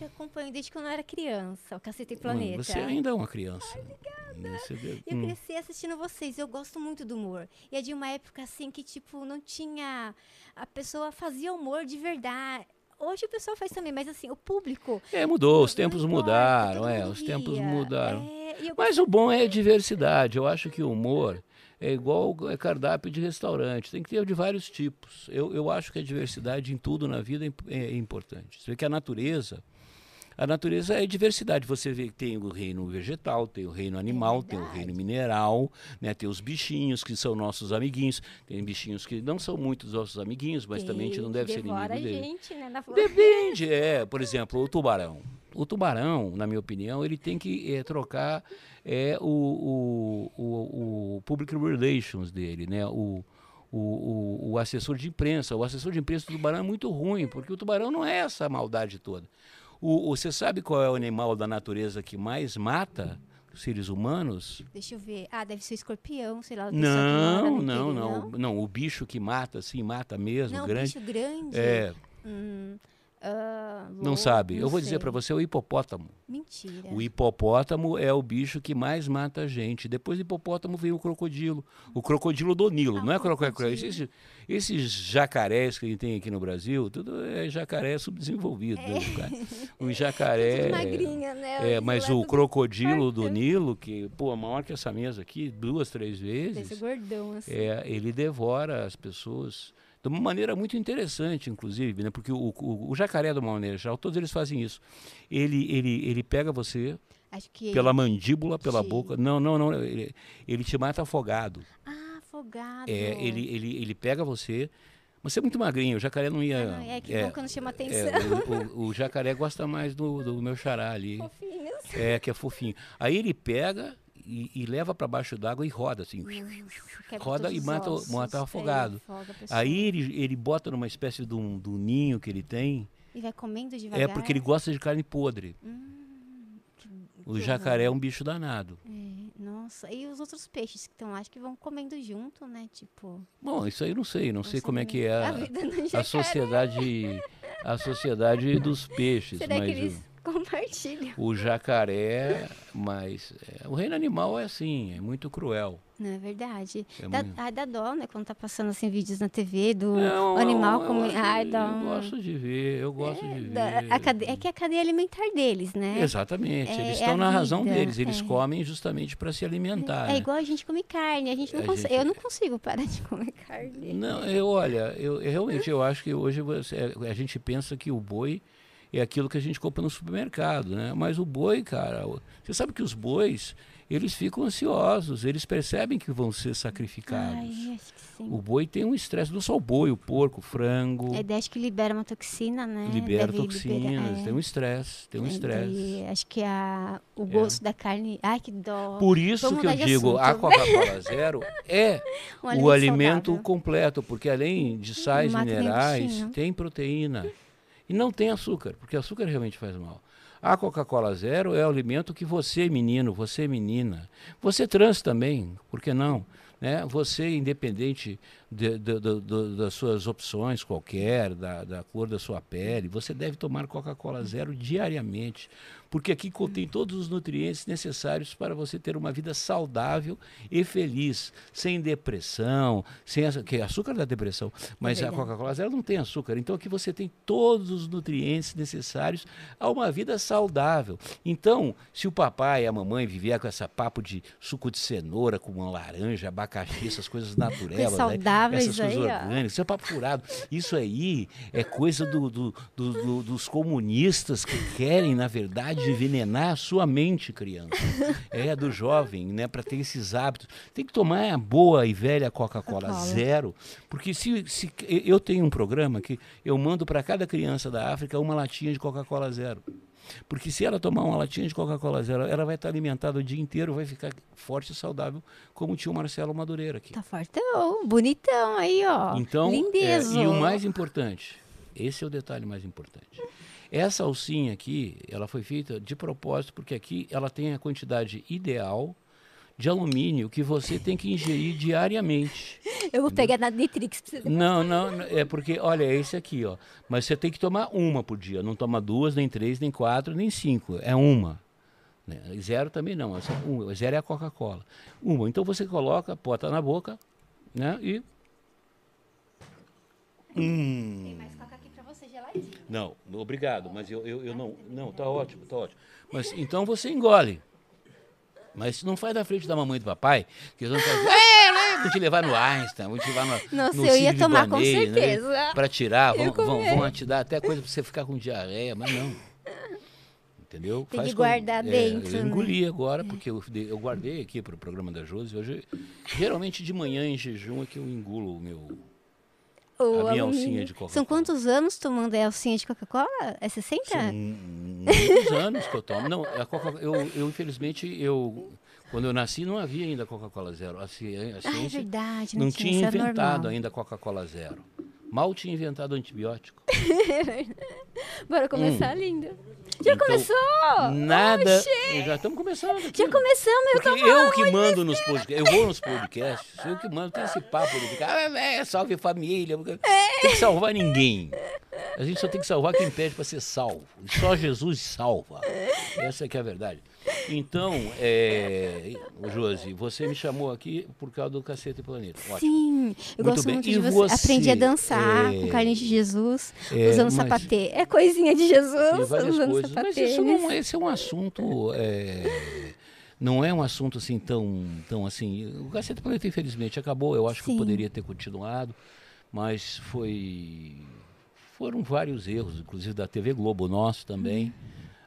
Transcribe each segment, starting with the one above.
Eu acompanho desde quando eu era criança, o Cacete Planeta. Mano, você ainda é uma criança. Ai, Você deve- Eu hum. cresci assistindo vocês, eu gosto muito do humor. E é de uma época assim que, tipo, não tinha. A pessoa fazia humor de verdade. Hoje o pessoal faz também, mas assim, o público. É, mudou, os não tempos importa, mudaram, é, os tempos mudaram. É, Mas o bom é a diversidade. Eu acho que o humor é igual é cardápio de restaurante. Tem que ter de vários tipos. Eu, eu acho que a diversidade em tudo na vida é, é importante. Você vê que a natureza. A natureza é diversidade. Você vê que tem o reino vegetal, tem o reino animal, tem o reino mineral, né? tem os bichinhos que são nossos amiguinhos. Tem bichinhos que não são muitos nossos amiguinhos, mas também a gente não tem, deve ser inimigo a deles. gente, né? Na floresta. Depende, é. Por exemplo, o tubarão. O tubarão, na minha opinião, ele tem que eh, trocar é, o, o, o, o public relations dele, né? O, o, o, o assessor de imprensa. O assessor de imprensa do tubarão é muito ruim, porque o tubarão não é essa maldade toda. O, o- você sabe qual é o animal da natureza que mais mata os seres humanos? Deixa eu ver. Ah, deve ser escorpião, sei lá. Não, no não, não, não. O bicho que mata, assim, mata mesmo, Não, grande. bicho grande. É, Hum, ah, não sabe. Eu não vou dizer sei. para você o hipopótamo. Mentira. O hipopótamo é o bicho que mais mata a gente. Depois do hipopótamo vem o crocodilo. O crocodilo do Nilo, Ah, não é crocodilo. crocodilo. Esses, esses jacarés que a gente tem aqui no Brasil, tudo é jacaré subdesenvolvido. né, cara? O jacaré. Tudo magrinha, né? É, mas o crocodilo do fartão. Nilo, que, pô, maior que essa mesa aqui, duas, três vezes, gordão, assim. é, ele devora as pessoas de uma maneira muito interessante, inclusive, né? Porque o, o, o jacaré, de uma maneira geral, todos eles fazem isso. Ele, ele, ele pega você pela mandíbula, pela Sim. boca. Não, não, não. Ele, ele te mata afogado. Ah, afogado. É, ele, ele, ele pega você. Você é muito magrinho, o jacaré não ia. Ah, não, é que bom quando chama atenção. é, o, o- o jacaré gosta mais do, do meu xará ali. Fofinhos. É, que é fofinho. Aí ele pega e, e leva para baixo d'água e roda assim. Quebra Roda e mata o- ossos. mata É, afogado. Aí ele, ele bota numa espécie de um, de um ninho que ele tem. E vai comendo devagar. É porque ele gosta de carne podre. Hum, que- O que jacaré é um bicho danado. É, nossa, e os outros peixes que estão lá, acho que vão comendo junto, né? Tipo. Bom, isso aí eu não sei, não sei você como é que é A a, a sociedade a sociedade dos peixes, Será que mas eles compartilham? o, jacaré, mas é, o reino animal é assim, é muito cruel. Não é verdade. É Dá, muito- ai, dá dó, né? Quando tá passando assim vídeos na TV do Não, animal eu- como. eu, Ai, dá eu um. gosto de ver, eu gosto de ver. cade- É que é a cadeia alimentar deles, né? Exatamente, É- eles é estão a na razão vida, deles, eles é. comem justamente para se alimentar. É né? igual a gente come carne, a gente não A consegue. gente- Eu não consigo parar de comer carne. Não, eu olha, eu, eu realmente eu acho que hoje você- a gente pensa que o boi é aquilo que a gente compra no supermercado, né? Mas o boi, cara, você sabe que os bois, eles ficam ansiosos, eles percebem que vão ser sacrificados. Ai, acho que sim. O boi tem um estresse, não só o boi, o porco, o frango, É, acho que libera uma toxina, né? libera Deve toxinas, é. tem um estresse, tem um É, estresse. acho que a, o gosto da carne. Ai, que dó. Por isso Vamos que eu digo, a assunto. Coca-Cola Zero é Um o alimento saudável. completo, porque além de sais mata minerais, tem proteína. E não tem açúcar, porque açúcar realmente faz mal. A Coca-Cola Zero é o alimento que você, menino, você, menina, você trans também, por que não? Né? Você, independente de- de- de- das suas opções qualquer, da, da cor da sua pele, você deve tomar Coca-Cola Zero diariamente, porque aqui contém todos os nutrientes necessários para você ter uma vida saudável e feliz, sem depressão, sem essa, que açúcar dá depressão, mas a verdade. Coca-Cola Zero não tem açúcar. Então aqui você tem todos os nutrientes necessários a uma vida saudável. Então, se o papai e a mamãe viver com essa papo de suco de cenoura com uma laranja, abacaxi, essas coisas naturelas, né? saudáveis essas coisas aí, ó. orgânicas, isso é papo furado. Isso aí é coisa do- do- do- dos comunistas que querem, na verdade, envenenar a sua mente, criança. É, do jovem, né? Para ter esses hábitos. Tem que tomar a boa e velha Coca-Cola zero. Porque se, se eu tenho um programa que eu mando para cada criança da África uma latinha de Coca-Cola zero. Porque se ela tomar uma latinha de Coca-Cola zero, ela vai estar alimentada o dia inteiro, vai ficar forte e saudável, como o Marcelo Madureira aqui. Tá fortão, bonitão aí, ó. Então, é, Lindezo. e o mais importante, esse é o detalhe mais importante. Essa alcinha aqui, ela foi feita de propósito porque aqui ela tem a quantidade ideal de alumínio que você tem que ingerir diariamente. Eu vou pegar na Nitrix pra você. Não, não, não, é porque, olha, é esse aqui, ó. Mas você tem que tomar uma por dia. Não toma duas, nem três, nem quatro, nem cinco. É uma. Né? Zero também não. É uma. Zero é a Coca-Cola. Uma. Então você coloca, bota na boca, né? E. Hum. Tem mais coca Não, obrigado, mas eu, eu, eu não. Não, tá ótimo, tá ótimo. Mas então você engole. Mas não faz da frente da mamãe e do papai, que eles vão fazer. É, né? Vou te levar no Einstein, vou te levar no. Nossa, no eu ia tomar com Barney, certeza. Né? Para tirar, vão, vão, vão te dar até coisa para você ficar com diarreia, mas não. Entendeu? Tem que com- guardar é, dentro, Eu né? engoli agora, porque eu, eu guardei aqui para o programa da Josi. Hoje, geralmente de manhã em jejum é que eu engulo o meu. O A minha alcinha de Coca-Cola. São quantos anos tomando a alcinha de Coca-Cola? É 60? São muitos anos que eu tomo. Não, a Coca eu, eu infelizmente, eu, quando eu nasci não havia ainda Coca-Cola Zero. A, ci- a Ah, é ciência verdade. não, Não, tinha é inventado normal. ainda Coca-Cola Zero. Mal tinha inventado antibiótico. Bora começar, linda. Já Então, começou? Nada. Oxê! Já estamos começando aqui. Já começamos, eu Porque eu que mando nos podcasts, eu vou nos podcasts, eu que mando, tem esse papo de ficar, ah, é, salve família, porque tem que salvar ninguém. A gente só tem que salvar quem pede para ser salvo. Só Jesus salva. Essa é que é a verdade. Então, é, Josi, você me chamou aqui por causa do Cacete Planeta. Ótimo. Sim, eu Muito gosto bem. muito E de você. você, Aprendi a dançar é, com carlinhos de Jesus, é, usando mas- sapatê. É coisinha de Jesus, usando coisas, mas sapatênis. isso não, esse é um assunto. é, não é um assunto assim tão, tão assim. O Cacete Planeta, infelizmente, acabou. Eu acho que Sim. poderia ter continuado, mas foi. Foram vários erros, inclusive da TV Globo, nosso também.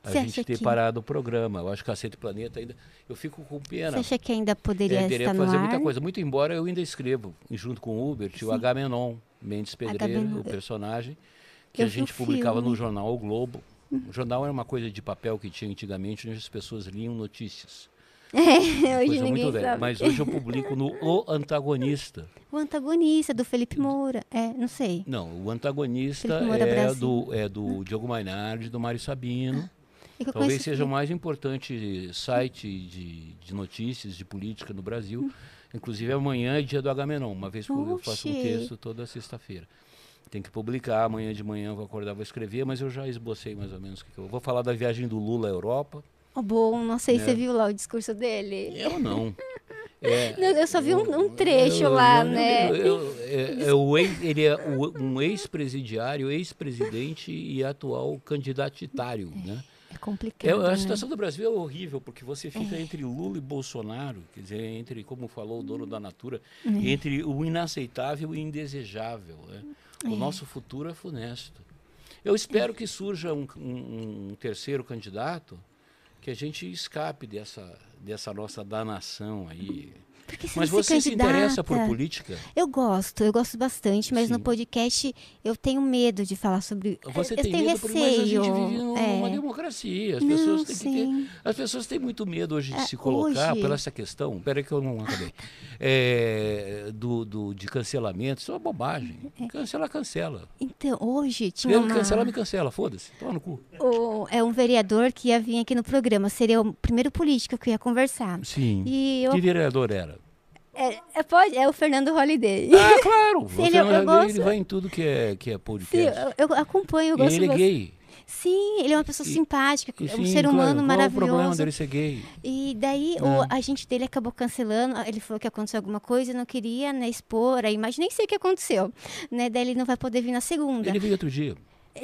A Você gente ter que- parado o programa. Eu acho que Cacete Planeta ainda. Eu fico com Você pena. acha que ainda poderia É, estar no fazer muita coisa. Muito embora eu ainda escrevo, junto com o Uber, o Agamenon Mendes Pedreira, Agamenon. o personagem, que Eu a gente publicava no filme. jornal O Globo. O jornal era uma coisa de papel que tinha antigamente, onde as pessoas liam notícias. É, hoje coisa ninguém muito velha. sabe. Mas hoje eu publico no O Antagonista. O antagonista do Felipe Moura. É, não sei. Não, o antagonista é Brasil. do, é do Diogo Mainardi, do Mário Sabino. É Talvez conheço seja o mais importante site de, de notícias, de política no Brasil. Inclusive amanhã é dia do Agamenon, uma vez por eu faço um texto toda sexta-feira. Tem que publicar, amanhã de manhã eu vou acordar, vou escrever, mas eu já esbocei mais ou menos o que, que eu vou falar da viagem do Lula à Europa. Oh, bom, não sei se É. você viu lá o discurso dele. Eu não. É, Não, eu só vi um, um trecho eu- lá, né? eu- eu- é- é ele é um ex-presidiário, ex-presidente e atual candidatitário, né? É complicado, É, a né? situação do Brasil é horrível, porque você fica entre Lula e Bolsonaro, quer dizer, entre, como falou o dono da Natura, entre o inaceitável e o indesejável. né? O nosso futuro é funesto. Eu espero que surja um, um- um terceiro candidato que a gente escape dessa, dessa nossa danação aí. Você Mas você se interessa por política? Eu gosto, eu gosto bastante, mas no Sim. podcast eu tenho medo de falar sobre. Você eu tem tenho medo, porque mas a receio. gente vive numa é. numa democracia. As Não, pessoas, têm que ter, as pessoas têm muito medo hoje de É, se colocar hoje- pela essa questão. Peraí que eu não acabei. É, do, do, de cancelamento. Isso é uma bobagem. Cancela, cancela. Então, hoje tinha uma, cancela, me cancela. Foda-se. Toma no cu. o- é um vereador que ia vir aqui no programa. Seria o primeiro político que eu ia conversar. Sim. E eu. Que vereador era? É, é, pode, é o Fernando Holiday. Ah, claro. Sim, ele- eu não- ele, gosto- vai em tudo que é, que é Sim, podcast. eu, eu acompanho, eu E gosto ele é gay. Sim, ele é uma pessoa E- simpática, E é um sim, ser claro. humano Qual o problema maravilhoso. dele ser gay? E daí É. o agente dele acabou cancelando, ele falou que aconteceu alguma coisa e não queria né, expor a imagem, nem sei o que aconteceu. Né? Daí ele não vai poder vir na segunda. Ele veio outro dia.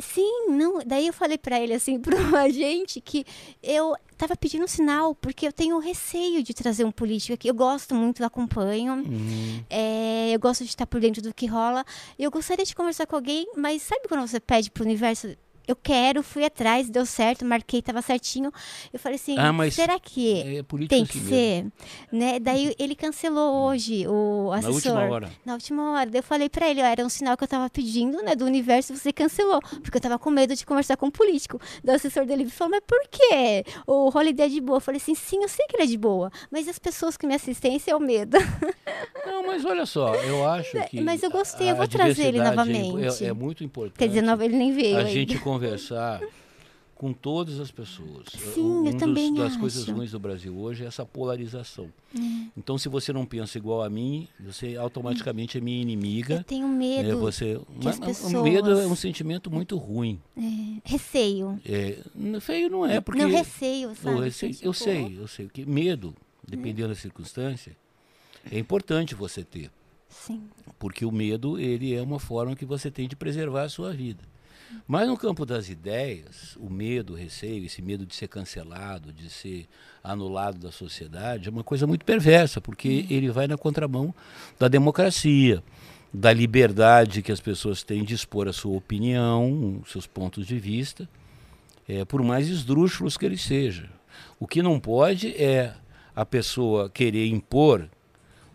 Sim, não. Daí eu falei pra ele assim, pro agente, que eu tava pedindo um sinal, porque eu tenho receio de trazer um político aqui. Eu gosto muito, eu acompanho. Uhum. é, eu gosto de estar por dentro do que rola. Eu gostaria de conversar com alguém, mas sabe quando você pede pro universo? Eu quero, fui atrás, deu certo, marquei, tava certinho. Eu falei assim, Ah, será que É tem que ser? Né? Daí ele cancelou hoje o Na assessor. última hora. Na última hora. Daí eu falei pra ele, ó, era um sinal que eu tava pedindo, né, do universo, você cancelou. Porque eu tava com medo de conversar com um político. Daí o assessor dele falou, mas por quê? O Holiday é de boa. Eu falei assim, sim, eu sei que ele é de boa. Mas as pessoas que me assistem, é o medo. Não, mas olha só, eu acho que. Mas eu gostei, eu vou trazer ele novamente. É, é muito importante. Quer dizer, ele nem veio a gente conversar com todas as pessoas. Sim, um eu dos, também das acho. coisas ruins do Brasil hoje é essa polarização. Então, se você não pensa igual a mim, você automaticamente é minha Eu inimiga. tenho medo. É, você, mas- o medo é pessoas- um sentimento muito ruim. é, receio. É, feio não é, porque Não receio, sabe? receio- eu sei, eu sei que medo, dependendo da circunstância, é importante você ter. Sim. porque o medo ele é uma forma que você tem de preservar a sua vida. Mas no campo das ideias, o medo, o receio, esse medo de ser cancelado, de ser anulado da sociedade, é uma coisa muito perversa, porque ele vai na contramão da democracia, da liberdade que as pessoas têm de expor a sua opinião, seus pontos de vista, é, por mais esdrúxulos que eles sejam. O que não pode é a pessoa querer impor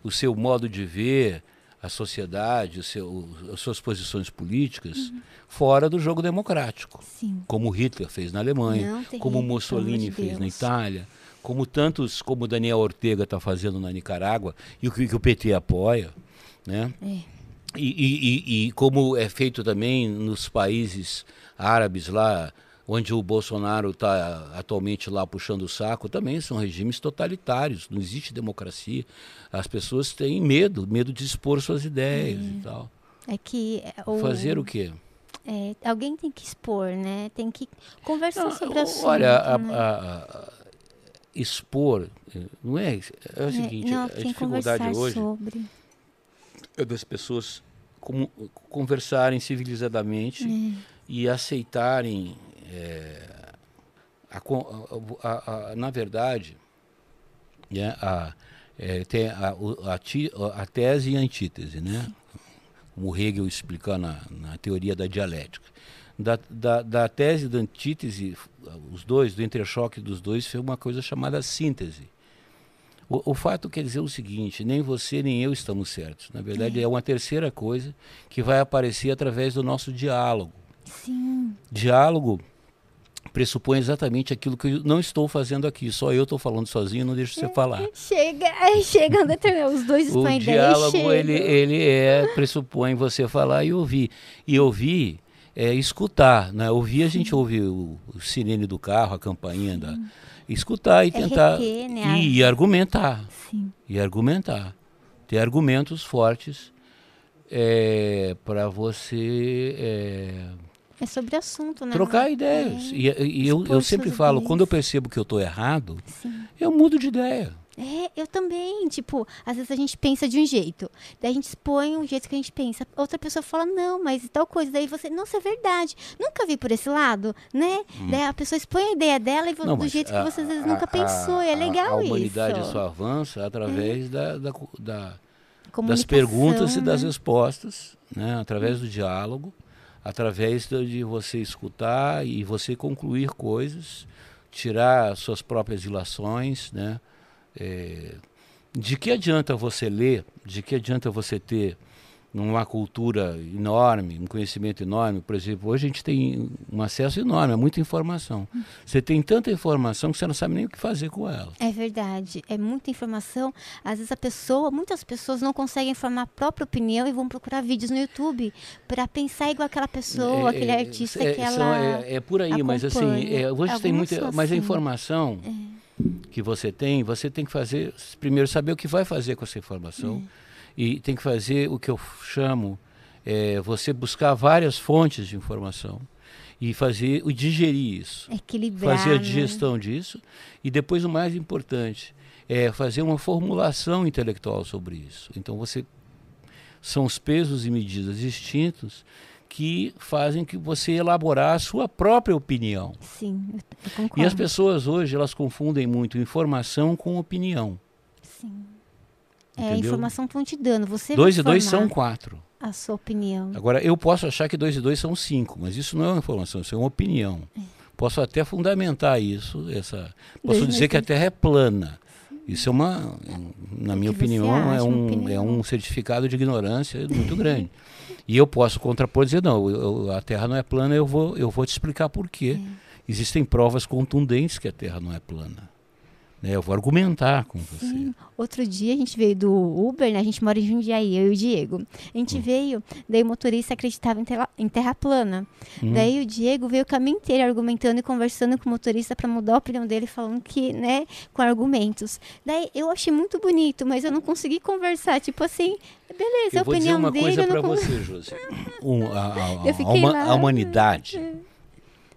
o seu modo de ver a sociedade, seu, as suas posições políticas fora do jogo democrático, Sim. como Hitler fez na Alemanha, Não, como Mussolini de fez na. Itália, como tantos, como Daniel Ortega está fazendo na Nicarágua e o que, que o PT apoia, né? É. E, e- e- e como é feito também nos países árabes lá, onde o Bolsonaro está atualmente lá puxando o saco, também são regimes totalitários, não existe democracia. As pessoas têm medo, medo de expor suas ideias e tal. É que é, Fazer o quê? é, alguém tem que expor, né? Tem que conversar Não, sobre o assunto. olha, a- né? a- a- expor, eh, não é? É o É, seguinte, não, a dificuldade hoje sobre. é das pessoas como- conversarem civilizadamente É. e aceitarem é, a a- a- na verdade né, a, é, tem ti- a tese e a antítese né como Hegel explica na, na teoria da dialética da, da, da tese e da antítese os dois do entrechoque dos dois foi uma coisa chamada síntese o, o fato quer dizer o seguinte: nem você nem eu estamos certos. Na verdade, é uma terceira coisa que vai aparecer através do nosso diálogo. Sim. Diálogo pressupõe exatamente aquilo que eu não estou fazendo aqui. Só eu estou falando sozinho, não deixo você falar. Chega, aí chega, né, os dois O expõem e diálogo ele, ele é pressupõe você falar e ouvir. E ouvir é escutar, né? Ouvir a gente ouve o, o sirene do carro, a campainha da escutar e É tentar reter, né, e, e argumentar Sim. e argumentar. Ter argumentos fortes para você é, É sobre assunto, né? trocar ideias. É. E, e eu, eu sempre falo, ideias. quando eu percebo que eu estou errado, Sim. eu mudo de ideia. É, eu também, tipo, às vezes a gente pensa de um jeito, daí a gente expõe o jeito que a gente pensa, outra pessoa fala, não, mas tal coisa, daí você, nossa, é verdade, nunca vi por esse lado, né? Daí a pessoa expõe a ideia dela e Hum. Não, do jeito a- que você às vezes a- nunca a- pensou, é legal A humanidade isso. só avança através da, da, co- da- das perguntas e das né? respostas, né? através do diálogo, através de você escutar e você concluir coisas, tirar suas próprias ilações, né? É, de que adianta você ler, de que adianta você ter uma cultura enorme, um conhecimento enorme, por exemplo, hoje a gente tem um acesso enorme, a muita informação. Você tem tanta informação que você não sabe nem o que fazer com ela. É verdade, é muita informação. Às vezes a pessoa, muitas pessoas não conseguem formar a própria opinião e vão procurar vídeos no YouTube para pensar igual aquela pessoa, aquele É, artista é, que são- ela. é, é por aí, mas assim, acompanha. é, hoje tem muita, mas a assim. informação que você tem, você tem que fazer, primeiro saber o que vai fazer com essa informação e tem que fazer o que eu chamo, é, você buscar várias fontes de informação e fazer o digerir isso, Equilibrar. fazer a né? digestão disso e depois o mais importante é fazer uma formulação intelectual sobre isso. Então você são os pesos e medidas distintos que fazem que você elaborar a sua própria opinião. Sim, eu concordo. E as pessoas hoje elas confundem muito informação com opinião. Sim. É, a Entendeu? informação que estão te dando. Você Dois e dois são quatro. a sua opinião. Agora, eu posso achar que dois e dois são cinco, mas isso não é uma informação, isso é uma opinião. Posso até fundamentar isso, essa. Posso Dois dizer que a Terra é plana. Isso é uma, na minha opinião, é um, opinião. é um certificado de ignorância muito grande. E eu posso contrapor e dizer, não, eu- a Terra não é plana, eu vou, eu vou te explicar por quê. É. Existem provas contundentes que a Terra não é plana. Né? Eu vou argumentar com você. Sim. Outro dia a gente veio do Uber, né? A gente mora em Jundiaí, eu e o Diego. A gente Hum. veio, daí o motorista acreditava em, tela- em terra plana. Hum. Daí o Diego veio o caminho inteiro argumentando e conversando com o motorista para mudar a opinião dele, falando que, né, com argumentos. Daí eu achei muito bonito, mas eu não consegui conversar. Tipo assim, beleza, a Eu vou dizer opinião uma dele. coisa eu não, con- você, Josi. Um, a, a- Eu a fiquei lá. a humanidade,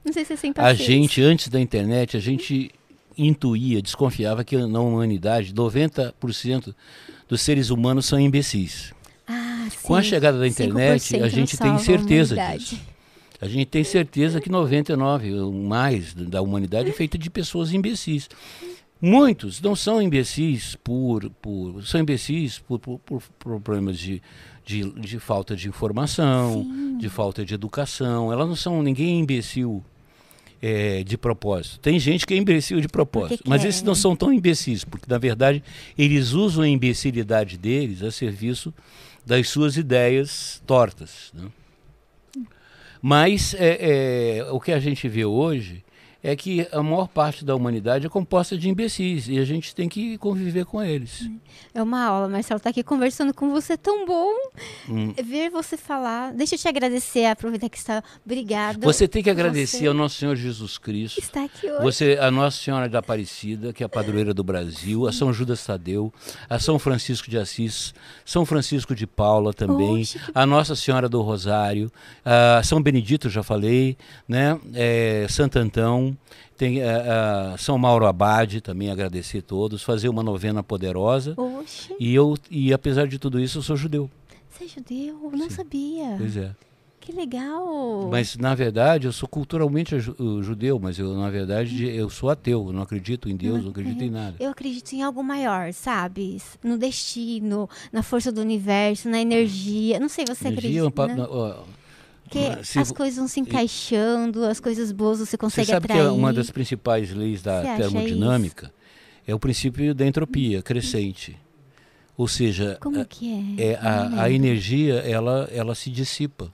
não sei se é sem a gente, antes da internet, a gente intuía, desconfiava que na humanidade 90% dos seres humanos são imbecis. Ah, Com a sim. chegada da internet, 5% a gente tem a certeza humanidade. disso. A gente tem certeza que 99 ou mais da humanidade é feita de pessoas imbecis. Muitos não são imbecis por, por são imbecis por, por- por problemas de, de, de falta de informação, de falta de educação. Elas não são ninguém imbecil é, de propósito. Tem gente que é imbecil de propósito, que mas é, esses não né? são tão imbecis, porque na verdade eles usam a imbecilidade deles a serviço das suas ideias tortas. né? Mas é, é, o que a gente vê hoje é que a maior parte da humanidade é composta de imbecis e a gente tem que conviver com eles. É uma aula, Marcelo. Tá aqui conversando com você, tão bom Hum. ver você falar. Deixa eu te agradecer, aproveitar que está. Obrigada. Você tem que agradecer Você ao nosso Senhor Jesus Cristo. está aqui hoje. Você, a Nossa Senhora da Aparecida, que é a padroeira do Brasil, a São Judas Tadeu, a São Francisco de Assis, São Francisco de Paula também, Oxe, que- a Nossa Senhora do Rosário, a São Benedito, já falei, né? É, Santo Antão, tem a, a São Mauro Abade, também agradecer todos, fazer uma novena poderosa. E eu, e apesar de tudo isso, eu sou judeu. você é judeu? Não Sim. sabia. Pois é. Que legal. Mas na verdade eu sou culturalmente ju- uh, judeu, mas eu na verdade eu sou ateu, eu não acredito em Deus, não acredito em nada. Eu acredito em algo maior, sabe? No destino, na força do universo, na energia. Não sei, você Energia é um acredita? pa- né? na- ó, Que se as coisas vão se encaixando, as coisas boas você Você consegue sabe que atrair. é uma das principais leis da Você termodinâmica é o princípio da entropia crescente. Ou seja, Como a- que é? é a, a energia ela, ela se dissipa.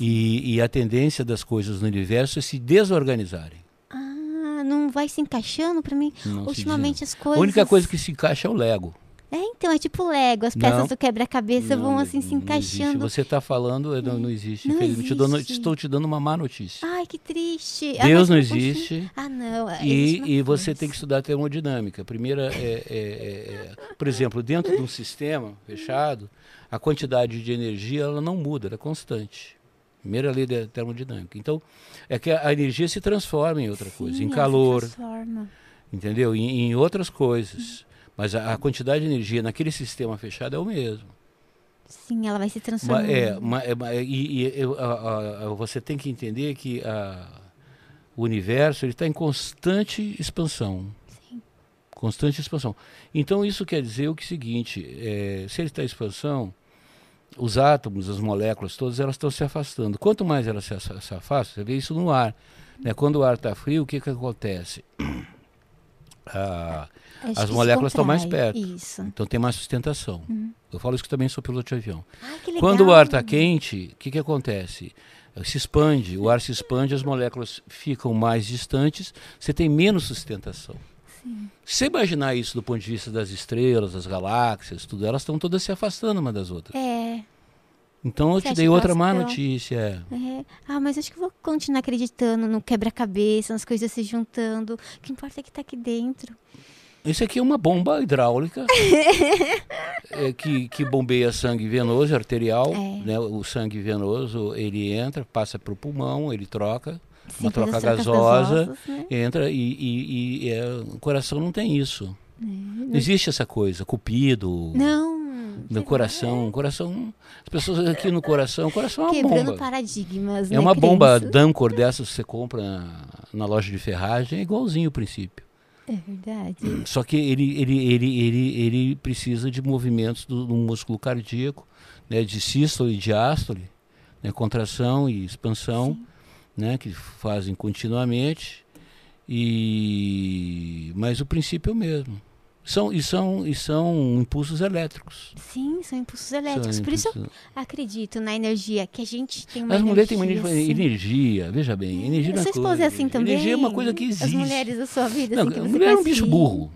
E, e a tendência das coisas no universo é se desorganizarem. Ah, não vai se encaixando pra mim? Não Ultimamente as A coisas. única coisa que se encaixa é o Lego. É, então, é tipo Lego, as peças Não. do quebra-cabeça vão assim se não existe. encaixando. Você está falando, não, não existe. Não infelizmente. Te dou existe. estou te dando uma má notícia. Ai, que triste. Ah, Deus mas não existe. Ah, não. é, existe E, e você tem que estudar termodinâmica. Primeira é, é- é- é- por exemplo, dentro de um sistema fechado, a quantidade de energia ela não muda, ela é constante. Primeira lei da termodinâmica. Então, é que a, energia se transforma em outra coisa, Sim, em ela se calor, transforma. entendeu? Em, em outras coisas. Mas a, a quantidade de energia naquele sistema fechado é o mesmo. Sim, ela vai se Ma- transformando. é, ma- é, ma- e, e a- a- você tem que entender que o universo está em constante expansão. Constante expansão. Então isso quer dizer o que seguinte, é, se ele está em expansão, os átomos, as moléculas todas, elas estão se afastando. Quanto mais elas se, se se afastam, você vê isso no ar. Né? Quando o ar está frio, o que, que acontece? Ah, Acho as que moléculas estão mais perto. Isso. então tem mais sustentação. Eu falo isso que também sou piloto de avião. Ai, que legal. Quando o ar está quente, o que, que acontece? Se expande, o ar se expande, as moléculas ficam mais distantes, você tem menos sustentação. Se você imaginar isso do ponto de vista das estrelas, das galáxias, tudo, elas estão todas se afastando uma das outras. É, Então eu Você te dei outra má notícia. é. é. Ah, mas acho que vou continuar acreditando no quebra-cabeça, nas coisas se juntando. O que importa é que tá aqui dentro. Isso aqui é uma bomba hidráulica é, que, que bombeia sangue venoso, arterial. É. Né? O sangue venoso ele entra, passa para o pulmão, ele troca, Sim, uma troca gasosa, gasosas, né? entra e, e- e, é, o coração não tem isso. Não existe essa coisa, cupido. Não. No coração, coração. As pessoas aqui no coração, o coração é uma Quebrando bomba. paradigmas, né, É uma bomba crenças. Dancor dessas que você compra na, na loja de ferragem, é igualzinho o princípio. É verdade. Só que ele, ele, ele, ele, ele precisa de movimentos do, do músculo cardíaco, né, de sístole e diástole, né, contração e expansão, né, que fazem continuamente. E mas o princípio é o mesmo. São, e, são, e são impulsos elétricos. Sim, são impulsos elétricos. São Por isso eu impulsos- acredito na energia, que a gente tem uma As mulheres têm fazer assim. energia, veja bem, energia Sua é esposa é assim também? Energia é uma coisa que existe. As mulheres da sua vida, Não, assim, mulher é um conhece? bicho burro.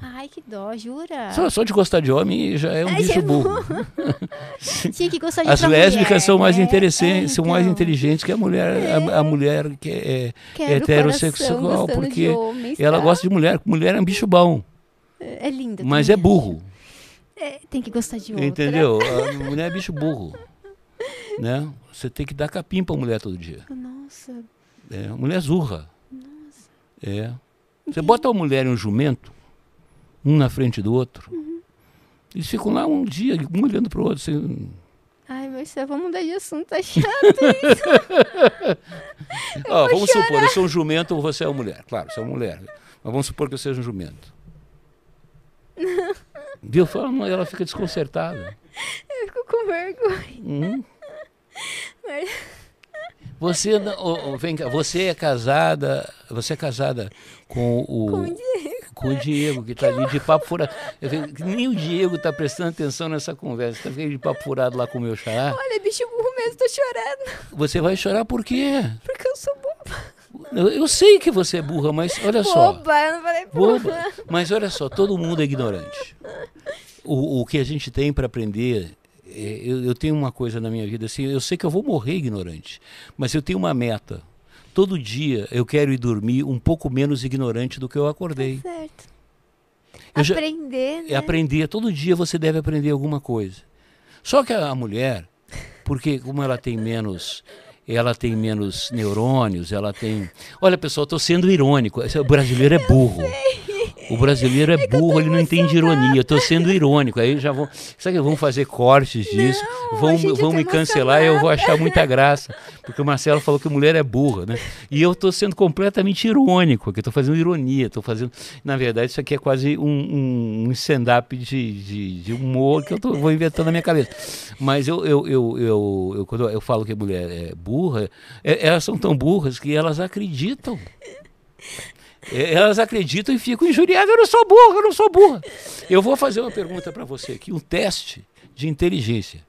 Ai, que dó, jura? Só, só de gostar de homem já é um Ai, bicho é burro. Tinha que gostar de As lésbicas mulher, são mais interessantes, É, são mais então. inteligentes que a mulher, a, a mulher que é, Quero heterossexual, porque ela tá? gosta de mulher. Mulher é um bicho bom, É linda. mas é burro. É, tem que gostar de outra. Entendeu? A mulher é bicho burro. Né? Você tem que dar capim pra mulher todo dia. Nossa. É, mulher zurra. É. Você bota uma mulher e um jumento, um na frente do outro, eles ficam lá um dia, um olhando pro outro. Assim, Ai, Marcelo, vamos mudar de assunto, tá chato. Ó, vamos supor, eu sou um jumento ou você é uma mulher. Claro, você é uma mulher. Mas vamos supor que eu seja um jumento. Fala, não, Ela fica desconcertada. Eu fico com vergonha. Hum? Mas- Você, não- vem cá, você é casada, você é casada com o, Com o Diego. com o Diego, que está ali de papo furado. Que Nem o Diego está prestando atenção nessa conversa, está ficando de papo furado lá com o meu xará. Olha, bicho burro mesmo, tô chorando. Você vai chorar por quê? Porque eu sou boba. Eu, eu sei que você é burra, mas olha só. Boba, eu não falei boba. Boba. Mas olha só, todo mundo é ignorante. O, o que a gente tem para aprender, é, eu, eu tenho uma coisa na minha vida assim, eu sei que eu vou morrer ignorante, mas eu tenho uma meta. Todo dia eu quero ir dormir um pouco menos ignorante do que eu acordei. Certo. Eu já- Aprender, né? É aprender, todo dia você deve aprender alguma coisa. Só que a mulher, porque como ela tem menos, ela tem menos neurônios, ela tem. Olha, pessoal, estou sendo irônico. O brasileiro é burro. O brasileiro é burro, ele não entende ironia. Estou sendo irônico. Aí já vão. Sabe que vão fazer cortes disso? Não, vão eu vão tô me cancelar e eu vou achar muita graça. Porque o Marcelo falou que mulher é burra, né? E eu estou sendo completamente irônico, aqui estou fazendo ironia, estou fazendo. Na verdade, isso aqui é quase um, um, stand-up de, de, de humor que eu tô, vou inventando na minha cabeça. Mas eu, eu, eu, eu, eu- quando eu falo que a mulher é burra, é- elas são tão burras que elas acreditam. Elas acreditam e ficam injuriadas. Eu não sou burra, eu não sou burra. Eu vou fazer uma pergunta para você aqui, um teste de inteligência.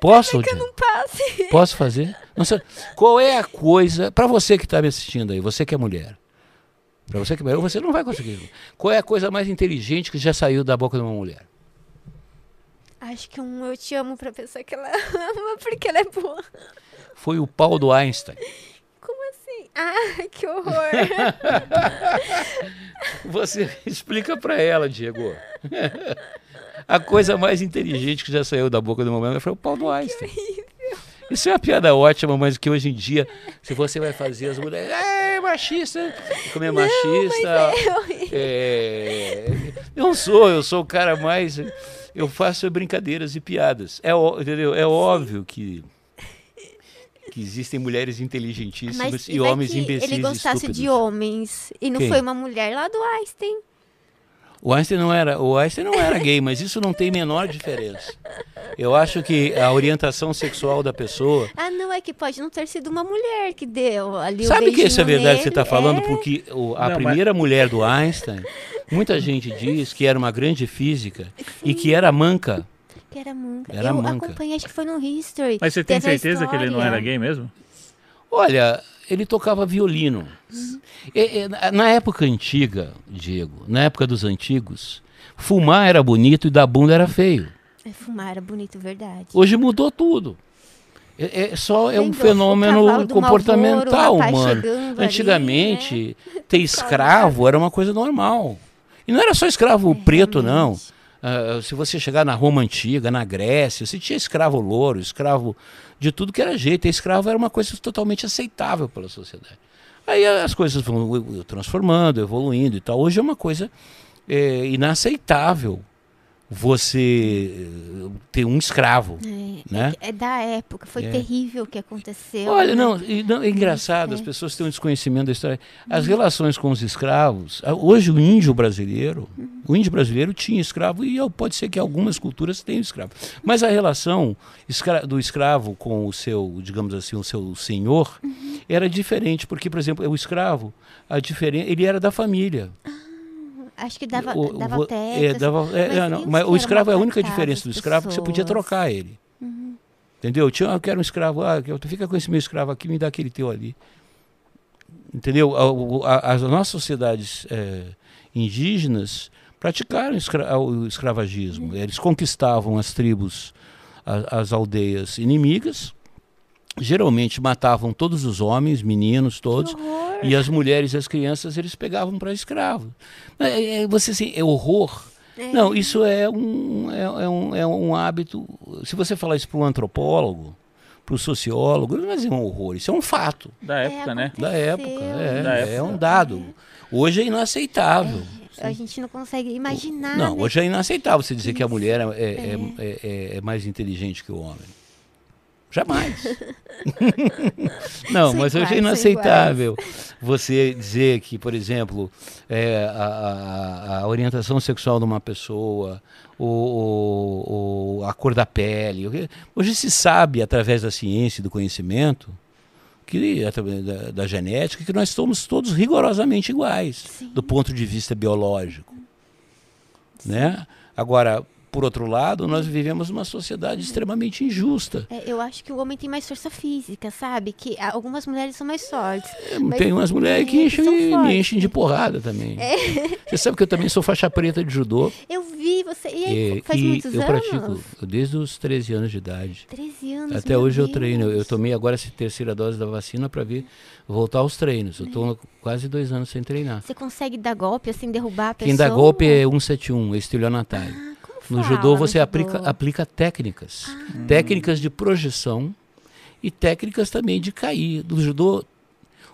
Posso? Que eu não passe. Posso fazer? Não sei. Qual é a coisa, para você que está me assistindo aí, você que é mulher, para você que é mulher, você não vai conseguir. Qual é a coisa mais inteligente que já saiu da boca de uma mulher? Acho que um eu te amo pra pessoa que ela ama porque ela é boa. Foi o pau do Einstein. Ah, que horror. Você explica para ela, Diego. A coisa mais inteligente que já saiu da boca uma mulher foi o pau do Einstein. Isso é uma piada ótima, mas que hoje em dia, se você vai fazer as mulheres, é machista, como é machista, é, eu não sou, eu sou o cara mais, eu faço brincadeiras e piadas, é, entendeu? É óbvio que que existem mulheres inteligentíssimas Mas e homens imbecis ele gostasse estúpidos. de homens e não Quem? foi uma mulher lá do Einstein. O Einstein não era, o Einstein não era gay, mas isso não tem menor diferença. Eu acho que a orientação sexual da pessoa. Ah, não, é que pode não ter sido uma mulher que deu ali o Sabe que isso é verdade que você está falando? é. Porque o- a Não, mas- primeira mulher do Einstein, muita gente diz que era uma grande física e que era manca. Que era manca. Era eu manca. acompanhei, acho que foi no History. Mas você tem certeza que ele não era gay mesmo? Olha, ele tocava violino. É, é, na- na época antiga, Diego, na época dos antigos, fumar era bonito e dar bunda era feio. É, fumar era bonito, verdade. Hoje mudou tudo. É, é só é um Lembra? O fenomenal cavalo do comportamental, Malboro, o rapaz mano. chegando ali, Antigamente, ter escravo era uma coisa normal. E não era só escravo preto, não. Ah, se você chegar na Roma antiga, na Grécia, você tinha escravo louro, escravo de tudo que era jeito. E escravo era uma coisa totalmente aceitável pela sociedade. Aí as coisas vão transformando, evoluindo e tal. Hoje é uma coisa eh, inaceitável você eh, ter um escravo. É, Né? é da época, foi É. terrível o que aconteceu. Olha, né? não, e não, é engraçado, as é. pessoas têm um desconhecimento da história. As relações com os escravos, ah, hoje o índio brasileiro, o índio brasileiro tinha escravo e ah, pode ser que algumas culturas tenham escravo. Mas a relação escra- do escravo com o seu, digamos assim, o seu senhor era diferente, porque, por exemplo, o escravo, a diferença, ele era da família. Acho que dava, O- dava vo- teto. é, dava- é, mas é, não, mas o escravo é a única diferença do escravo que você podia pessoas? trocar ele. Uhum. Entendeu? Tinha, eu quero um escravo, ah, tu fica com esse meu escravo aqui, me dá aquele teu ali. Entendeu? A- o- a- As nossas sociedades eh, indígenas praticaram escra- o escravagismo. Eles conquistavam as tribos, a- as aldeias inimigas, geralmente matavam todos os homens, meninos, todos, e as mulheres e as crianças eles pegavam para escravo. É, é, você assim, é horror. É. Não, isso é um, é, é um, é um hábito. Se você falar isso para um antropólogo, para o sociólogo, vai dizer um horror. Isso é um fato Da época, né? da época. É, Da é época. um dado. Hoje é inaceitável. A gente não consegue imaginar. Não, né? hoje é inaceitável você dizer que a Isso. mulher é, é, é, é- é mais inteligente que o homem. Jamais. Não, São mas hoje é inaceitável você dizer que, por exemplo, é, a, a- a orientação sexual de uma pessoa, ou, a cor da pele. Hoje se sabe, através da ciência e do conhecimento, que, através da, da genética, que nós somos todos rigorosamente iguais Sim. do ponto de vista biológico. Né? Agora, por outro lado, nós vivemos uma sociedade extremamente injusta. É, eu acho que o homem tem mais força física, sabe? Que algumas mulheres são mais fortes. Mas Tem umas mulheres que é, enchem, são me enchem de porrada também. Você sabe que eu também sou faixa preta de judô. Eu vi você. E aí, e, faz e muitos eu anos? pratico desde os 13 anos de idade. 13 anos. Até hoje eu Deus. treino. Eu, eu tomei agora essa terceira dose da vacina para vir voltar aos treinos. Eu estou quase dois anos sem treinar. Você consegue dar golpe, assim, derrubar a pessoa? Quem dá golpe é 171, é estelionatário. Ah, No fala judô você judô? aplica, aplica técnicas. Ah. Técnicas de projeção e técnicas também de cair. No judô,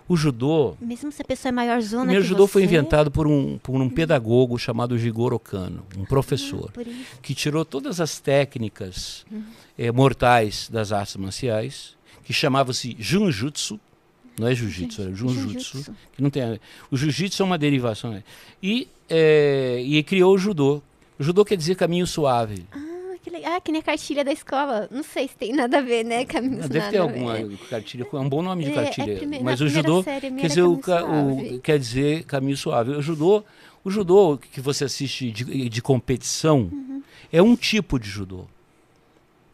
o judô, Mesmo se a pessoa é maior zona o meu que judô foi você? inventado por um, por um pedagogo chamado Jigoro Kano, um professor, Por isso. que tirou todas as técnicas eh, mortais das artes marciais, que chamava-se Junjutsu, não é Jiu-Jitsu, Junjutsu, Jiu-jitsu. que não tem a ver. O jiu-jitsu é uma derivação. né? E, eh, e criou o judô. O judô quer dizer caminho suave. Ah, que legal. Ah, que nem a cartilha da escola. Não sei se tem nada a ver, né? Caminhos Deve ter nada a alguma ver. cartilha, é um bom nome de É, é cartilha. prime- mas o primeira judô série quer dizer, o, caminho o- suave. quer dizer caminho suave. O judô, o judô que você assiste de, de competição Uhum. é um tipo de judô.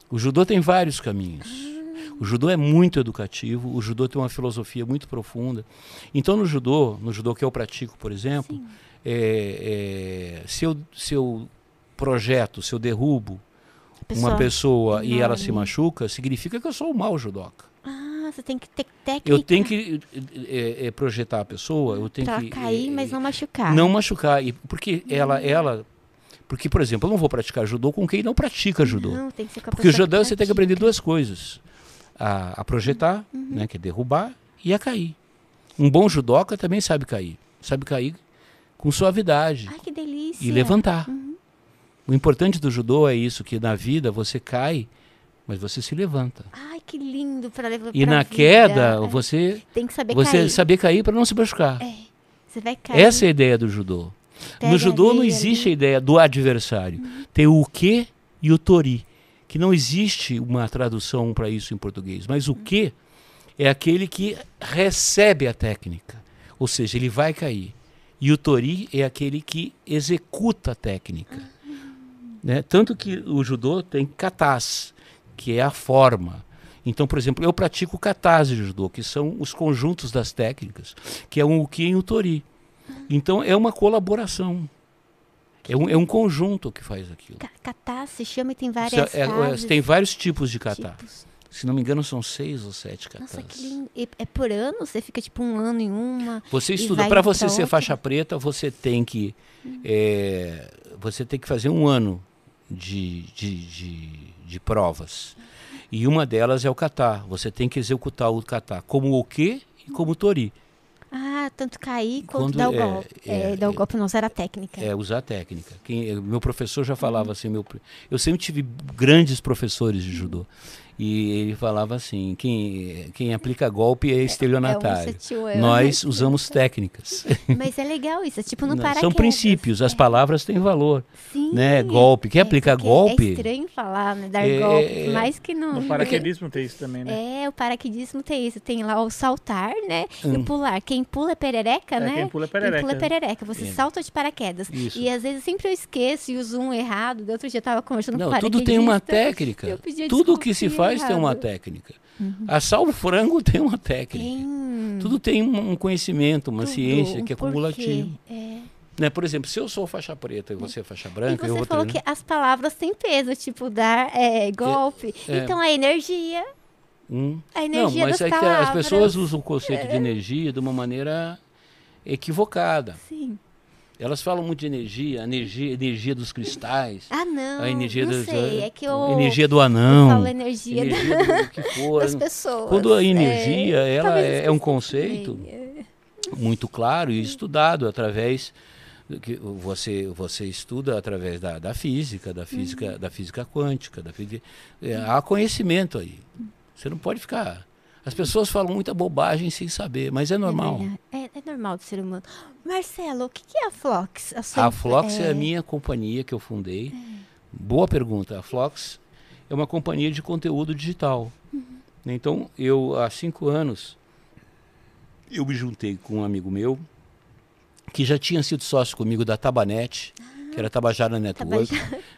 O judô tem vários caminhos. Ah. O judô é muito educativo, o judô tem uma filosofia muito profunda. Então no judô, no judô que eu pratico, por exemplo, é, é, se, eu, se eu projeto, se eu derrubo uma Pessoa- pessoa e ela se enorme. machuca, significa que eu sou um mau judoca. Ah, você tem que ter técnica. Eu tenho que é, é, projetar a pessoa, eu tenho pra que cair, é, mas não machucar. não machucar, e porque ela, ela, porque por exemplo, eu não vou praticar judô com quem não pratica judô, Não, tem que ser com a porque o pessoa judô você tem que aprender duas coisas: a, a projetar, Uhum. né, que é derrubar, e a cair. Um bom judoca também sabe cair, sabe cair com suavidade Ai, que delícia. e levantar. Uhum. O importante do judô é isso, que na vida você cai, mas você se levanta. Ai, que lindo pra levar E na vida. queda, É, você, Tem que saber você cair. saber cair para não se machucar. É, você vai cair. Essa é a ideia do judô. pega no judô não ali, existe a ali. ideia do adversário. Tem o que e o tori, que não existe uma tradução para isso em português. Mas o que é aquele que recebe a técnica, ou seja, ele vai cair. E o tori é aquele que executa a técnica. Né? Tanto que o judô tem katas, que é a forma. Então, por exemplo, eu pratico katas de judô, que são os conjuntos das técnicas, que é um uki e um tori. Então, é uma colaboração. É um, é um conjunto que faz aquilo. Catar se chama e tem Você- várias é- é- fases, tem vários tipos de tipos. Se não me engano, são seis ou sete katas. Nossa, que lindo. É por ano? Você fica tipo um ano em uma? Você estuda. Para você ser outra? faixa preta, você tem que é, você tem que fazer um ano de, de, de, de provas. E uma delas é o kata. Você tem que executar o kata como o que e como o tori. Ah, tanto cair quanto Quando dar o é- golpe. é- É, dar o é- golpe não usar a técnica. É usar a técnica. Quem, meu professor já falava assim, meu, eu sempre tive grandes professores de judô. E ele falava assim: quem, quem aplica golpe é estelionatário. É um sutil erro. Nós usamos técnicas. Mas é legal isso, é tipo no paraquedas. São princípios, as É. palavras têm valor. Sim. né? Golpe. Quer É, aplicar porque golpe? É estranho falar, né? Dar É, golpe, é, mais que não. No paraquedismo tem isso também, né? É, o paraquedismo tem isso. Tem lá o saltar, né? E Hum. o pular. Quem pula é perereca, É, né? quem pula é Quem pula é perereca. perereca. Você É. salta de paraquedas. Isso. E às vezes sempre eu esqueço e uso um errado. Do outro dia eu tava conversando Não, com o tudo tem uma paraquedista. técnica. eu pedi Tudo que se desculpinha faz tem uma técnica. Assar o frango tem uma técnica. Tem. Tudo tem um conhecimento, uma tudo, ciência que é porquê. cumulativo. É. Né? Por exemplo, se eu sou faixa preta e você é faixa E branca, eu você vou falou treinar. que as palavras têm peso, tipo dar é, golpe. é. Então a energia, Hum. a Não, energia mas das é que palavras. as pessoas usam o conceito de energia de uma maneira equivocada. Sim. Elas falam muito de energia, a energia, energia dos cristais, Ah, não. a energia não das- sei. É que eu, energia do eu anão, falo energia, da- energia do que for. das pessoas. Quando a É, energia ela talvez é, é um conceito é. muito claro e estudado através que você você estuda através da, da física, da física, da física quântica, da física, é, há conhecimento aí. Você não pode ficar. As pessoas falam muita bobagem sem saber, mas é normal. É, é, é normal do ser humano. Marcelo, o que, que é a Flox? sua A Flox é a minha companhia que eu fundei. Boa pergunta. A Flox é uma companhia de conteúdo digital. Então, eu, há cinco anos, eu me juntei com um amigo meu que já tinha sido sócio comigo da Tabanet, que era Tabajara Network.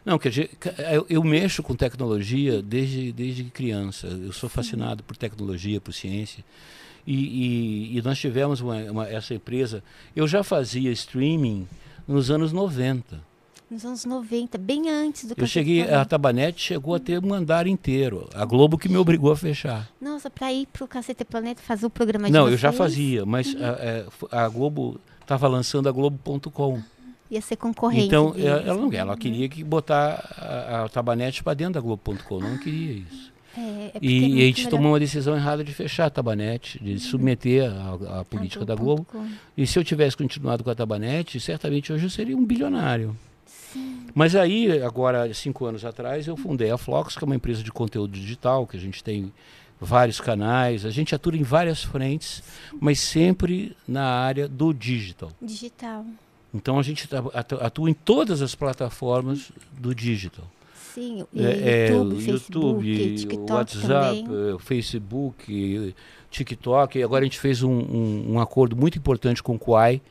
Não, quer dizer, eu, eu mexo com tecnologia desde, desde criança. Eu sou fascinado por tecnologia, por ciência. E, e- e nós tivemos uma- uma- essa empresa. Eu já fazia streaming nos anos 90. Nos anos 90, bem antes do que Eu cheguei, a Tabanet chegou a ter um andar inteiro. A Globo que me obrigou a fechar. Nossa, pra ir pro Cacete Planeta fazer o programa de Não, eu já vocês, fazia, mas a, é, a Globo estava lançando a Globo.com. Ia ser concorrente. Então, deles, ela, não né? ela queria que botar a, a Tabanet para dentro da Globo.com. Não queria isso. É, é E, e a gente melhor tomou uma decisão errada de fechar a Tabanet, de submeter a, a política da Globo. Globo.com. E se eu tivesse continuado com a Tabanet, certamente hoje eu seria um bilionário. Mas aí, agora, cinco anos atrás, eu fundei a Flox, que é uma empresa de conteúdo digital, que a gente tem vários canais, a gente atua em várias frentes, mas sempre na área do digital. Digital. Então a gente tá- atu- atua em todas as plataformas do digital. Sim, É, é, YouTube, o Facebook, YouTube, TikTok WhatsApp, também. Facebook, TikTok. Agora a gente fez um, um- um acordo muito importante com o Quai.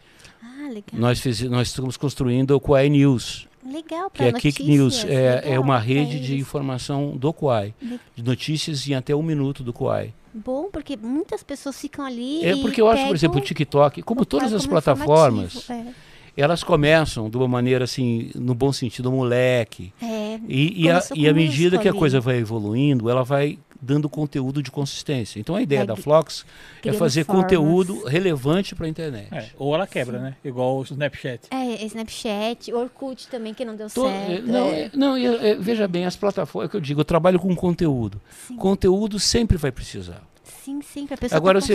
Ah, legal. Nós, fiz, nós estamos construindo o Quai News, Legal, que é Kick News. É, é uma rede de informação do Quai, de notícias em até um minuto do Quai. Bom, porque muitas pessoas ficam ali É porque eu acho, por exemplo, o TikTok, como o todas as plataformas, informativo. Elas começam de uma maneira assim, no bom sentido, moleque. É, é, E, e, a, e à medida que a coisa vai evoluindo, ela vai dando conteúdo de consistência. Então a ideia Vai da Flox é fazer formas. conteúdo relevante para a internet. É, ou ela quebra, né? Igual o Snapchat. é, Snapchat, Orkut também, que não deu certo. é, não, é. é, não e, é, veja bem, as plataformas, é o que eu digo, eu trabalho com conteúdo. Sim. Conteúdo sempre vai precisar. Sim, sim, pra pessoa Agora, tá você,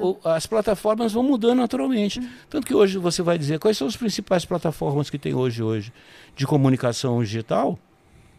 o- as plataformas vão mudando naturalmente. Tanto que hoje você vai dizer quais são as principais plataformas que tem hoje, hoje de comunicação digital.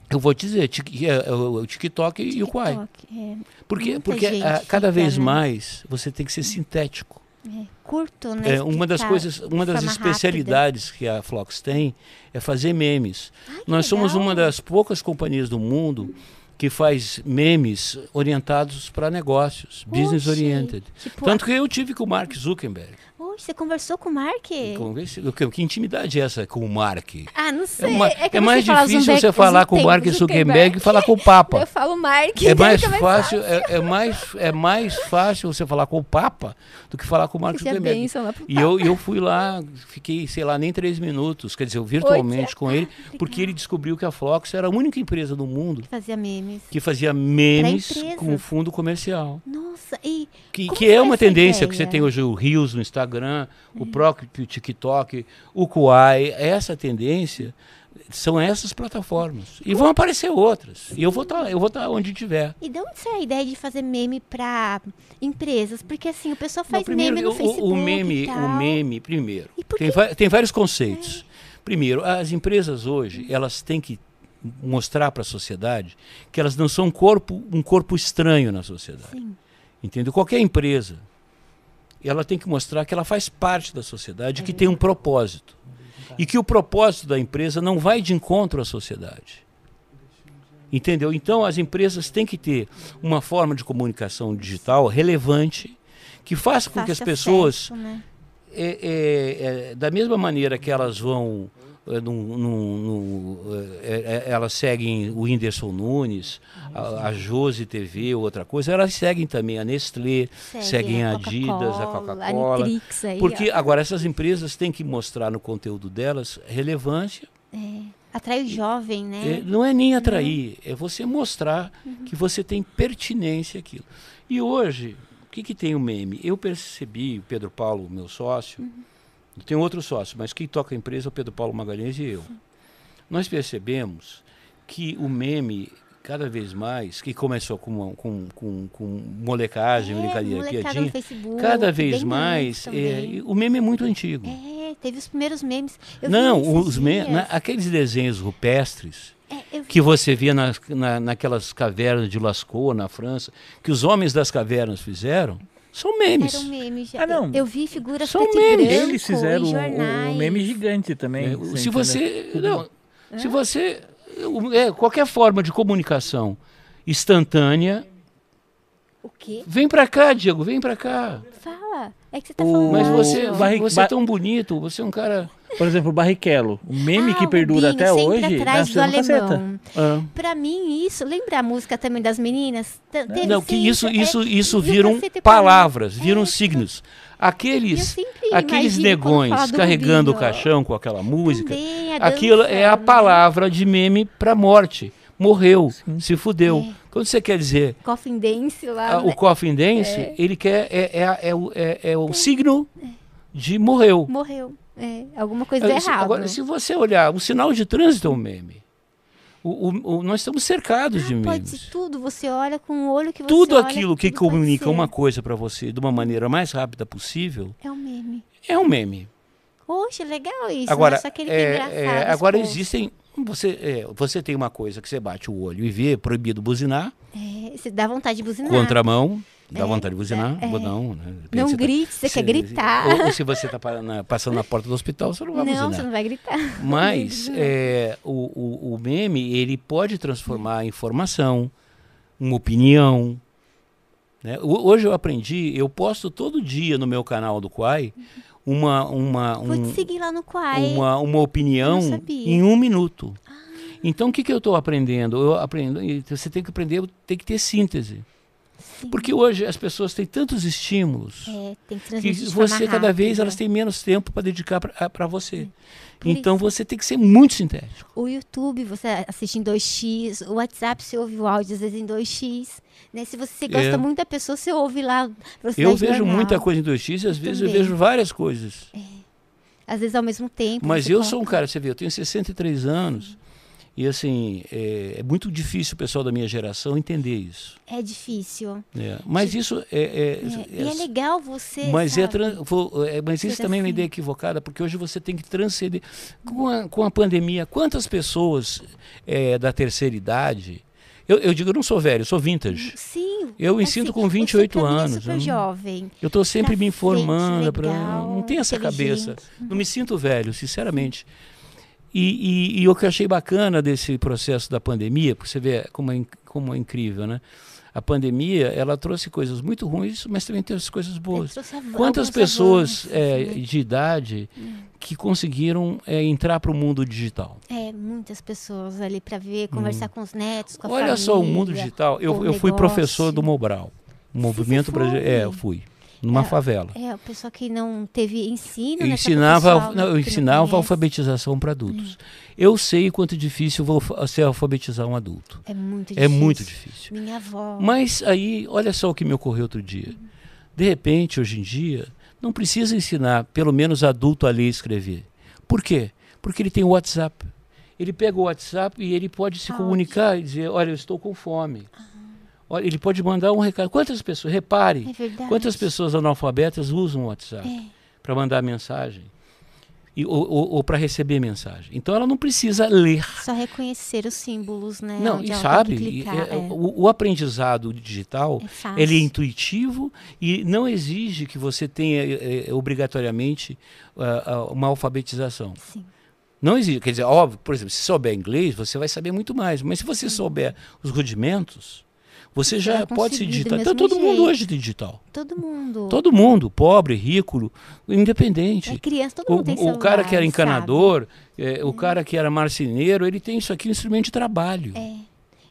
Eu vou te dizer, é, é o TikTok e o Quai. É, Porque, porque ah, cada fica, vez né? mais você tem que ser sintético. é, curto, né? É, uma das coisas, uma das especialidades que a Flox tem é fazer memes. rápida. Ai, Nós somos legal. uma das poucas companhias do mundo que faz memes orientados para negócios, business Oxe, oriented. Tipo, Tanto que eu tive com o Mark Zuckerberg. Oxe, você conversou com o Mark? Que, que intimidade é essa com o Mark? Ah, não É, sei. uma- é que é você mais difícil você falar com o Mark Zuckerberg. Que falar com o Papa. Eu falo Mark. É mais fácil, é, é mais, é mais fácil você falar com o Papa do que falar com o Mark Zuckerberg. pro E eu, eu fui lá, fiquei, sei lá, nem três minutos, quer dizer, eu virtualmente com ele, porque ele descobriu que a Flox era a única empresa no mundo Fazia memes. que fazia memes com fundo comercial. Nossa, e Que, que é uma tendência que você ideia? tem hoje o Reels no Instagram, o próprio TikTok, o Kuai, essa tendência são essas plataformas. E vão aparecer outras. E eu vou estar, eu vou estar onde tiver. E de onde saiu a ideia de fazer meme pra empresas? Porque assim, o pessoal faz Não, primeiro, meme no o- Facebook. o, meme, o meme, primeiro, tem, tem vários conceitos. Primeiro, as empresas hoje, elas têm que mostrar para a sociedade que elas não são um corpo, um corpo estranho na sociedade. Sim. Entendeu? Qualquer empresa, ela tem que mostrar que ela faz parte da sociedade, que tem um propósito. E que o propósito da empresa não vai de encontro à sociedade. Entendeu? Então as empresas têm que ter uma forma de comunicação digital relevante que faça com que as pessoas né? é, é, é, da mesma maneira que elas vão é, num, é, é, elas seguem o Whindersson Nunes, a, a Josi TV ou outra coisa, elas seguem também a Nestlé, seguem a Adidas, a Coca-Cola. Porque ó. agora essas empresas têm que mostrar no conteúdo delas relevância. atrai o jovem, né? É, não é nem atrair, é você mostrar que você tem pertinência àquilo. E hoje, o que, que tem o meme? Eu percebi, o Pedro Paulo, meu sócio, eu tenho outro sócio, mas quem toca a empresa é o Pedro Paulo Magalhães e eu. Nós percebemos que o meme, cada vez mais, que começou com, com, com, com molecagem, É, brincadeira, piadinha, Facebook, cada vez mais, memes é, o meme é muito antigo. É, teve os primeiros memes. Eu Não, os me- dias. na- aqueles desenhos rupestres, É, que você via nas, na, naquelas cavernas de Lascaux, na França, que os homens das cavernas fizeram, são memes. Era um meme já. Ah, não. Eu, vi figuras São memes. branco Eles fizeram um, jornais. um meme gigante também. É, se você. Não, se você. é, qualquer forma de comunicação instantânea. O quê? Vem pra cá, Diego, vem pra cá. Fala. É que você tá O- falando. Mas você, Barri- você é tão bonito, você é um cara. Por exemplo, o Barrichello. O meme Ah, que o perdura Rubinho, até hoje atrás do alemão. ah, Pra mim, isso, lembra a música também das meninas? Teve não, que isso, isso, é, isso o viram palavras, viram É, signos. Aqueles, aqueles negões carregando o caixão com aquela música. Também, Aquilo é a né? palavra de meme para morte. Morreu, se fudeu. É. Quando você quer dizer Coffin Dance lá. ah, né? o coffin dance, ele quer é, é, é, o- é, é o signo de morreu. Morreu. É, alguma coisa Ah, se- errada. Agora, se você olhar, o sinal de trânsito é um meme. O, o- o- nós estamos cercados de Ah, Pode memes. ser tudo, você olha com o olho que você Tudo olha, aquilo que tudo pode comunica uma coisa para você de uma maneira mais rápida possível É um meme. é um meme. Poxa, legal isso. Agora, né? Só que ele é, é, agora existem. Você, é, você tem uma coisa que você bate o olho e vê, é proibido buzinar, É, você dá vontade de buzinar. contramão, dá É, vontade de buzinar, é. não, né? De repente Não você tá- grite, você se- quer gritar. Ou, ou se você está passando na porta do hospital, você não vai Não, buzinar. você não vai gritar. Mas é, o, o, o meme, ele pode transformar a informação, uma opinião. né? Ho- Hoje eu aprendi, eu posto todo dia no meu canal do Quai uma, uma, Vou um, seguir lá no Quai. uma, uma opinião em um minuto. Então o que, que eu estou aprendendo? Eu aprendo, você tem que aprender, tem que ter síntese. Sim. Porque hoje as pessoas têm tantos estímulos É, que que você cada vez rápida. elas têm menos tempo para dedicar para você. Por Então isso. você tem que ser muito sintético. O YouTube você assiste em 2x, o WhatsApp você ouve o áudio às vezes em 2x. Né? Se você gosta É. muito da pessoa, você ouve lá. Eu vejo muita coisa em 2x e às vezes eu também. vejo várias coisas. Às vezes ao mesmo tempo. Mas eu sou um cara, você vê, eu tenho 63 anos e assim, é, é muito difícil o pessoal da minha geração entender isso. É difícil. né? Mas isso é... é- É, é- e é legal você. mas, é sabe? é- mas isso também é uma assim. ideia equivocada, porque hoje você tem que transcender. Com a, com a pandemia, quantas pessoas é, da terceira idade. Eu, eu digo, eu não sou velho, eu sou vintage. Sim. Eu me assim, sinto com você 28 pra mim é anos. super não- jovem. Eu estou sempre Pra me informando, frente, pra, legal, não tenho essa cabeça. Não me sinto velho, sinceramente. E, e, e o que eu achei bacana desse processo da pandemia, porque você vê como é, como é incrível, né? A pandemia, ela trouxe coisas muito ruins, mas também trouxe coisas boas. Quantas pessoas é, de idade que conseguiram é, entrar para o mundo digital? É, muitas pessoas ali para ver, conversar com os netos, com a Hum. Olha só, o mundo família, digital. Eu, eu fui professor do Mobral, movimento brasileiro. É, eu fui, numa É, favela. É, o pessoal que não teve ensino, Eu né? ensinava, eu não ensinava. Hum. alfabetização para adultos. Eu sei quanto difícil ser alfabetizar um adulto. É muito É difícil. muito difícil. Minha avó. Mas aí, olha só o que me ocorreu outro dia. De repente, hoje em dia, não precisa ensinar pelo menos adulto a ler e escrever. Por quê? Porque ele tem o WhatsApp. Ele pega o WhatsApp e ele pode se comunicar e dizer, olha, eu estou com fome. Olha, ele pode mandar um recado. Quantas pessoas, repare, É quantas pessoas analfabetas usam o WhatsApp É. para mandar mensagem? e, ou, ou, ou para receber mensagem. Então ela não precisa ler. Só reconhecer os símbolos, né? Não, e sabe, clicar, é, é. o, o aprendizado digital É ele é intuitivo e não exige que você tenha obrigatoriamente ah, uma alfabetização. Sim. Não existe. Quer dizer, óbvio, por exemplo, se souber inglês, você vai saber muito mais. Mas se você souber os rudimentos, você já vai pode se digitar. Então todo mundo jeito. hoje tem digital. Todo mundo. Todo mundo, pobre, rico, independente. É criança, todo O, mundo tem o celular, cara que era encanador, eh, o cara que era marceneiro, ele tem isso aqui, um instrumento de trabalho. É.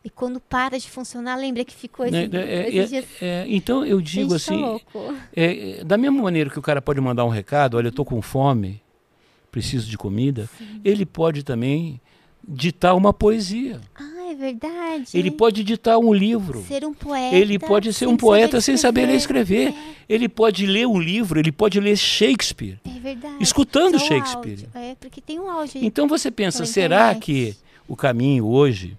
E quando para de funcionar, lembra que ficou esse, Né, né, é- é- dias... é, então eu digo tá assim, é, é, da mesma maneira que o cara pode mandar um recado, olha, eu estou com fome, preciso de comida, ele pode também ditar uma poesia. Ah, é verdade. Ele pode ditar um livro. ser um poeta. Ele pode ser um poeta saber sem saber ler e escrever. Ele pode ler um livro, ele pode ler Shakespeare, É verdade. escutando Só Shakespeare. É, porque tem um áudio. Então você pensa, será que o caminho hoje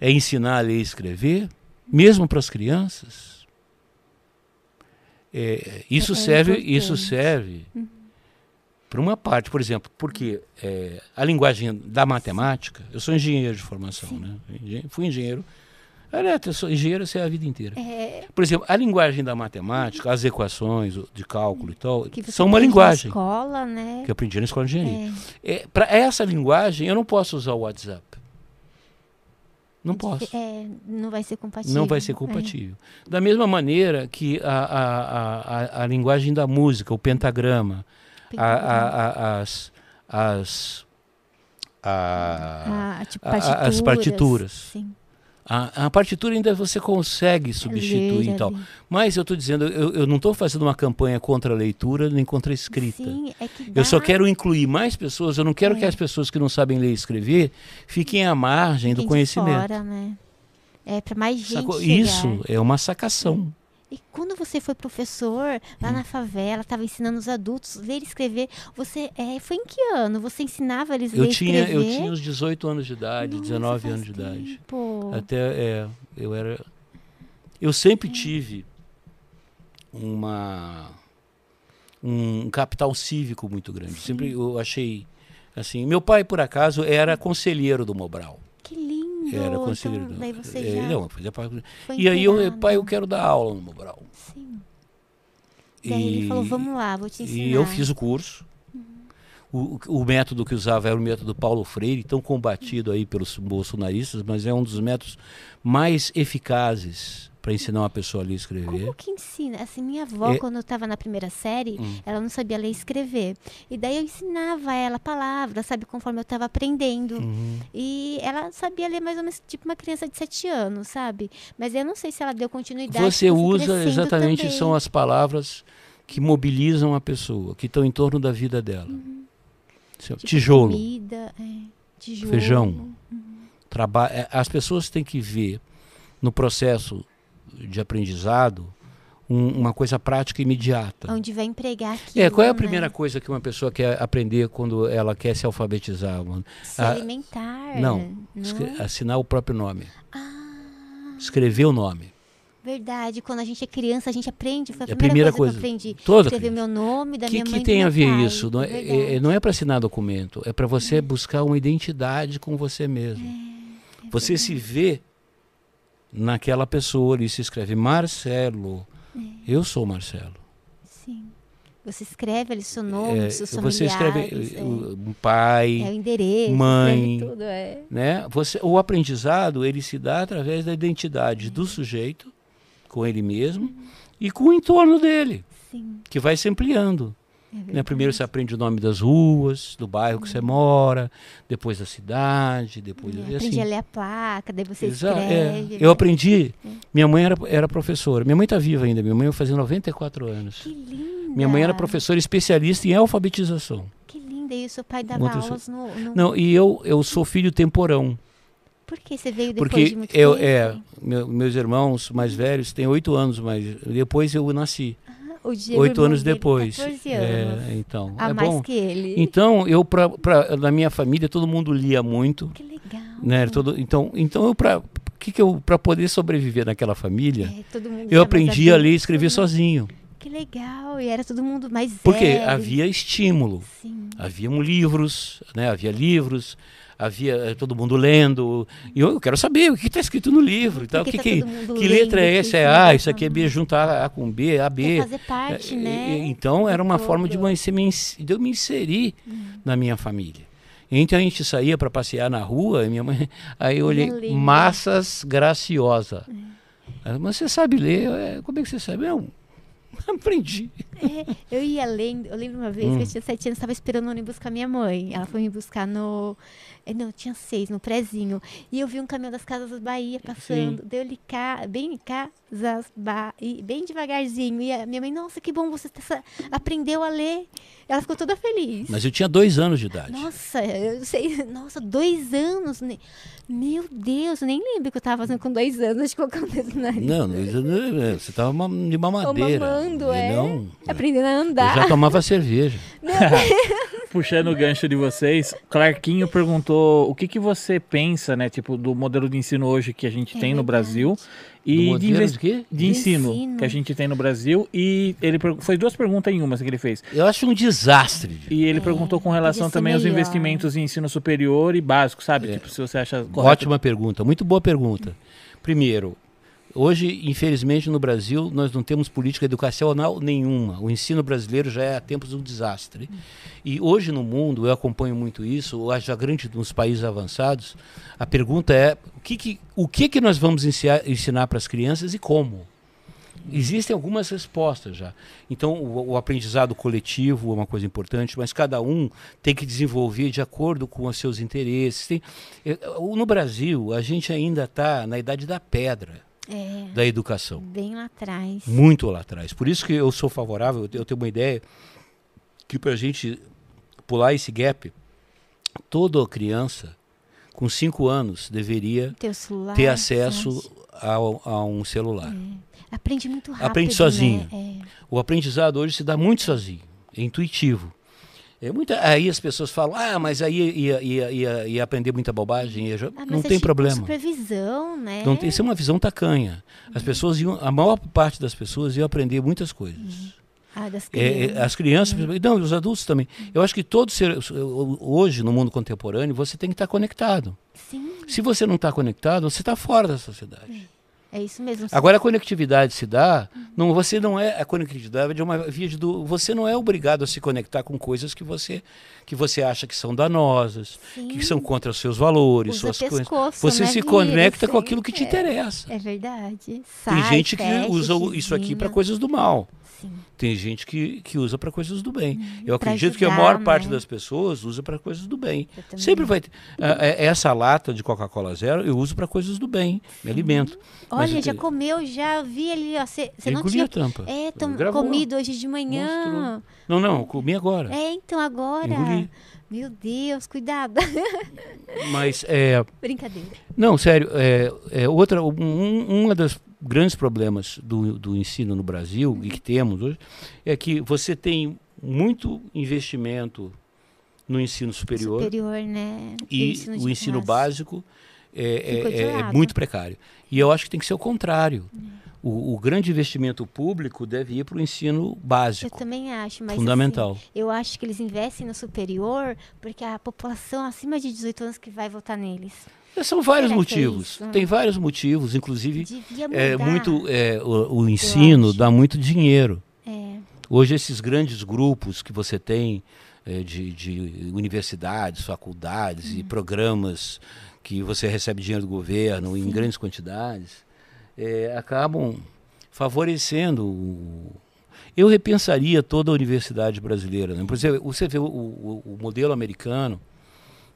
é ensinar a ler e escrever, mesmo para as crianças? É, isso É serve, importante. isso serve para uma parte, por exemplo, porque é, a linguagem da matemática, eu sou engenheiro de formação, né? Engen- Fui engenheiro. Aliás, eu sou engenheiro assim, a vida inteira. É, Por exemplo, a linguagem da matemática, as equações de cálculo e tal, são uma aprende na linguagem escola, né? que eu aprendi na escola de engenharia. É, É, para essa linguagem, eu não posso usar o WhatsApp. Não posso. é, não vai ser compatível. Não vai ser É. compatível. Da mesma maneira que a, a, a, a linguagem da música, o pentagrama, a, a, a, as, as, a, Ah, tipo, a- as partituras. Sim. a, a partitura ainda você consegue substituir e tal. Mas eu estou dizendo, eu, eu não estou fazendo uma campanha contra a leitura nem contra a escrita. Sim, é que Eu só dá- quero incluir mais pessoas, eu não quero É. que as pessoas que não sabem ler e escrever fiquem à margem do Fiquem de conhecimento. Fora, né? É para mais gente. Isso é uma sacação. E quando você foi professor lá Hum. na favela, estava ensinando os adultos a ler e escrever, você é, foi em que ano? Você ensinava eles a Eu ler e tinha, escrever? eu tinha uns 18 anos de idade, Nossa, 19 faz anos de idade. tempo. Até, é, eu era... Eu sempre tive uma... Um capital cívico muito grande. Sempre eu achei... Assim, meu pai, por acaso, era conselheiro do Mobral. Que lindo! Era conselheiro então, você é, já Não, fazia parte- foi E aí, eu, pai, eu quero dar aula no Mobral. Sim. Daí ele falou, vamos lá, vou te ensinar. Uhum. E eu fiz o curso. O, o método que usava era o método Paulo Freire, tão combatido aí pelos bolsonaristas, mas é um dos métodos mais eficazes para ensinar uma pessoa a ler e escrever. Como que ensina? Assim, minha avó, É- quando eu estava na primeira série, Hum. ela não sabia ler e escrever. E daí eu ensinava ela palavras, sabe, conforme eu estava aprendendo. Uhum. E ela sabia ler mais ou menos tipo uma criança de 7 anos, sabe? Mas eu não sei se ela deu continuidade. Você usa exatamente, também. são as palavras que mobilizam a pessoa, que estão em torno da vida dela. Assim, ó, Tipo, Tijolo. Comida, é, tijolo. Feijão. Traba é, as pessoas têm que ver no processo de aprendizado um- uma coisa prática e imediata. Onde vai empregar aquilo, É, qual é a né? primeira coisa que uma pessoa quer aprender quando ela quer se alfabetizar? mano? Se Ah, alimentar. não, não? Escre- assinar o próprio nome. Ah, Escrever o nome. verdade. Quando a gente é criança, a gente aprende. Foi a É a primeira, primeira coisa, coisa. que eu aprendi. Toda Escrever criança. meu nome, da O que, minha que mãe e do tem a ver pai. isso? Não é, Verdade. é- não é para assinar documento, é para você buscar uma identidade com você mesmo. É você se vê naquela pessoa ali, se escreve Marcelo. É. Eu sou Marcelo. Sim. Você escreve ali seu nome, É, seus você familiares. escreve é. uh, um pai, É o endereço, mãe. escreve tudo, é. né? Você, o aprendizado ele se dá através da identidade do sujeito com ele mesmo e com o entorno dele, Sim. que vai se ampliando. É Né? Primeiro você aprende o nome das ruas, do bairro que você mora, depois da cidade, depois É, e aprendi assim. a ler a placa, daí você Exa- é. escreve. Eu né? aprendi. Minha mãe era, era professora. Minha mãe está viva ainda. Minha mãe vai fazer 94 anos. Que linda. Minha mãe era professora especialista em alfabetização. Que linda. E o seu pai dava Outra aulas no, no... Não, e eu, eu sou filho temporão. Por que você veio depois Porque de muito eu, tempo? é, meu- meus irmãos mais velhos têm oito anos, mas depois eu nasci. O Diego, Oito anos depois. 14 É, anos. então, a é mais bom. que ele. Então, eu, pra, pra, na minha família, todo mundo lia muito. Que legal. Né? Todo, então, então eu, para que que eu para poder sobreviver naquela família, É, eu aprendi a ler e escrever né? sozinho. que legal. E era todo mundo mais Porque velho. havia estímulo. Sim. Haviam livros, né? havia livros, havia eh, todo mundo lendo. E eu quero saber o que está escrito no livro. e tal. Que, tá que, que letra é essa? É isso A, isso aqui é B, juntar A com B, A, B. Quer fazer parte, É, né? Então era uma forma de, uma, de eu me inserir na minha família. Então a gente saía para passear na rua, e minha mãe, aí eu olhei. Massas Graciosa. Ela, Mas você sabe ler? Eu, "É, Como é que você sabe? Não, aprendi. É, eu ia lendo, eu lembro uma vez Hum. que eu tinha sete anos, estava esperando o ônibus com a minha mãe. Ela foi me buscar no. Eh, Não, eu tinha seis, no prézinho. E eu vi um caminhão das Casas Bahia passando. Deu ele cá, bem Casas Bahia, bem devagarzinho. E a minha mãe, nossa, que bom, você tá aprendeu a ler. Ela ficou toda feliz. Mas eu tinha dois anos de idade. Nossa, eu sei, nossa, dois anos. ne- Meu Deus, eu nem lembro o que eu tava fazendo com dois anos de colocar o dedo na Não, não, não- é, você estava de mamadeira. mamando, E é. Não, Aprendendo a eu andar. já tomava cerveja. Puxando o gancho de vocês, Clarquinho perguntou o que, que você pensa, né, tipo, do modelo de ensino hoje que a gente É tem no verdade. Brasil Do e de, modelo inves- de quê? de De ensino, ensino. que a gente tem no Brasil e ele per- foi duas perguntas em uma que ele fez. Eu acho um desastre. E ele perguntou com relação É, também aos investimentos em ensino superior e básico, sabe? É. Tipo, se você acha correto. Ótima pergunta, muito boa pergunta. Primeiro, hoje, infelizmente, no Brasil, nós não temos política educacional nenhuma. O ensino brasileiro já é há tempos um desastre. E hoje no mundo, eu acompanho muito isso, já grande nos países avançados, a pergunta é o que, que, o que, que nós vamos ensinar, ensinar para as crianças e como? Existem algumas respostas já. Então, o, o aprendizado coletivo é uma coisa importante, mas cada um tem que desenvolver de acordo com os seus interesses. Tem- eh, no Brasil, a gente ainda está na idade da pedra É, da educação, bem lá atrás. muito lá atrás. Por isso que eu sou favorável, eu te- eu tenho uma ideia que para a gente pular esse gap, toda criança com cinco anos deveria celular. ter acesso ao- a um celular. Aprende muito rápido. Aprende sozinho. Né? O aprendizado hoje se dá muito sozinho, é intuitivo. É muita, aí as pessoas falam, ah, mas aí ia, ia, ia, ia aprender muita bobagem. ia jo-" É. Ah, não é tem tipo problema. supervisão, né? Não tem, isso é uma visão tacanha. As pessoas iam, a maior parte das pessoas iam aprender muitas coisas. Ah, das É, é, crianças. as crianças, não, e os adultos também. Eu acho que todo ser, hoje no mundo contemporâneo você tem que estar conectado. Sim, Se você não está conectado, você está fora da sociedade. É isso mesmo. Agora a conectividade se dá, não, você não é a conectividade é uma via de du- você não é obrigado a se conectar com coisas que você que você acha que são danosas, Sim. que são contra os seus valores, Usa suas coisas. pescoço, Você né, se conecta com aquilo que te É. interessa. É verdade. Tem Sai, gente que usa isso aqui para coisas do mal. Sim. Tem gente que, que usa para coisas do bem. Eu Uhum. pra acredito que a ajudar, maior parte né? das pessoas usa para coisas do bem. Eu. Sempre vai ter. ah, é- Essa lata de Coca-Cola Zero eu uso para coisas do bem, me alimento. Olha, eu já te- comeu, já vi ali. Você eu não tinha. a tampa. É, tom, comido hoje de manhã. Não, não, comi agora. É, então agora. Engoli. Meu Deus, cuidado. Mas, é, Brincadeira. não, sério, é, é outra, um, um dos grandes problemas do, do ensino no Brasil, e que temos hoje, é que você tem muito investimento no ensino superior, Superior, né? e de o ensino classe. básico é, é- é lado. muito precário. E eu acho que tem que ser o contrário. O, o grande investimento público deve ir para o ensino Eu básico, também acho, mas fundamental. assim, eu acho que eles investem no superior porque a população acima de 18 anos que vai votar neles. São vários Será é motivos. Tem vários motivos, inclusive é muito é, o, o ensino dá muito dinheiro. É, Hoje esses grandes grupos que você tem é, de, de universidades, faculdades Uhum. e programas que você recebe dinheiro do governo em grandes quantidades, é, acabam favorecendo. o- Eu repensaria toda a universidade brasileira. Né? Por exemplo, você vê o, o- o modelo americano,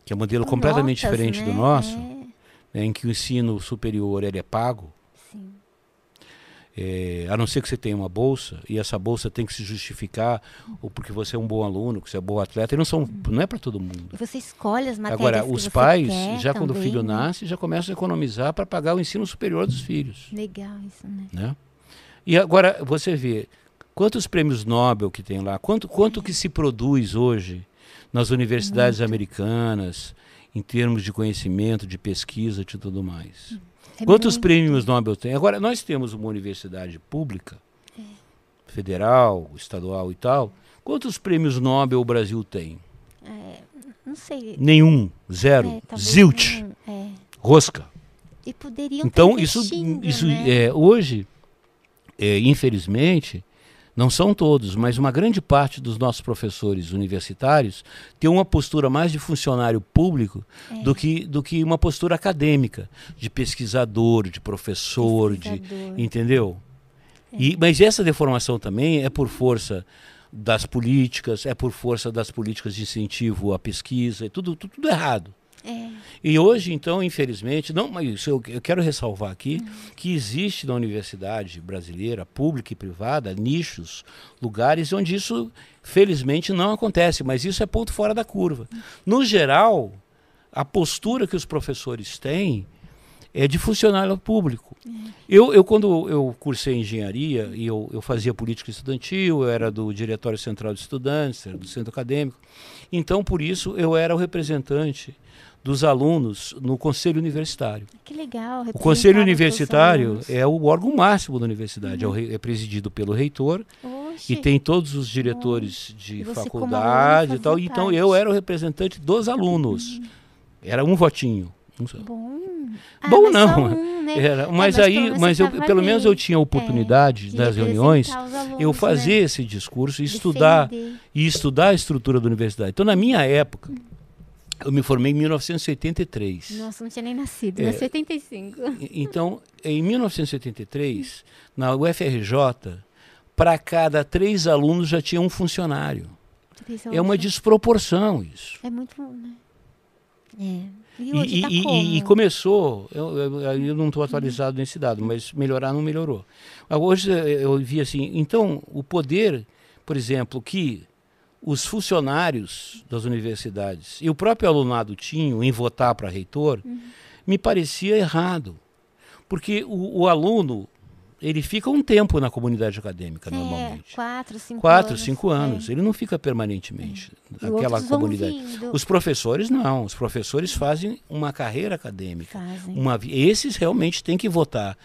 que é um modelo com completamente notas, diferente do né? nosso, É, né, em que o ensino superior ele é pago. É, a não ser que você tenha uma bolsa e essa bolsa tem que se justificar ou porque você é um bom aluno, que você é um bom atleta, e não são, não é para todo mundo. E você escolhe as matérias Agora, os pais, já quando o também, filho né? nasce, já começam a economizar para pagar o ensino superior dos filhos, Legal isso, né? né? E agora você vê quantos prêmios Nobel que tem lá, quanto quanto que se produz hoje nas universidades americanas em termos de conhecimento, de pesquisa, de tudo mais. É Quantos muito. prêmios Nobel tem? Agora, nós temos uma universidade pública, federal, estadual e tal, quantos prêmios Nobel o Brasil tem? É, não sei. Nenhum, zero, É, não- é. rosca. E poderiam Então isso, isso né? é, hoje, é, infelizmente, não são todos, mas uma grande parte dos nossos professores universitários tem uma postura mais de funcionário público É. do, que, do que uma postura acadêmica, de pesquisador, de professor, de, Pesquisador. entendeu? É. E, mas essa deformação também é por força das políticas, é por força das políticas de incentivo à pesquisa, é tudo, tudo, tudo errado. É. E hoje, então, infelizmente, não, mas eu, eu quero ressalvar aqui que existe na universidade brasileira, pública e privada, nichos, lugares onde isso, felizmente, não acontece, mas isso é ponto fora da curva. No geral, a postura que os professores têm é de funcionário público. Eu, eu, quando eu cursei engenharia e eu, eu fazia política estudantil, eu era do Diretório Central de Estudantes, era do Centro Acadêmico, então, por isso, eu era o representante dos alunos no Conselho Universitário. Que legal. O Conselho Universitário é o órgão máximo da universidade, é re- é, presidido pelo reitor Oxe, e tem todos os diretores de E você, como faculdade e tal. Então, eu era o representante dos alunos. Era um votinho. Um só. Bom. Ah, Bom mas não. um, né? Era, É, mas aí, mas eu, pelo menos eu tinha a oportunidade de nas reuniões os alunos, eu né? fazer esse discurso e estudar e estudar a estrutura da universidade. Então, na minha época, eu me formei em 1983. Nossa, não tinha nem nascido. É. Nasci em 85. E- Então, em 1973, na UFRJ, para cada três alunos já tinha um funcionário. É uma desproporção isso. É muito. Né? É. E E, tá e- e- começou, eu, eu- eu não estou atualizado nesse dado, mas melhorar não melhorou. Hoje eu vi assim, então o poder, por exemplo, que os funcionários das universidades e o próprio alunado tinham em votar para reitor, Uhum. me parecia errado. Porque o, o aluno, ele fica um tempo na comunidade acadêmica, É, normalmente. quatro, cinco Quatro, anos. cinco anos. é. Ele não fica permanentemente E naquela comunidade. vindo. Os professores não. Os professores fazem uma carreira acadêmica. Fazem. Uma, esses realmente têm que votar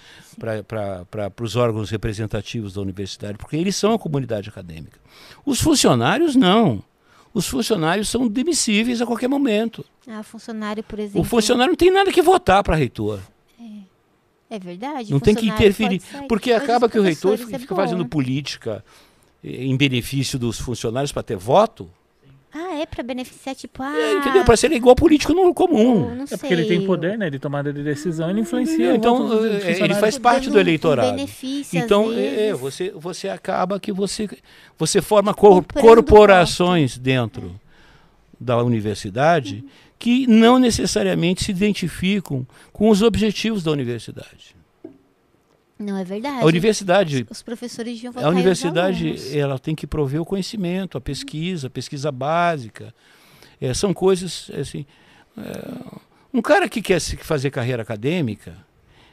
para os órgãos representativos da universidade, porque eles são a comunidade acadêmica. Os funcionários não. Os funcionários são demissíveis a qualquer momento. Ah, funcionário, por exemplo. O funcionário não tem nada que votar para reitor. É verdade. Não tem que interferir. Porque acaba que o reitor professores é fica fazendo política eh, em benefício dos funcionários para ter voto. Ah, é pra beneficiar, tipo, ah. É, entendeu? Para ser igual político no comum. não É porque ele tem poder, né, de tomada de decisão, ele influencia. Então, eh, ele faz parte do eleitorado. Então, é, é, você, você acaba que você, você forma cor- corporações dentro da universidade que não necessariamente se identificam com os objetivos da universidade. Não é verdade. A universidade, Os professores deviam a universidade, os ela tem que prover o conhecimento, a pesquisa, a pesquisa básica. É, são coisas assim. é, um cara que quer fazer carreira acadêmica,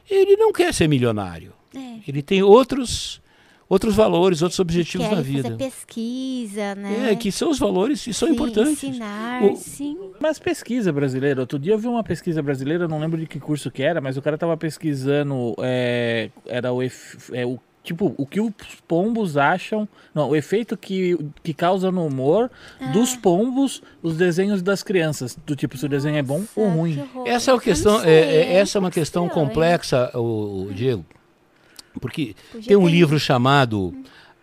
ele não quer ser milionário. É. Ele tem outros outros valores, outros objetivos Querem na vida. fazer pesquisa, né? É, que são os valores e são Sim, importantes. Ensinar, O- sim. Mas pesquisa brasileira, outro dia eu vi uma pesquisa brasileira, não lembro de que curso que era, mas o cara tava pesquisando, é, era o, ef- é, o tipo, o que os pombos acham, não, o efeito que, que causa no humor dos Ah. pombos os desenhos das crianças, do tipo se o desenho é bom ou ruim. Essa é uma questão, sei, é, é- essa é uma questão complexa, o, Diego, porque Podia tem um ter- livro chamado,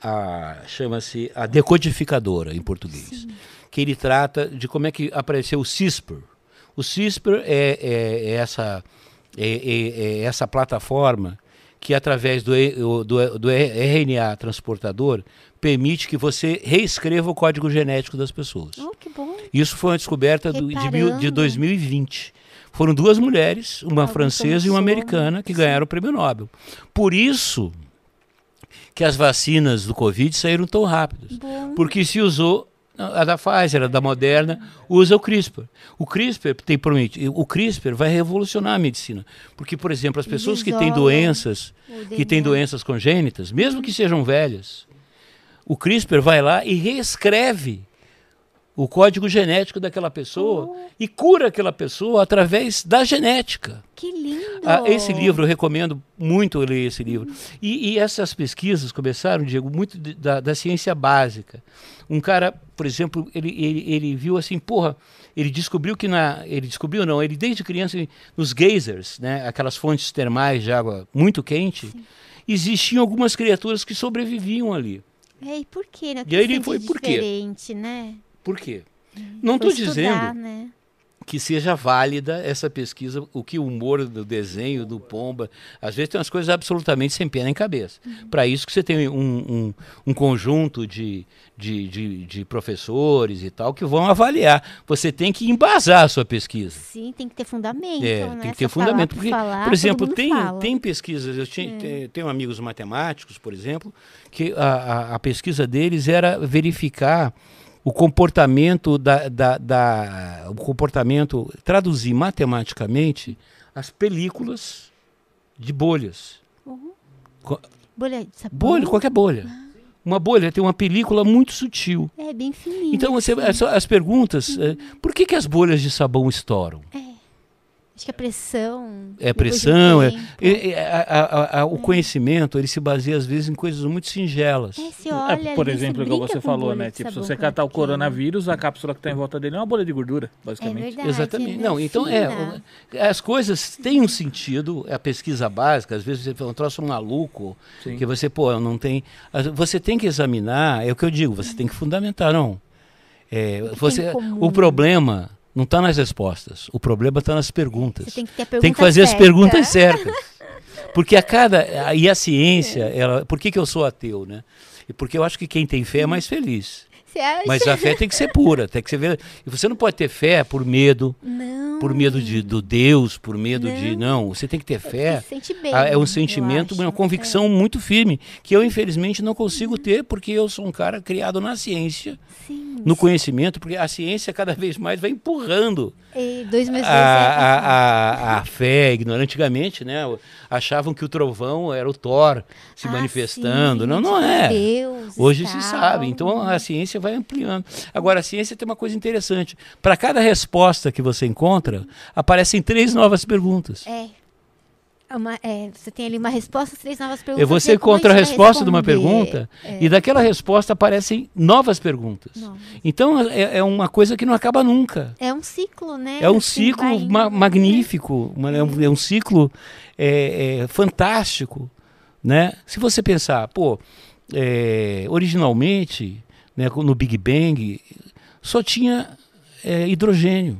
a- chama-se A Decodificadora, em português, que ele trata de como é que apareceu o CISPR. O CISPR é, é- é essa, é, é- é essa plataforma que, através do, do, do RNA transportador, permite que você reescreva o código genético das pessoas. Oh. Isso foi uma descoberta do- de, de Reparando. 2020. Foram duas mulheres, uma Alguém francesa e uma americana, que ganharam o prêmio Nobel. Por isso que as vacinas do Covid saíram tão rápidas. Bom. Porque se usou a da Pfizer, a da Moderna, usa o CRISPR. O CRISPR tem promete, o CRISPR vai revolucionar a medicina, porque por exemplo, as pessoas que têm doenças, que têm doenças congênitas, mesmo que sejam velhas, o CRISPR vai lá e reescreve o código genético daquela pessoa Oh. e cura aquela pessoa através da genética. Que lindo! Ah, esse livro, eu recomendo muito ler esse livro. E, e essas pesquisas começaram, Diego, muito de- da, da ciência básica. Um cara, por exemplo, ele, ele, ele viu assim, porra, ele descobriu que na. Ele descobriu, não, ele desde criança, nos geysers, né, aquelas fontes termais de água muito quente, existiam algumas criaturas que sobreviviam ali. É, e por quê, né? O E que aí ele foi, por quê? diferente, né? Por quê? Não Foi estou dizendo né? que seja válida essa pesquisa, o que o humor do desenho, do Pomba. Às vezes tem umas coisas absolutamente sem pé nem cabeça. Para isso que você tem um, um, um conjunto de, de, de, de professores e tal que vão avaliar. Você tem que embasar a sua pesquisa. Sim, tem que ter fundamento, É, né? tem que ter Só falar fundamento. por Porque, falar, por exemplo, tem, fala. É. tem pesquisas, eu tinha- te- tenho amigos matemáticos, por exemplo, que a, a, a pesquisa deles era verificar o comportamento da, da, da- o comportamento, traduzir matematicamente as películas de bolhas. Co- Bolha de sabão. Bolha, qualquer bolha. Uma bolha tem uma película muito sutil. É, bem fininho. Então você, as, as perguntas, eh, por que, que as bolhas de sabão estouram? Acho que a pressão... É pressão, é, e- a- a- a- o conhecimento ele se baseia às vezes em coisas muito singelas. É, você É, olha por ali, exemplo, igual você falou, né? Tipo, se você catar o é coronavírus, a cápsula que está em volta dele é uma bolha de gordura, É basicamente. verdade. Exatamente. né? Não, então é, as coisas têm um sentido, é a pesquisa básica, às vezes você fala um troço maluco, Sim. que você, pô, não tem. Você tem que examinar, é o que eu digo, você tem que fundamentar, não. É, você, o problema não está nas respostas, o problema está nas perguntas. Tem que pergunta tem que fazer as certa. perguntas certas. Porque a cada. E a ciência, ela, por que, que eu sou ateu, né? E porque eu acho que quem tem fé é mais feliz. Mas a fé tem que ser pura, tem que ser E você não pode ter fé por medo, Não. por medo de, do Deus, por medo de. Não, você tem que ter fé. Você se sente bem, Ah, É um sentimento, acho. uma convicção muito firme, que eu infelizmente não consigo ter, porque eu sou um cara criado na ciência, Sim. no conhecimento, porque a ciência cada vez mais vai empurrando E dois meses a, a, a, a fé ignorante. Antigamente, né, achavam que o trovão era o Thor se Ah, manifestando. sim, não, não é. Deus Hoje se sabe. Então a ciência vai ampliando. Agora, a ciência tem uma coisa interessante. Para cada resposta que você encontra, aparecem três novas perguntas. É. Uma- é, você tem ali uma resposta, três novas perguntas. E você encontra a resposta de uma pergunta e daquela resposta aparecem novas perguntas. Não. Então é, é uma coisa que não acaba nunca. É um ciclo, né? É um Assim, ciclo ma- magnífico, uma- é, um, é um ciclo é, é, fantástico, né? Se você pensar, pô, é, originalmente, né, no Big Bang, só tinha é, hidrogênio.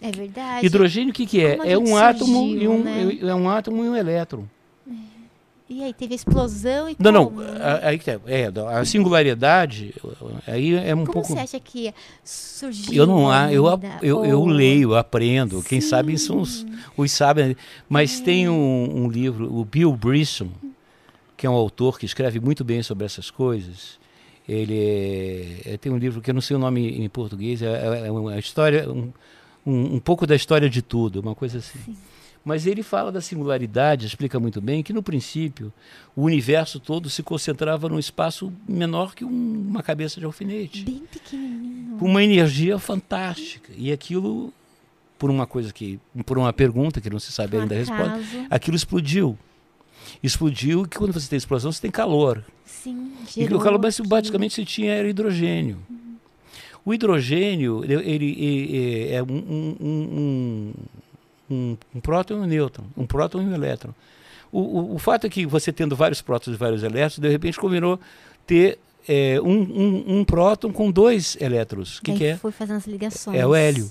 É verdade. Hidrogênio o que, que é? Como É um gente átomo surgiu, e um né? é um átomo e um elétron. E aí teve a explosão e Não, não. como, né? a- Aí tá, é, a singularidade aí é um Como pouco. você acha que surgiu? Eu não há, eu, eu, eu leio, aprendo. Quem Sim. sabe são os, os sabem. Mas tem um, um livro, o Bill Brisson, que é um autor que escreve muito bem sobre essas coisas. Ele é, é- tem um livro que eu não sei o nome em português, é, é- é uma história, um, um, um pouco da história de tudo, uma coisa assim. Mas ele fala da singularidade, explica muito bem que no princípio o universo todo se concentrava num espaço menor que um- uma cabeça de alfinete Bem pequenininho. com uma energia fantástica. E aquilo, por uma coisa que, por uma pergunta que não se sabe ainda a resposta, aquilo explodiu. Explodiu que quando você tem explosão, você tem calor. Sim, E gerou o calor basicamente você tinha era hidrogênio. O hidrogênio, ele, ele- ele é um, um, um, um, próton e um nêutron, um próton e um elétron. O, o, o fato é que você tendo vários prótons e vários elétrons, de repente combinou ter é, um, um, um próton com dois elétrons. O que, que é? foi fazendo as ligações. É o hélio.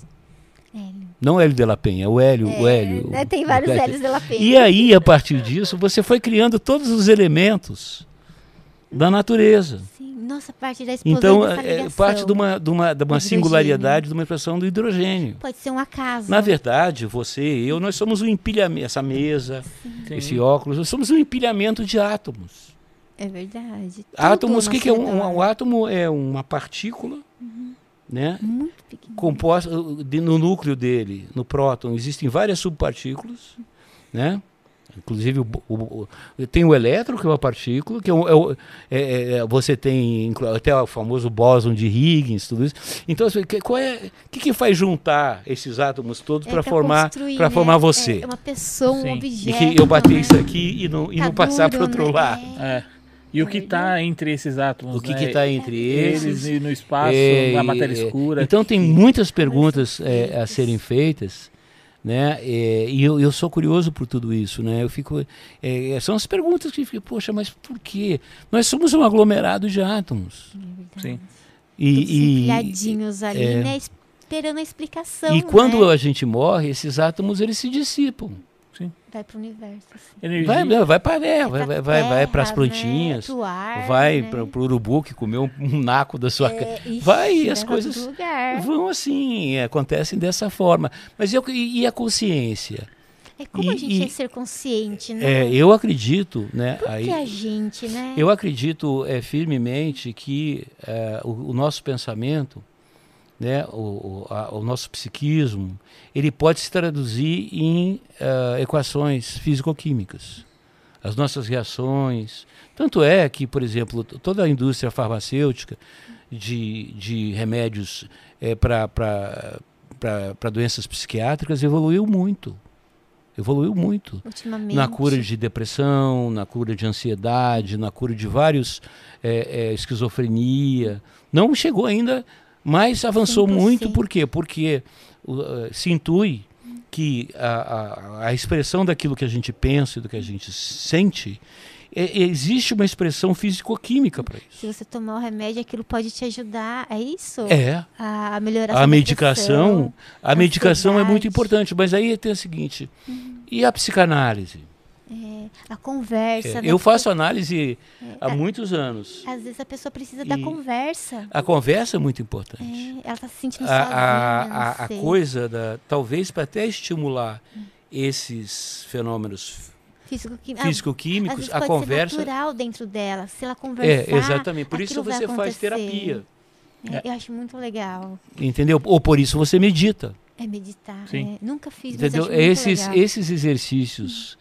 Hélio. Não Hélio de la Penha, é o Hélio. o Hélio É, tem vários o- hélios de la Penha. E aí, a partir disso, você foi criando todos os elementos da natureza. Sim, nossa, parte da explosão Então, é parte de uma, de uma, de uma singularidade, de uma expressão do hidrogênio. Pode ser um acaso. Na verdade, você e eu, nós somos um empilhamento, essa mesa, Sim. esse óculos, nós somos um empilhamento de átomos. É verdade. Átomos, o que, que é um, um, um átomo? É uma partícula, né? Muito pequeno. composta de- no núcleo dele, no próton, existem várias subpartículas, né? Inclusive, o, o- o- tem o elétron, que é uma partícula, que é, é o- é- é- você tem até o famoso bóson de Higgins, tudo isso. Então, assim, que- qual é, o que, que faz juntar esses átomos todos É para formar, para né? formar você? É uma pessoa, um Sim. E E objeto. que eu bater né? isso aqui e não, e Tá não passar para outro né? lado. É. É. E o que está entre esses átomos? O que né? está entre eles? Eles e no espaço, É, na matéria é, escura. Então tem muitas perguntas é, a serem feitas, né? É, e eu, eu sou curioso por tudo isso, né? Eu fico, é, são as perguntas que fico, poxa, mas por quê? Nós somos um aglomerado de átomos. Sim. E, e, empilhadinhos ali, é. né? Esperando a explicação. e quando né? a gente morre, esses átomos eles se dissipam. Vai pro universo. Assim. Energia. Vai, não, vai para é, vai, vai, vai, vai para as plantinhas, Né? Ar, vai né? para o urubu que comeu um, naco da sua. É, ixi, vai, as coisas. Vão assim, acontecem dessa forma. Mas eu, e, e a consciência? É como a e- gente e- é ser consciente, né? É, eu acredito, né? Por aí, a gente, né? eu acredito é, firmemente que é, o, o nosso pensamento, né, o, a- o nosso psiquismo, ele pode se traduzir em ah, equações físico-químicas. As nossas reações. Tanto é que, por exemplo, toda a indústria farmacêutica de, de remédios é, para doenças psiquiátricas evoluiu muito. Evoluiu muito na cura de depressão, na cura de ansiedade, na cura de vários é, é, esquizofrenia. Não chegou ainda, mas avançou 100%. muito. Por quê? Porque uh, se intui que a, a, a expressão daquilo que a gente pensa e do que a gente sente, é- existe uma expressão físico-química para Se isso. você tomar o remédio, aquilo pode te ajudar, é isso? É, A melhorar a medicação, a medicação é muito importante, mas aí tem o seguinte, e a psicanálise? É, a conversa. É, né? eu faço análise há É, muitos anos. Às vezes a pessoa precisa da conversa. A conversa é muito importante. É, ela tá se sentindo A, sozinha, a, a, a coisa da. Talvez para até estimular esses fenômenos físico-químicos, a pode conversa. natural dentro dela. Se ela conversar. É, exatamente. Por isso você faz terapia. É, Eu acho muito legal. Entendeu? Ou por isso você medita. É meditar. É. Nunca fiz, Entendeu? Esses, esses exercícios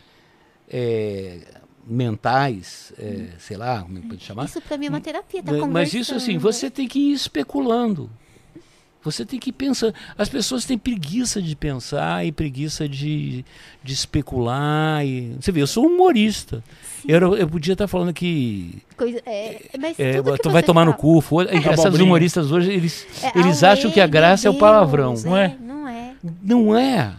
é, mentais, é, sei lá, como é que pode chamar? Isso pra mim é uma terapia, tá Né, conversando. Mas isso assim, você tem que ir especulando. Você tem que pensar. As pessoas têm preguiça de pensar e preguiça de, de especular. E, você vê, eu sou humorista. Eu, eu podia estar falando que Coisa, é, mas é, tudo que tu vai tomar no fala- cu. foda- É abobrinha. humoristas hoje, eles, É, eles acham que a graça é o Deus, palavrão. não é? Não é. Não é.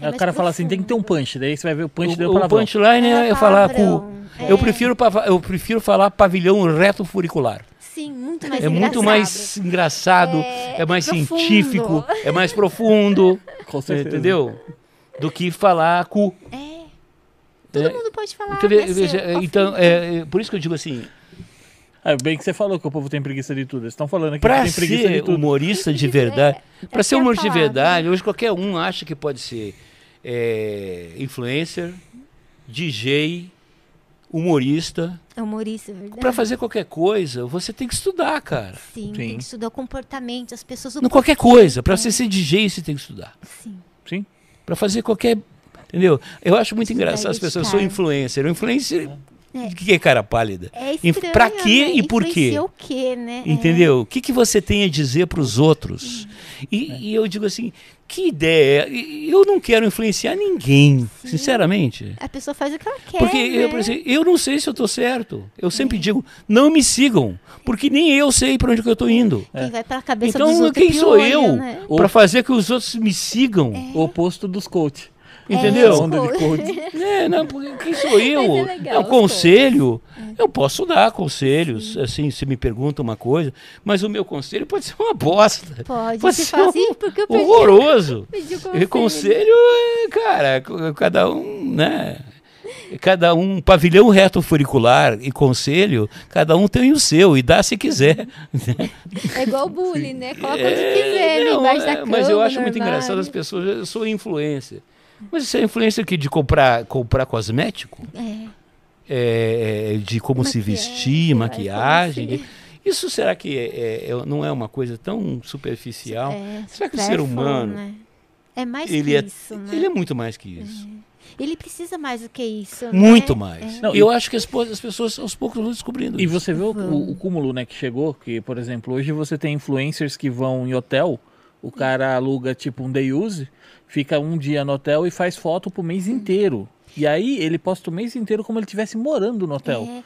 É o mais cara fala assim, tem que ter um punch. Daí você vai ver o punch deu O, punchline é, É falar cu. palavrão, Eu, é. prefiro, eu prefiro falar pavilhão reto furicular. Sim, muito mais É muito engraçado. mais engraçado, É- é, mais é profundo. científico, é mais profundo. Com certeza. Entendeu? Do que falar cu. É. Todo É, mundo pode falar. Então, é, é, por isso que eu digo assim, É bem que você falou que o povo tem preguiça de tudo. Eles estão falando que tem preguiça de ser tudo. humorista de Isso verdade, é- para ser é humorista de palavra. verdade, hoje qualquer um acha que pode ser é, influencer, DJ, humorista. É humorista, é verdade. Para fazer qualquer coisa, você tem que estudar, cara. Sim, Sim. tem que estudar o comportamento, as pessoas... Não qualquer coisa. Para é. você ser DJ, você tem que estudar. Sim. Sim. Para fazer qualquer. Entendeu? Eu acho muito engraçado as pessoas. Eu sou influencer. O influencer. É. O que é cara pálida? É estranho, pra quê né? e por quê? O quê, né? É. Entendeu? O que, que você tem a dizer para os outros? E, e eu digo assim: que ideia? E- Eu não quero influenciar ninguém, sinceramente. A pessoa faz o que ela quer, Porque né? eu, por exemplo, eu não sei se eu estou certo. Eu sempre digo: não me sigam, porque nem eu sei para onde que eu estou indo. Quem vai pela cabeça dos Então, outros é quem sou eu né? Para fazer que os outros me sigam? O oposto dos coach. Entendeu? Onda de. É, não, porque quem sou eu? É legal, é um os conselho. Eu posso dar conselhos, assim, se me pergunta uma coisa, mas o meu conselho pode ser uma bosta. Pode, Pode se ser fala um porque eu perdi, Horroroso. perdi o E conselho. conselho é, cara, cada um, né? Cada um, pavilhão reto furicular e conselho, cada um tem o seu e dá se quiser. É igual bullying, né? Coloca onde É, quiser, né? não, Embaixo da é, cama, mas eu acho muito engraçado as pessoas, eu sou influência. Mas isso é influência que de comprar, comprar cosmético? É. é, de como se Maquiagem, vestir, vai, maquiagem. como se- Isso será que é- é- é- não é uma coisa tão superficial? É, Será que o ser humano né? É mais Ele que é, isso, né? ele é muito mais que isso. Ele precisa mais do que isso. né? Muito mais. É. Não, eu acho que as, as pessoas aos poucos vão descobrindo. E isso. você vê o, o- o cúmulo, né, que chegou, que, por exemplo, hoje você tem influencers que vão em hotel, o cara aluga tipo um day use, fica um dia no hotel e faz foto pro mês inteiro. E aí ele posta o mês inteiro como ele estivesse morando no hotel. É.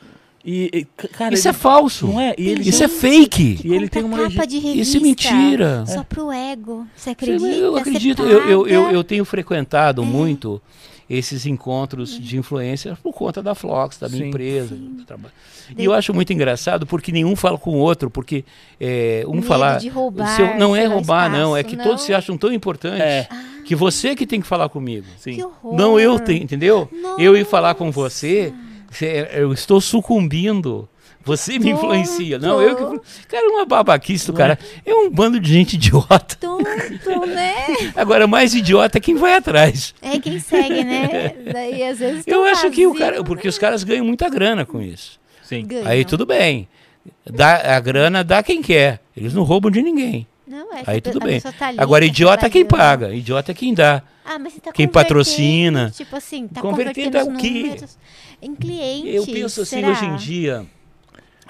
E, e, cara, Isso é ele- falso. não é? E ele Isso tem é fake. E ele tem uma capa de revista. Isso é mentira. Só pro ego. Você acredita? Eu acredito. Eu, eu, eu, paga. eu tenho frequentado É. muito esses encontros de influência por conta da Flox, da minha Sim. empresa. do trabalho. E eu acho muito engraçado porque nenhum fala com o outro, porque é, um Medo falar. de roubar, se eu- não é roubar, não. É espaço, que não. todos se acham tão importantes É, que você que tem que falar comigo. sim. Que horror. Não eu tenho, entendeu? Eu ir falar com Nossa. você, cê- eu estou sucumbindo. Você me influencia. Não, eu que. Cara, uma babaquice do cara. É um bando de gente idiota. Tonto, né? Agora, mais idiota é quem vai atrás. É quem segue, né? Daí às vezes. Eu tão acho que o vazio, cara. Porque os caras ganham muita grana com isso. Sim. ganham. Aí tudo bem. Dá, a grana dá quem quer. Eles não roubam de ninguém. Não, é, Aí a tudo bem. tá ali, Agora, tá idiota é quem paga. Idiota é quem dá. Ah, mas você tá Quem convertendo, patrocina. Tipo assim, tá Convertendo convertendo é o os quê? em clientes. Eu penso assim, será? hoje em dia.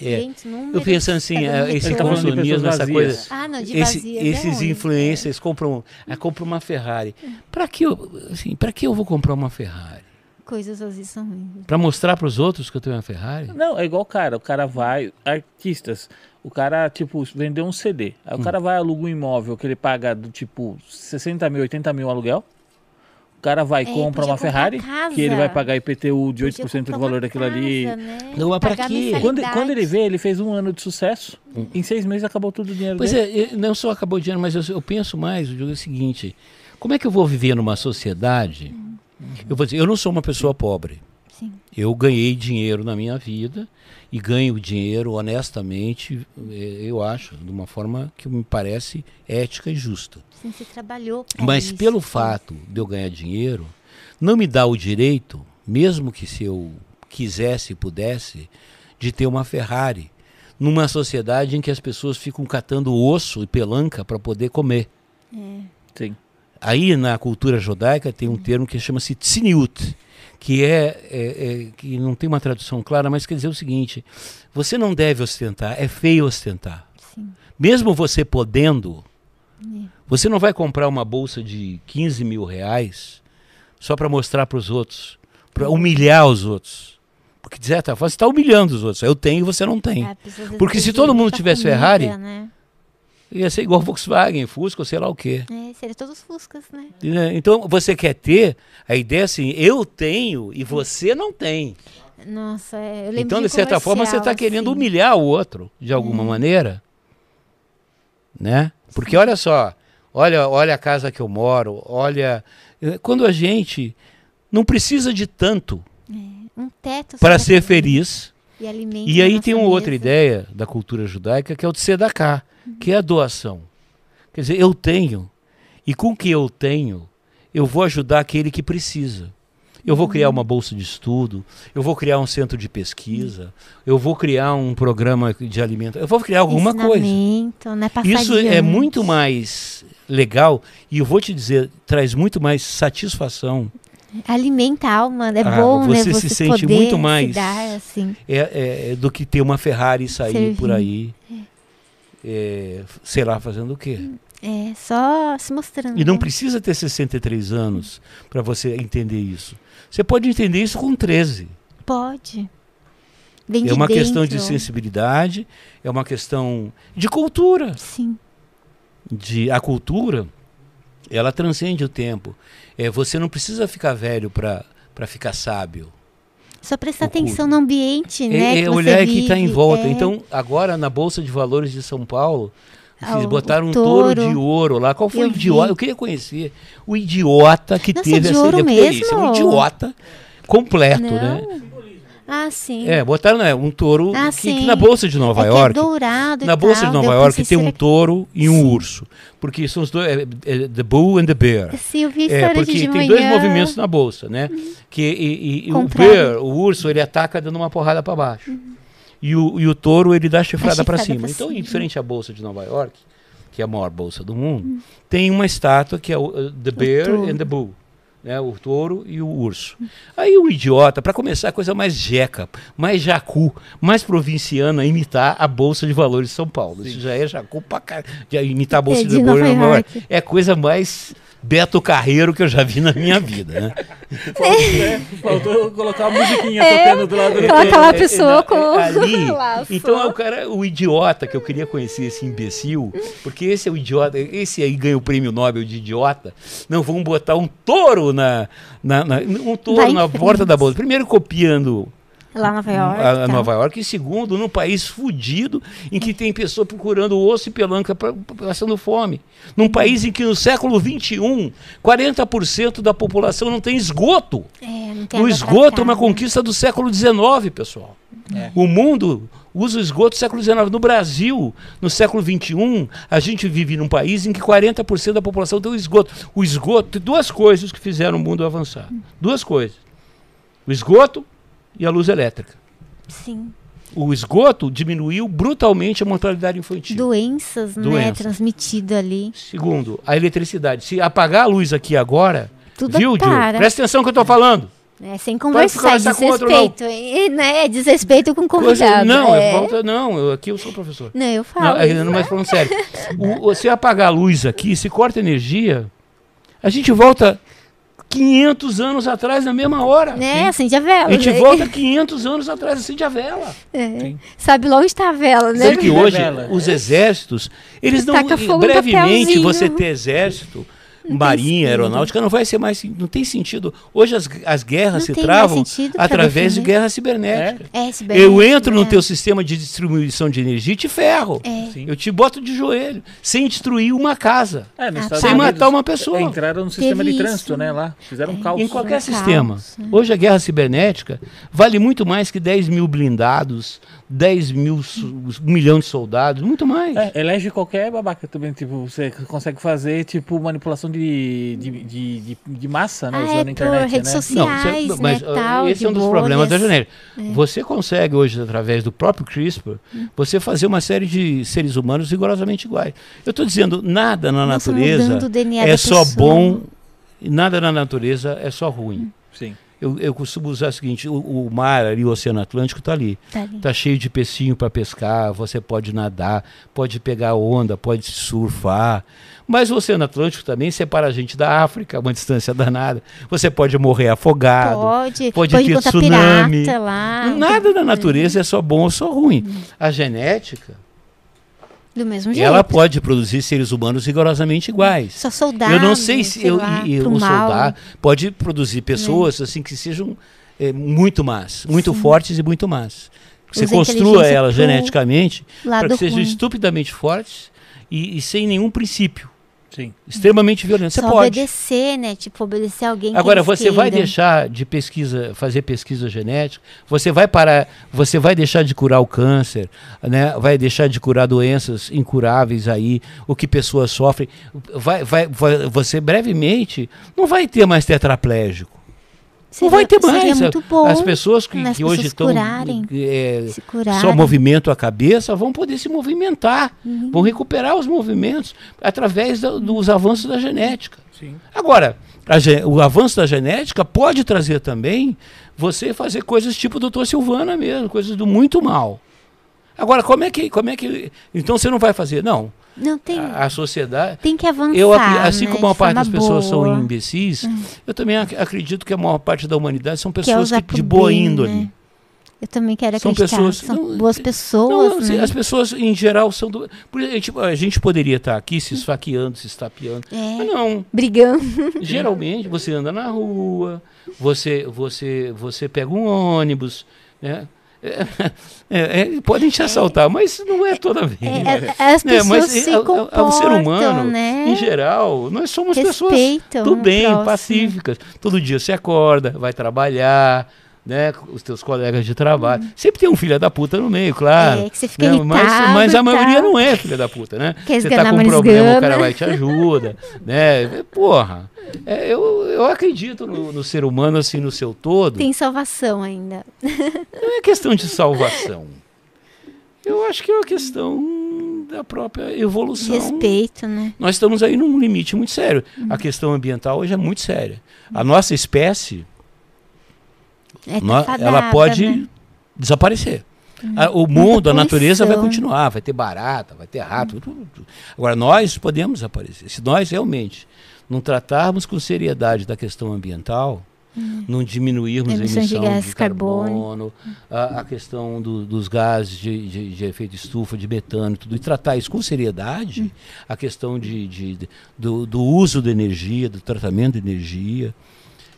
É, eu penso assim, é, esse tá consumismo, essa vazias. coisa. Ah, não, de Esse- vazias é esses ruim. influencers compram, ah, compram uma Ferrari. Para que eu, assim, para que eu vou comprar uma Ferrari? Coisas vazias são ruins. Para mostrar para os outros que eu tenho uma Ferrari? Não, é igual o cara. O cara vai. Artistas. O cara, tipo, vendeu um CD. Aí o Hum. cara vai aluga um imóvel que ele paga do tipo 60 mil, 80 mil aluguel. O cara vai e É, compra uma Ferrari, que ele vai pagar IPTU de Podia 8% do valor daquilo ali. né? Não, mas pra Pagar quê? Quando, quando ele vê, ele fez um ano de sucesso. Em seis meses acabou tudo o dinheiro Pois dele. é, não só acabou de ano, mas eu, eu penso mais, eu digo o seguinte, como é que eu vou viver numa sociedade? Eu vou dizer, eu não sou uma pessoa pobre. Sim. Eu ganhei dinheiro na minha vida e ganho dinheiro honestamente, eh, eu acho, de uma forma que me parece ética e justa. Sim, você trabalhou Mas isso. pelo fato de eu ganhar dinheiro, não me dá o direito, mesmo que se eu quisesse e pudesse, de ter uma Ferrari numa sociedade em que as pessoas ficam catando osso e pelanca para poder comer. Sim. Aí na cultura judaica tem um termo que chama-se tzniut, que é, é- é- que não tem uma tradução clara, mas quer dizer o seguinte: você não deve ostentar, é feio ostentar. Sim. Mesmo você podendo, você não vai comprar uma bolsa de 15 mil reais só para mostrar para os outros, para humilhar os outros. Porque de certa forma você está humilhando os outros. Eu tenho e você não tem. Ah, de Porque se todo mundo pra tivesse comida, Ferrari, Né? Ia ser igual Volkswagen, Fusca, ou sei lá o quê. É, seria todos fuscas, né? Né? Então você quer ter a ideia é assim, eu tenho e você não tem. Nossa, é, eu lembro Então, de de certa forma, você está querendo assim. humilhar o outro, de alguma maneira. Né? Porque olha só, olha, olha a casa que eu moro, olha. eh, Quando a gente não precisa de tanto Um teto para ser feliz. E, E aí tem uma outra ideia da cultura judaica que é o de sedaká, que é a doação. Quer dizer, eu tenho, e com o que eu tenho, eu vou ajudar aquele que precisa. Eu vou criar uma bolsa de estudo, eu vou criar um centro de pesquisa, eu vou criar um programa de alimento, eu vou criar alguma coisa. Né? Isso é muito mais legal e eu vou te dizer, traz muito mais satisfação. Alimenta a alma, é Ah, bom, né? você se Você sente muito se mais- dar, assim. é, é, do que ter uma Ferrari sair por aí, é, sei lá, fazendo o quê. É, só se mostrando. E não precisa ter 63 anos para você entender isso. Você pode entender isso com 13. Pode. Vem É uma questão de dentro. sensibilidade, é uma questão de cultura. Sim. De, a cultura, ela transcende o tempo. É, você não precisa ficar velho para ficar sábio. Só prestar O atenção no ambiente, né? É, que é você olhar o que está em vive, volta. é. Então, agora na Bolsa de Valores de São Paulo, Ah, fiz- o- botaram um touro touro. de ouro lá. Qual foi Eu o idiota? vi. Eu queria conhecer o idiota que Nossa, teve de essa ouro ideia. Porque Isso é um mesmo? idiota completo, Não. né? Ah, sim. É, botaram né, um touro Ah, que, que na Bolsa de Nova é York. Que é dourado na Bolsa tal, de Nova York tem um touro e um Sim. urso. Porque são os dois. é, é, the Bull and the Bear. que- Sim, eu vi É, porque de, tem manhã. dois movimentos na bolsa, né? Que e, e- e o bear, o urso, ele ataca dando uma porrada para baixo. E, o, e o touro, ele dá chifrada para cima. pra Então, cima. em frente à bolsa de Nova York, que é a maior bolsa do mundo, tem uma estátua que é o, uh, The Bear and the Bull. Né, o touro e o urso. Aí o idiota, para começar, a coisa mais jeca, mais jacu, mais provinciana, imitar a Bolsa de Valores de São Paulo. Isso já é jacu pra caralho. Imitar a Bolsa É de de Valores é coisa mais Beto Carreiro que eu já vi na minha vida. Né? É, faltou colocar a musiquinha É, tocando do lado do Coloca lá a É, é, pessoa é, com ali, laço. Então é o cara, o idiota que eu queria conhecer, esse imbecil, porque esse é o idiota, esse aí ganha o prêmio Nobel de idiota. Não, vamos botar um touro na, na- na- um touro na porta da bolsa. Primeiro copiando Lá em Nova York. a, tá. Nova York, e segundo, num país fudido em que tem pessoa procurando osso e pelanca pra- passando fome. Num país em que no século XXI, 40% da população não tem esgoto. É, não tem O esgoto é uma cá, conquista do século XIX, pessoal. É. O mundo usa o esgoto do século XIX. No Brasil, no século XXI, a gente vive num país em que 40% da população tem o esgoto. O esgoto tem duas coisas que fizeram o mundo avançar. Duas coisas. O esgoto e a luz elétrica. Sim. O esgoto diminuiu brutalmente a mortalidade infantil. Doenças, né? Doenças. Transmitido ali. Segundo, a eletricidade. Se apagar a luz aqui agora, Tudo viu, cara. Presta atenção no que eu estou falando. É, sem conversar, é não. desrespeito. É, né? É desrespeito com convidado. não, é. é falta, não, eu, aqui eu sou professor. Não, eu Não, falo. é, isso. não, mas falando sério, o, você apagar a luz aqui, se corta energia, a gente volta 500 anos atrás na mesma hora. Né? Acende a vela. A gente né? volta 500 anos atrás, acende a vela. É. Sabe lá onde está a vela, né? Sabe que hoje os exércitos, eles não. Brevemente você ter exército, marinha, aeronáutica, não vai ser mais. Não tem sentido. Hoje as, as guerras Não se travam através de defender. guerra cibernética. É, Eu entro no né? teu sistema de distribuição de energia e te ferro. É. Eu te boto de joelho, sem destruir uma casa. É, Ah, sem Unidos, matar uma pessoa. Entraram no sistema Teve de trânsito, isso. né? Lá. Fizeram um É. caos. Em qualquer Caos, sistema. né? Hoje a guerra cibernética vale muito mais que 10 mil blindados, 10 mil, um milhão de soldados, muito mais. É, elege qualquer babaca também, tipo, você consegue fazer, tipo, manipulação de, de, de, de, de massa, né? Ah, usando é a internet, por redes né? sociais, você- mas né, uh, tal, esse é um dos bolhas. problemas da genética. É. Você consegue hoje, através do próprio CRISPR, você fazer uma série de seres humanos rigorosamente iguais. Eu estou dizendo, nada na Nossa, natureza é só pessoa. bom, e nada na natureza é só ruim. Sim. Eu, eu costumo usar o seguinte: o, o mar ali, o Oceano Atlântico, está ali. Tá ali. Tá cheio de peixinho para pescar, você pode nadar, pode pegar onda, pode surfar. Mas o Oceano Atlântico também separa a gente da África, uma distância danada. Você pode morrer afogado. Pode, pode pode ter tsunami. lá. Nada na natureza é só bom ou só ruim. A genética, Do mesmo jeito. ela pode produzir seres humanos rigorosamente iguais. Só soldado. eu não sei se sei eu, lá, e- e mal. Né. soldado pode produzir pessoas assim que sejam é, muito más, muito fortes e muito más. Você Usa construa elas pro geneticamente para que sejam ruim. estupidamente fortes e, e sem nenhum princípio, Sim. extremamente violentos. Você Só pode. obedecer, né? Tipo, obedecer alguém Agora você vai deixar de pesquisa, fazer pesquisa genética, você vai parar, você vai deixar de curar o câncer, né? Vai deixar de curar doenças incuráveis aí, o que pessoas sofrem, vai, vai, vai- você brevemente não vai ter mais tetraplégico. Não vai ter mais. Seria muito bom As pessoas que, que hoje estão curarem, é, se curarem. só movimento a cabeça vão poder se movimentar, Uhum. vão recuperar os movimentos através da- dos avanços da genética. Sim. Agora, a o avanço da genética pode trazer também você fazer coisas tipo doutor Silvana mesmo, coisas do muito mal. Agora, como é que. Como é que então você não vai fazer? Não. Não, tem, A, a sociedade. tem que avançar, Eu, acri- assim né, como a de parte das pessoas são boa. imbecis, eu também ac- acredito que a maior parte da humanidade são é pessoas que, de boa bem, índole. né? Eu também quero São acreditar. pessoas- São não, boas Não, pessoas, assim, né? As pessoas, em geral, são do. tipo, a gente poderia estar aqui se esfaqueando, se estapeando. É. Mas não. Brigando. Geralmente você anda na rua, você você você pega um ônibus, né? É, é, podem te assaltar, mas não é toda vez. É, é, as pessoas Mas se é, é, é comportam, o ser humano, né? em geral, nós somos pessoas Respeitam do o bem, pacíficas. Todo dia você acorda, vai trabalhar, né? Os teus colegas de trabalho. Sempre tem um filho da puta no meio, claro. É, que você fica né? mas, irritado mas a maioria tal. não é filha da puta, né? Quer Você tá com um problema, o cara vai te ajuda, né? Porra, é, eu, eu acredito no, no ser humano assim, no seu todo. Tem salvação ainda. Não é questão de salvação. Eu acho que é uma questão da própria evolução. Respeito, né? Nós estamos aí num limite muito sério. A questão ambiental hoje é muito séria. A nossa espécie, É fadada, ela pode né? desaparecer. A- o mundo, a natureza vai continuar, vai ter barata, vai ter rato. tudo, tudo. Agora, nós podemos desaparecer. Se nós realmente não tratarmos com seriedade da questão ambiental, não diminuirmos a Emissões de emissão gases de carbono. carbono, a, a questão do- dos gases de, de- de efeito estufa, de metano, tudo, e tratar isso com seriedade, Hum. a questão de- do, do uso da energia, do tratamento de energia,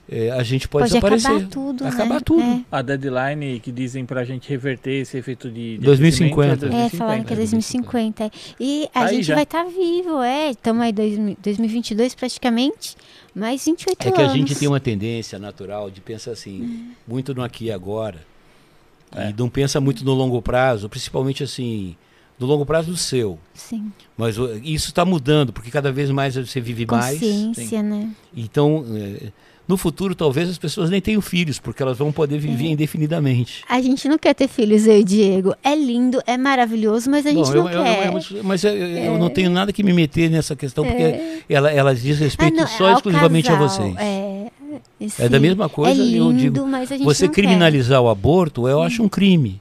eh, a gente pode, Pode desaparecer. acabar tudo, né? Acabar tudo. É. A deadline que dizem pra gente reverter esse efeito de. de 2050. aquecimento É, falaram que é 2050. E a Aí gente já. vai estar vivo, é. Estamos aí em 2022 praticamente, mais 28 É que a anos. gente tem uma tendência natural de pensar assim, muito no aqui e agora. É. E não pensa muito no longo prazo, principalmente assim, no longo prazo do seu. Sim, Mas isso está mudando, porque cada vez mais você vive mais. consciência, né? Então, eh, no futuro, talvez as pessoas nem tenham filhos, porque elas vão poder É. viver indefinidamente. A gente não quer ter filhos, eu e Diego. É lindo, é maravilhoso, mas a gente Bom, não eu, eu- quer. eu- mas eu, não tenho nada que me meter nessa questão, porque ela, ela diz Ah, respeito não, só exclusivamente a casal, vocês. É, É da sim. mesma coisa, é lindo, eu digo. a Você não quer. criminalizar o aborto, eu acho um crime.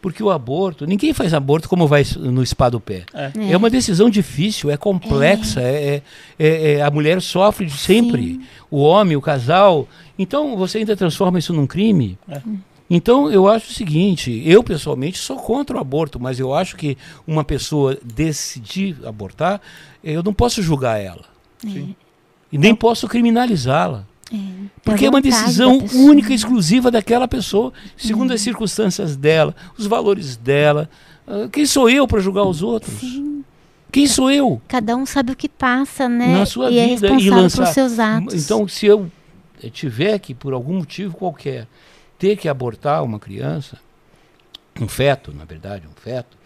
Porque o aborto, ninguém faz aborto como vai no spa do pé. É. É, uma decisão difícil, é complexa, é. é- é- é- a mulher sofre de sempre, Sim. o homem, o casal. Então você ainda transforma isso num crime? É. Então eu acho o seguinte, eu pessoalmente sou contra o aborto, mas eu acho que uma pessoa decidir abortar, eu não posso julgar ela. Sim. E nem posso criminalizá-la. Tem Porque é uma decisão única e exclusiva daquela pessoa, segundo as circunstâncias dela, os valores dela. Ah, Quem sou eu para julgar os outros? Sim. Quem sou eu? Cada um sabe o que passa, né? Na sua e é vida e responsável lançar- por seus atos. Então, se eu eh, tiver que, por algum motivo qualquer, ter que abortar uma criança, um feto, na verdade, um feto,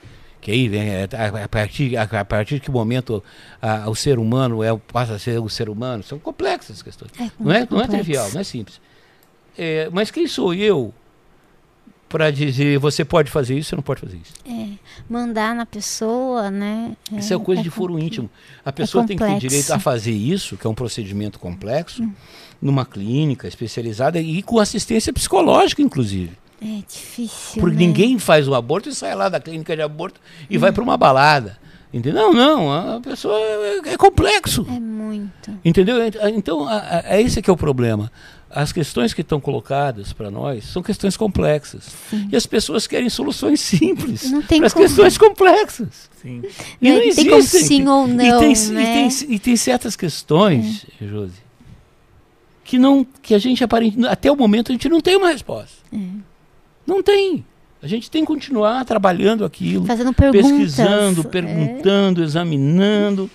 que aí vem, é, a, a partir, a, a partir de que momento a- o ser humano é, passa a ser o ser humano, são complexas as questões. É Não é, muito não é complexo. trivial, não é simples. É, mas quem sou eu para dizer você pode fazer isso, você não pode fazer isso? É, mandar na pessoa, né? Isso é coisa de é foro íntimo. A pessoa tem que ter complexo. direito a fazer isso, que é um procedimento complexo, numa clínica especializada e com assistência psicológica, inclusive. É difícil. Porque né? ninguém faz um aborto e sai lá da clínica de aborto e vai para uma balada. Entendeu? Não, não. A pessoa é, é complexo. É muito. Entendeu? Então, a- a- é esse que é o problema. As questões que estão colocadas para nós são questões complexas. E as pessoas querem soluções simples Não tem para as questões complexas. Sim. E Não não tem como existem. sim ou E não, tem, né? e tem, e tem certas questões, Josi, que não que a gente aparentemente até o momento a gente não tem uma resposta. É. Não tem. A gente tem que continuar trabalhando aquilo, Fazendo perguntas. pesquisando, é. perguntando, examinando,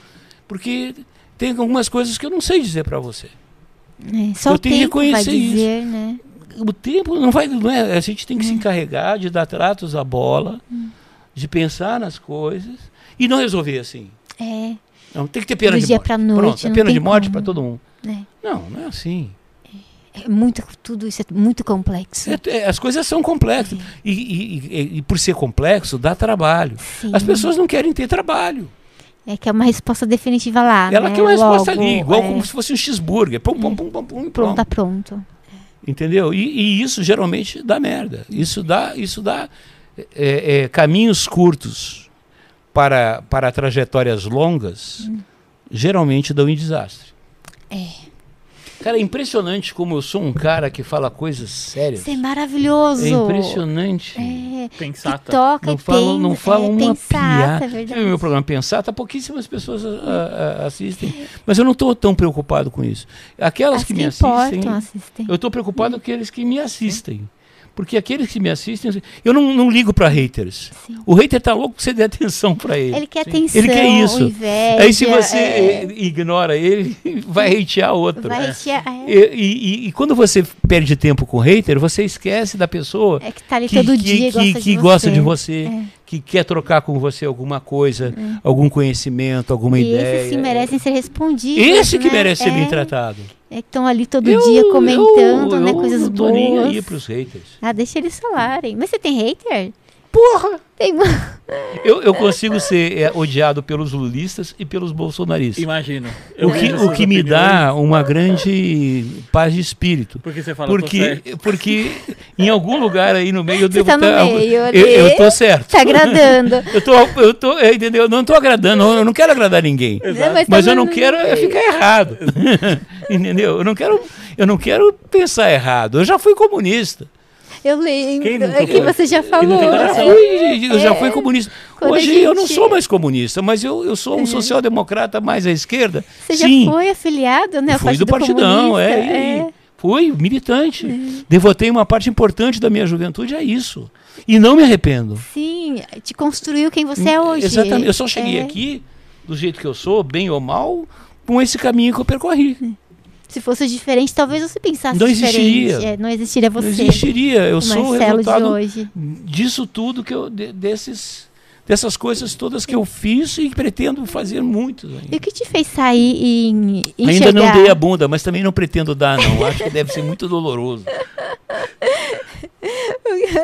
porque tem algumas coisas que eu não sei dizer para você. É, só Eu o tenho que tempo vai reconhecer isso. dizer, né? O tempo não vai, não é, a gente tem que Hum. se encarregar de dar tratos à bola, de pensar nas coisas e não resolver assim. É, Não, tem que ter pena Do de dia morte. noite, Pronto, é pena de morte para todo mundo. né? Não, não é assim. É muito, tudo isso é muito complexo. É- é- as coisas são complexas. E, e- e- por ser complexo, dá trabalho. Sim. As pessoas não querem ter trabalho. É que é uma resposta definitiva lá. Ela né? quer uma resposta Logo, ali, igual é, como se fosse um cheeseburger. Pum, pum, pum, pum, pum, e Pronto, pronto. tá pronto. Entendeu? E, e isso geralmente dá merda. Isso dá, isso dá é, é, caminhos curtos para, para trajetórias longas, geralmente dão em desastre. É. Cara, é impressionante como eu sou um cara que fala coisas sérias. Isso é maravilhoso. É impressionante. É, que Pensata. toca Não falam, não falam é, uma pensata, piada. é verdade. meu programa Pensata? Pouquíssimas pessoas a- a- a- assistem. Mas eu não estou tão preocupado com isso. Aquelas As que que me assistem, importam assistem. eu estou preocupado com aqueles que me assistem. Porque aqueles que me assistem, eu não, não ligo para haters. Sim. O hater tá louco que você dê atenção para ele. Ele quer Sim. atenção, Ele quer isso. inveja. Aí se você é, ignora ele, vai hatear outro. vai É. te- é, E, e- e quando você perde tempo com hater, você esquece da pessoa é que tá ali que, todo que- dia que- gosta que de gosta você. de você, É. que quer trocar com você alguma coisa, algum conhecimento, alguma E ideia. esses sim merecem ser respondidos. Esse que né? merece ser é, bem tratado. É que estão ali todo Eu- dia comentando, eu- né? eu coisas não tô nem aí boas. pros haters. Ah, deixa eles falarem. Mas você tem hater? Porra! Tem uma- Eu, eu consigo ser é, odiado pelos lulistas e pelos bolsonaristas. Imagino. O Eu que, o que me dá uma grande paz de espírito. Porque você fala, Porque, porque em algum lugar aí no meio eu Você devo tá no tá- meio eu, eu tô certo. Tá agradando. Eu tô, eu tô, é, entendeu? Eu não tô agradando, eu não quero agradar ninguém. Exato. Mas, Mas tá eu não quero é ficar errado. entendeu? Eu não quero, eu não quero pensar errado. Eu já fui comunista. Eu lembro. É que você já falou. nunca Eu já fui, eu É. comunista. Quando Hoje eu não gente- sou mais comunista, mas eu, eu sou um social-democrata mais à esquerda. Você Sim. já foi afiliado, né? ao Fui do Partidão, Comunista? é, é. Fui militante. Devotei uma parte importante da minha juventude a isso. E não me arrependo. Sim, te construiu quem você é hoje. Exatamente. Eu só cheguei É. aqui, do jeito que eu sou, bem ou mal, com esse caminho que eu percorri. Se fosse diferente, talvez você pensasse Não existiria. É, não existiria você. Não existiria. Eu sou o Marcelo de resultado hoje. disso tudo que eu de- desses dessas coisas todas que eu fiz e pretendo fazer muitos ainda. E o que te fez sair e en- Ainda enxergar? não dei a bunda, mas também não pretendo dar, não. Acho que deve ser muito doloroso.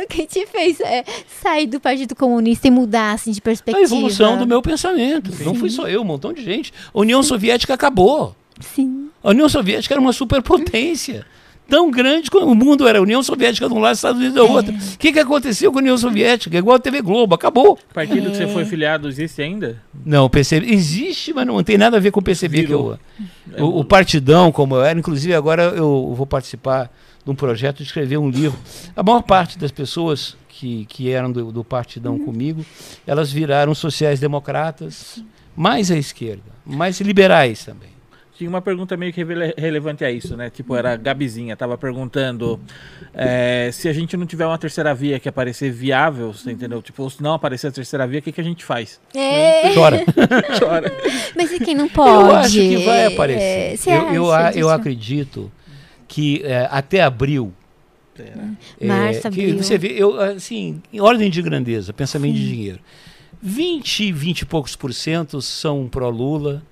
o que te fez é, sair do Partido Comunista e mudar assim, de A perspectiva? evolução do meu pensamento. Não fui só eu, um montão de gente. A União Soviética acabou. Sim. A União Soviética era uma superpotência. Tão grande como o mundo era a União Soviética de um lado, Estados Unidos do outro. O que, que aconteceu com a União Soviética? Igual a TV Globo, acabou. O partido que você É. foi filiado existe ainda? Não, o PCB existe, mas não tem nada a ver com o PCB que eu. O, o partidão, como eu era, inclusive agora eu vou participar de um projeto de escrever um livro. A maior parte das pessoas que, que eram do, do partidão comigo, elas viraram sociais-democratas, mais à esquerda, mais liberais também. Tinha uma pergunta meio que relevante a isso, né? Tipo, era a Gabizinha, tava perguntando é, se a gente não tiver uma terceira via que aparecer viável, você entendeu? Tipo, se não aparecer a terceira via, o que, que a gente faz? É, Chora. Chora. mas e quem não pode? Eu acho que vai É, aparecer. você eu, eu, a- eu acredito que é, até abril. é, Março, que abril. você vê, eu, assim, em ordem de grandeza, pensamento de dinheiro. 20, 20 e poucos por cento são pró-Lula,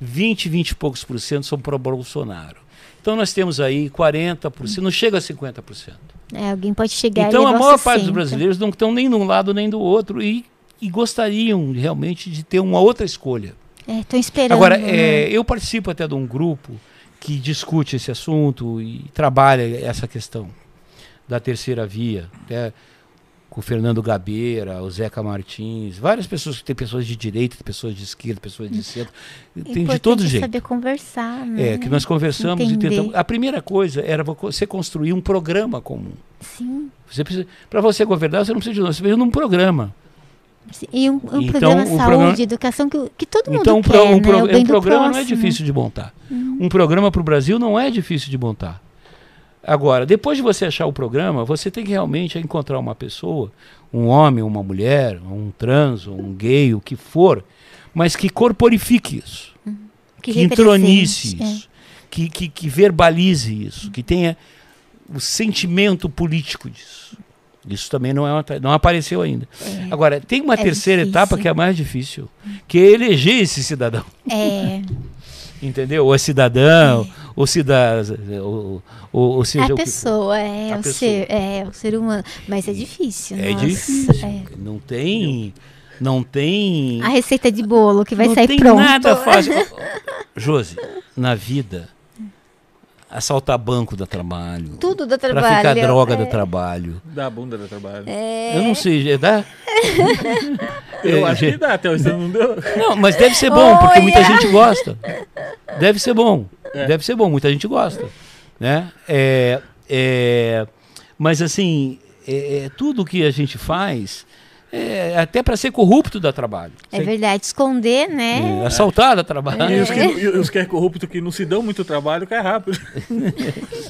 20, 20 e poucos por cento são pró-Bolsonaro. Então nós temos aí 40%, não chega a 50%. É, alguém pode chegar Então a maior parte dos 60. brasileiros não estão nem de um lado nem do outro e, e gostariam realmente de ter uma outra escolha. É, tô esperando. Agora, né? é, eu participo até de um grupo que discute esse assunto e trabalha essa questão da terceira via, né, com o Fernando Gabeira, o Zeca Martins, várias pessoas, tem pessoas de direita, pessoas de esquerda, pessoas de centro, tem de todo é jeito. saber conversar, né? É, que nós conversamos e Entender. tentamos. A primeira coisa era você construir um programa comum. Sim. Você precisa, para você governar, você não precisa de nós, você precisa de um programa. E um, um Então, programa o saúde, programa- educação que, que todo mundo Então, um, quer, pro- um né? pro- o bem um programa não é difícil de montar. Um programa para o Brasil não é difícil de montar. Agora, depois de você achar o programa, você tem que realmente encontrar uma pessoa, um homem, uma mulher, um trans, um gay, o que for, mas que corporifique isso, que, entronize represente, é. isso, que, que, que verbalize isso, que tenha o sentimento político disso. Isso também não, é uma não apareceu ainda. Agora, tem uma É terceira difícil. etapa que é a mais difícil, que é eleger esse cidadão. É, Entendeu? Ou é cidadão, ou cidadã, ou, ou, ou é seja, a pessoa, é A o pessoa. ser, é o ser humano, mas é difícil. é nossa, difícil. é. Não tem, não tem, A receita de bolo que vai não sair tem pronto. nada fácil. Josi, na vida, assaltar banco dá trabalho. Tudo dá trabalho. Traficar droga é. dá trabalho. Da bunda do trabalho. É. Eu não sei, é, dá? Eu É, acho que dá, até hoje não deu. Não, mas deve ser bom, porque muita gente gosta. Deve ser bom. É. Deve ser bom, muita gente gosta. Né? É, é, mas assim, é, é, tudo que a gente faz, é, até para ser corrupto dá trabalho. É verdade, esconder, né? É, assaltar dá trabalho. E os que, e os que é corrupto que não se dão muito trabalho, cai rápido.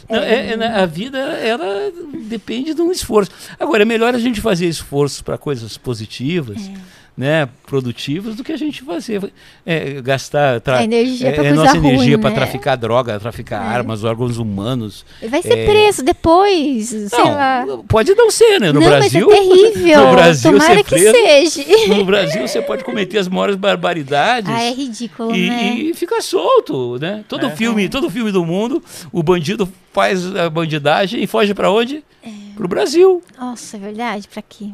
Não, é- é, né, a vida, ela depende de um esforço. Agora, é melhor a gente fazer esforços para coisas positivas, né, produtivas, do que a gente fazer, é, gastar tra- A energia é, coisa nossa energia para né? traficar droga, traficar armas, órgãos humanos. Vai ser É. preso depois, sei lá. Não, pode não ser, né? No não, Brasil, mas é terrível. no Brasil Tomara ser que preso, seja. no Brasil você pode cometer as maiores barbaridades. Ah, é ridículo, E, né? e fica solto, né? Todo É. filme, todo filme do mundo, o bandido faz a bandidagem e foge para onde? É. Pro Brasil. Nossa, é verdade? Pra quê?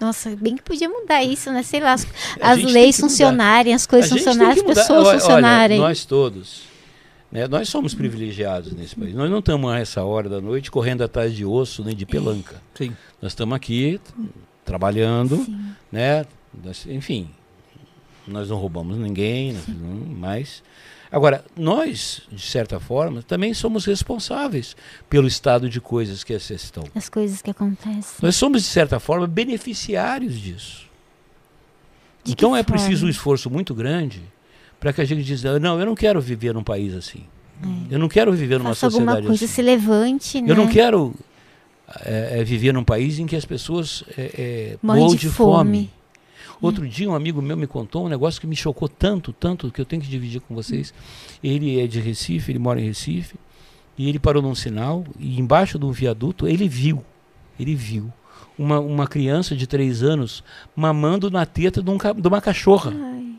Nossa, bem que podia mudar isso, né? Sei lá, as, as leis funcionarem, as coisas funcionarem, as pessoas Olha, funcionarem. Olha, nós todos, né, nós somos privilegiados nesse país. Nós não estamos a essa hora da noite correndo atrás de osso nem de pelanca. Sim. Nós estamos aqui trabalhando, Sim. né? Nós- enfim, nós não roubamos ninguém, não- mas agora nós, de certa forma, também somos responsáveis pelo estado de coisas que essas estão. As coisas que acontecem. Nós somos, de certa forma, beneficiários disso. De então é preciso um forma? esforço muito grande para que a gente diga, não, eu não quero viver num país assim. Eu não quero viver numa É. Faça alguma sociedade coisa, assim. se levante, né? Eu não quero é, é, viver num país em que as pessoas é, é, de de fome. fome. Outro dia um amigo meu me contou um negócio que me chocou tanto, tanto, que eu tenho que dividir com vocês. Ele é de Recife, ele mora em Recife, e ele parou num sinal, e embaixo de um viaduto ele viu, ele viu uma, uma criança de três anos mamando na teta de, um de uma cachorra. Ai,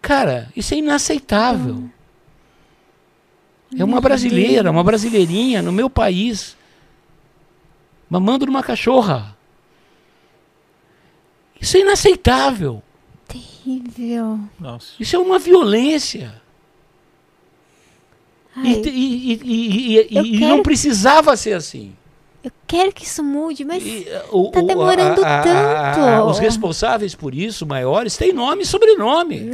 Cara, isso é inaceitável. É uma brasileira, uma brasileirinha no meu país, mamando numa cachorra. Isso é inaceitável. terrível. Nossa. Isso é uma violência. Ai, E, e- e- e- e- e quero- não precisava ser assim. eu quero que isso mude, mas E, o- tá o- demorando a- a- a- tanto. os responsáveis por isso, maiores, têm nome e sobrenome.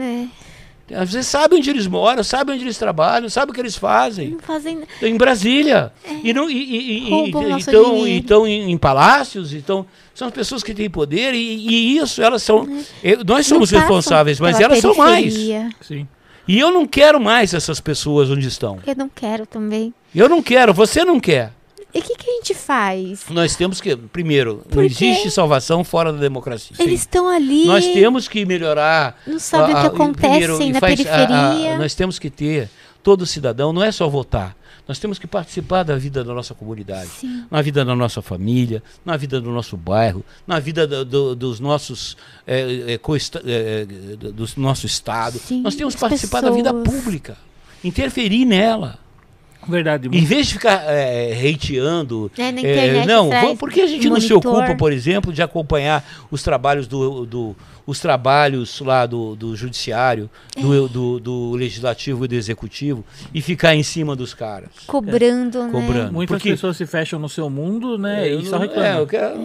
Você sabe onde eles moram, sabe onde eles trabalham, sabe o que eles fazem. não fazem. Em Brasília. E não e, e, e, e, então, então em, em palácios, então são as pessoas que têm poder e, e isso elas são. eu- nós somos responsáveis, mas elas são mais. periferia. Sim. E eu não quero mais essas pessoas onde estão. Eu não quero também. Eu não quero, você não quer. E o que, que a gente faz? Nós temos que, primeiro, não existe salvação fora da democracia. Eles estão ali, Nós temos que melhorar. não sabem a- o a- que acontece primeiro, na faz- a- a- periferia. nós temos que ter, todo cidadão, não é só votar. Nós temos que participar da vida da nossa comunidade, Sim. na vida da nossa família, na vida do nosso bairro, na vida do- do- dos nossos é, é, coesta- é, é, do nosso estado. Sim, nós temos que participar da vida pessoas. pública, interferir nela. Verdade. Em vez de ficar é, hateando. É, na é, internet não, traz vamos- por que a gente não se monitor. ocupa, por exemplo, de acompanhar os trabalhos do, do- os trabalhos lá do, do judiciário, É. do, do, do legislativo e do executivo e ficar em cima dos caras? Cobrando, né? Cobrando. Muitas Porque- pessoas se fecham no seu mundo, né? eu e só reclamam. é, eu quero-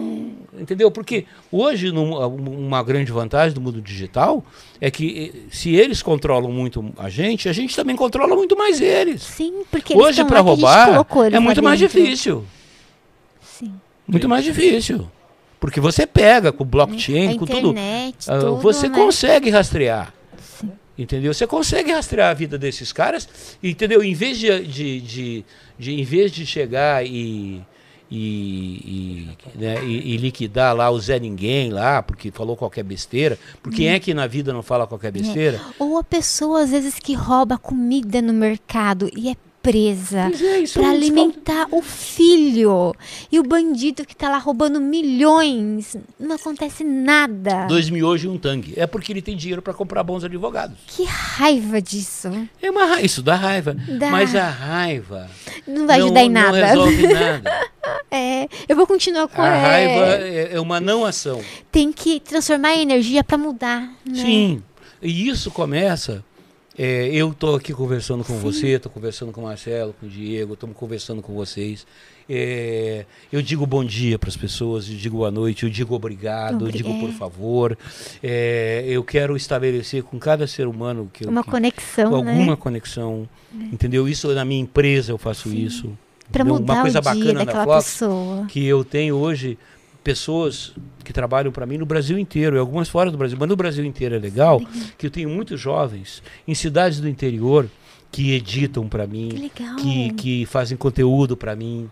entendeu? Porque hoje num- uma grande vantagem do mundo digital é que eh, se eles controlam muito a gente, a gente também controla muito mais eles. Sim, porque Hoje para roubar é muito mais dentro. difícil. Sim. Muito mais difícil. Porque você pega com blockchain, a com tudo. internet, ah, tudo, você né? consegue rastrear. Sim. Entendeu? Você consegue rastrear a vida desses caras, entendeu? Em vez de, de, de, de- em vez de chegar e, e, e, né, e- e liquidar lá o Zé Ninguém lá, porque falou qualquer besteira, porque quem é que na vida não fala qualquer besteira? Ou a pessoa, às vezes, que rouba comida no mercado e é presa. Pois é, é um alimentar o filho. E o bandido que tá lá roubando milhões. Não acontece nada. Dois miojos e um tangue. É porque ele tem dinheiro para comprar bons advogados. Que raiva disso. É uma ra- isso dá raiva. Dá. Mas a raiva Não vai não, ajudar em não nada. resolve nada. É, eu vou continuar com A é, raiva é é uma não ação. Tem que transformar em energia pra mudar. Né? Sim. E isso começa. É, eu estou aqui conversando com você, estou conversando com o Marcelo, com o Diego, estamos conversando com vocês. É, eu digo bom dia para as pessoas, eu digo boa noite, eu digo obrigado, eu digo por favor. É, eu quero estabelecer com cada ser humano que eu Uma que- conexão, com alguma né? conexão, entendeu? Isso na minha empresa eu faço isso. Pra entendeu? mudar Uma coisa o dia bacana da daquela Fox pessoa. que eu tenho hoje pessoas que trabalham para mim no Brasil inteiro, e algumas fora do Brasil, mas no Brasil inteiro é legal, que eu tenho muitos jovens em cidades do interior que editam para Que mim, legal. que, que fazem conteúdo para mim,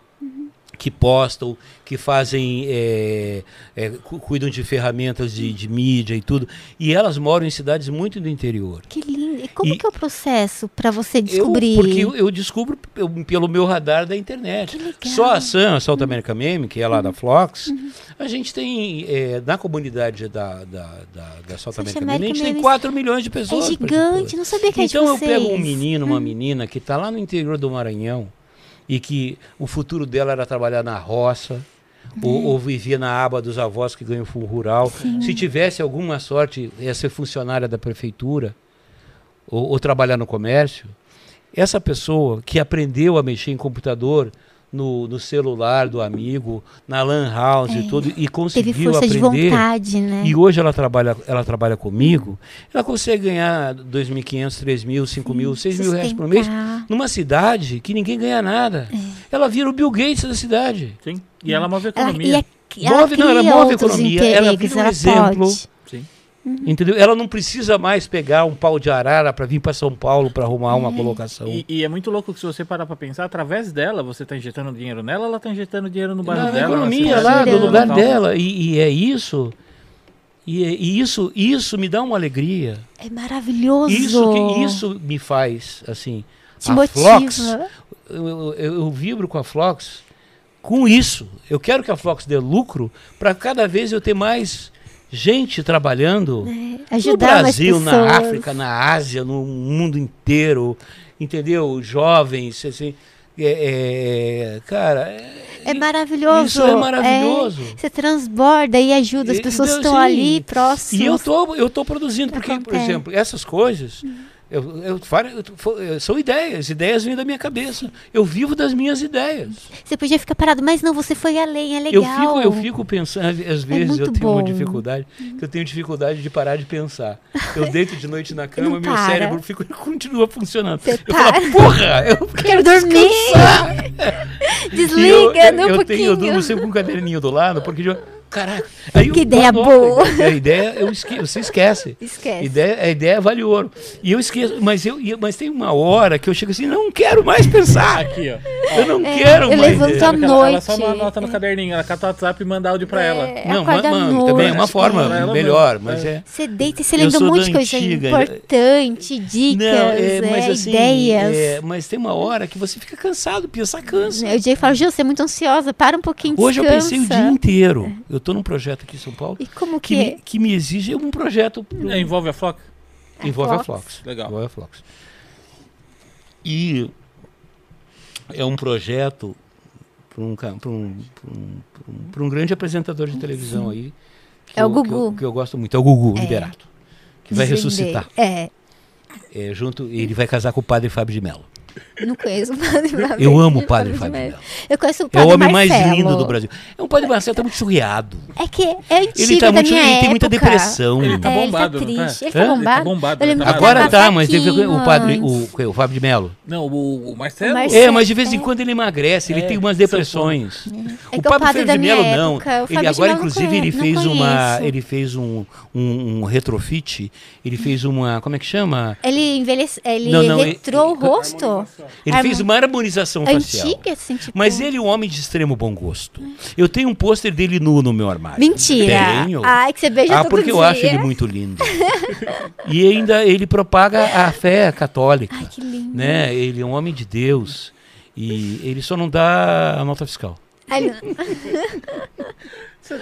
que postam, que fazem, é, é, cu- cuidam de ferramentas de, de mídia e tudo, e elas moram em cidades muito do interior. Que lindo. E como E- que é o processo pra você Eu, descobrir? porque eu, eu descubro eu- pelo meu radar da internet. Só a SAM, a South America Meme, que é lá da Flox, Uhum. a gente tem, é, na comunidade da, da, da, da South America Meme, a gente tem Memes 4 milhões de É pessoas. gigante, participando. não sabia que era Então eu pego um menino, Uhum. uma menina que está lá no interior do Maranhão e que o futuro dela era trabalhar na roça, ou, ou vivia na aba dos avós que ganham fundo rural. Se tivesse alguma sorte, ia ser funcionária da prefeitura ou, ou trabalhar no comércio. Essa pessoa que aprendeu a mexer em computador no, no celular do amigo, na lan house e tudo, e Teve conseguiu força de aprender. vontade, né? E hoje ela trabalha, ela trabalha comigo, ela consegue ganhar 2.500, 3.000, 5.000, 6.000 reais por mês numa cidade que ninguém ganha nada. É. Ela vira o Bill Gates da cidade. Sim. E ela move a Ela, economia. e é- ela Move- não, ela move a economia, ela vira um ela exemplo. pode. Sim. Entendeu? Ela não precisa mais pegar um pau de arara para vir para São Paulo para arrumar uma colocação. E, e é muito louco que se você parar pra pensar, através dela, você tá injetando dinheiro nela, ela tá injetando dinheiro no bairro na dela. economia lá do lugar dela e, e é isso e, é- e isso isso me dá uma alegria É maravilhoso. isso que isso me faz assim Te a motiva. Flox eu, eu, eu vibro com a Flox com isso eu quero que a Flox dê lucro para cada vez eu ter mais gente trabalhando no Ajudar Brasil, na África, na Ásia, no mundo inteiro, entendeu? Jovens, assim, é, é, cara, é, É maravilhoso. Isso é maravilhoso. É, você transborda e ajuda. As pessoas estão ali próximas. E eu tô, eu tô produzindo, porque, por exemplo, essas coisas. Eu, eu, eu são ideias, ideias vêm da minha cabeça. Eu vivo das minhas ideias. Você podia ficar parado, mas não, você foi além, é Eu legal. fico, eu fico pensando, às vezes eu muito tenho uma bom. dificuldade, que eu tenho dificuldade de parar de pensar. Eu deito de noite na cama, Não meu para. cérebro fica, continua funcionando. Você eu para. falo, porra, eu Quero dormir. Desliga E eu, eu, no eu, pouquinho. tenho, eu durmo sempre com um caderninho do lado, porque eu, caraca. Aí Que eu- ideia nossa, boa. A ideia, eu esque, você esquece. Esquece. Ideia, a ideia vale ouro. E eu esqueço, mas, eu, mas tem uma hora que eu chego assim, não quero mais pensar. Aqui, ó. Eu não É, quero eu mais. levanto é. à Ela, ela noite. só não anota no caderninho, ela cata o WhatsApp e manda áudio pra ela. É, Não, acorda à mano, noite. também é uma forma Ela melhor, mas É. é. Você deita e você Eu lembra um monte de coisa antiga, importante, dicas, Não, é, mas é, assim, ideias. é, mas tem uma hora que você fica cansado, pensar cansa. O Jay fala, Gil, você é muito ansiosa, para um pouquinho, Hoje eu descansa. pensei o dia inteiro. Eu tô num projeto aqui em São Paulo E como que que me, que me exige um projeto pro- É, envolve a Flock? envolve a Flox. Flox. Legal. Envolve a Flox. E é um projeto para um, pra um, pra um, pra um, um grande apresentador de televisão aí. que É o eu- que Gugu. eu, que eu gosto muito. É o Gugu, É. Liberato. Que vai Entender. ressuscitar. É, É, junto, ele vai casar com o padre Fábio de Mello. Não conheço o Padre Fábio. Eu amo o padre Fábio. Mello. Eu conheço o É Padre o homem mais Marcelo. lindo do Brasil. É um padre Marcelo, tá muito surreado. É que é antigo Ele tá da muito. minha Ele tem muita época. depressão. Ele tá É, bombado, ele não tá tá? triste. Ele tá Ele tá bombado? bombado, ele tá que Agora tá, mas teve o padre, o, antes. o Fábio de Mello. Não, o, o Marcelo. O Marcelo. É, mas de vez em é. quando ele emagrece, ele É, tem umas depressões. É o o Pablo padre da de Mello não. época, o Fábio Ele de agora, inclusive, ele fez uma, ele fez um, um, um retrofit. Ele fez uma, como é que chama? Ele envelhece, ele Não, não, ele- retrou o rosto. Ele Harmo- fez uma harmonização facial. Antiga, assim, tipo... Mas ele é um homem de extremo bom gosto. Eu tenho um pôster dele nu no meu armário. Mentira. Tenho. Ai, que você beija Ah, todo porque dia. eu acho ele muito lindo. e ainda ele propaga a fé católica. Ai, que lindo. né? Ele é um homem de Deus e ele só não dá a nota fiscal. Ai, não.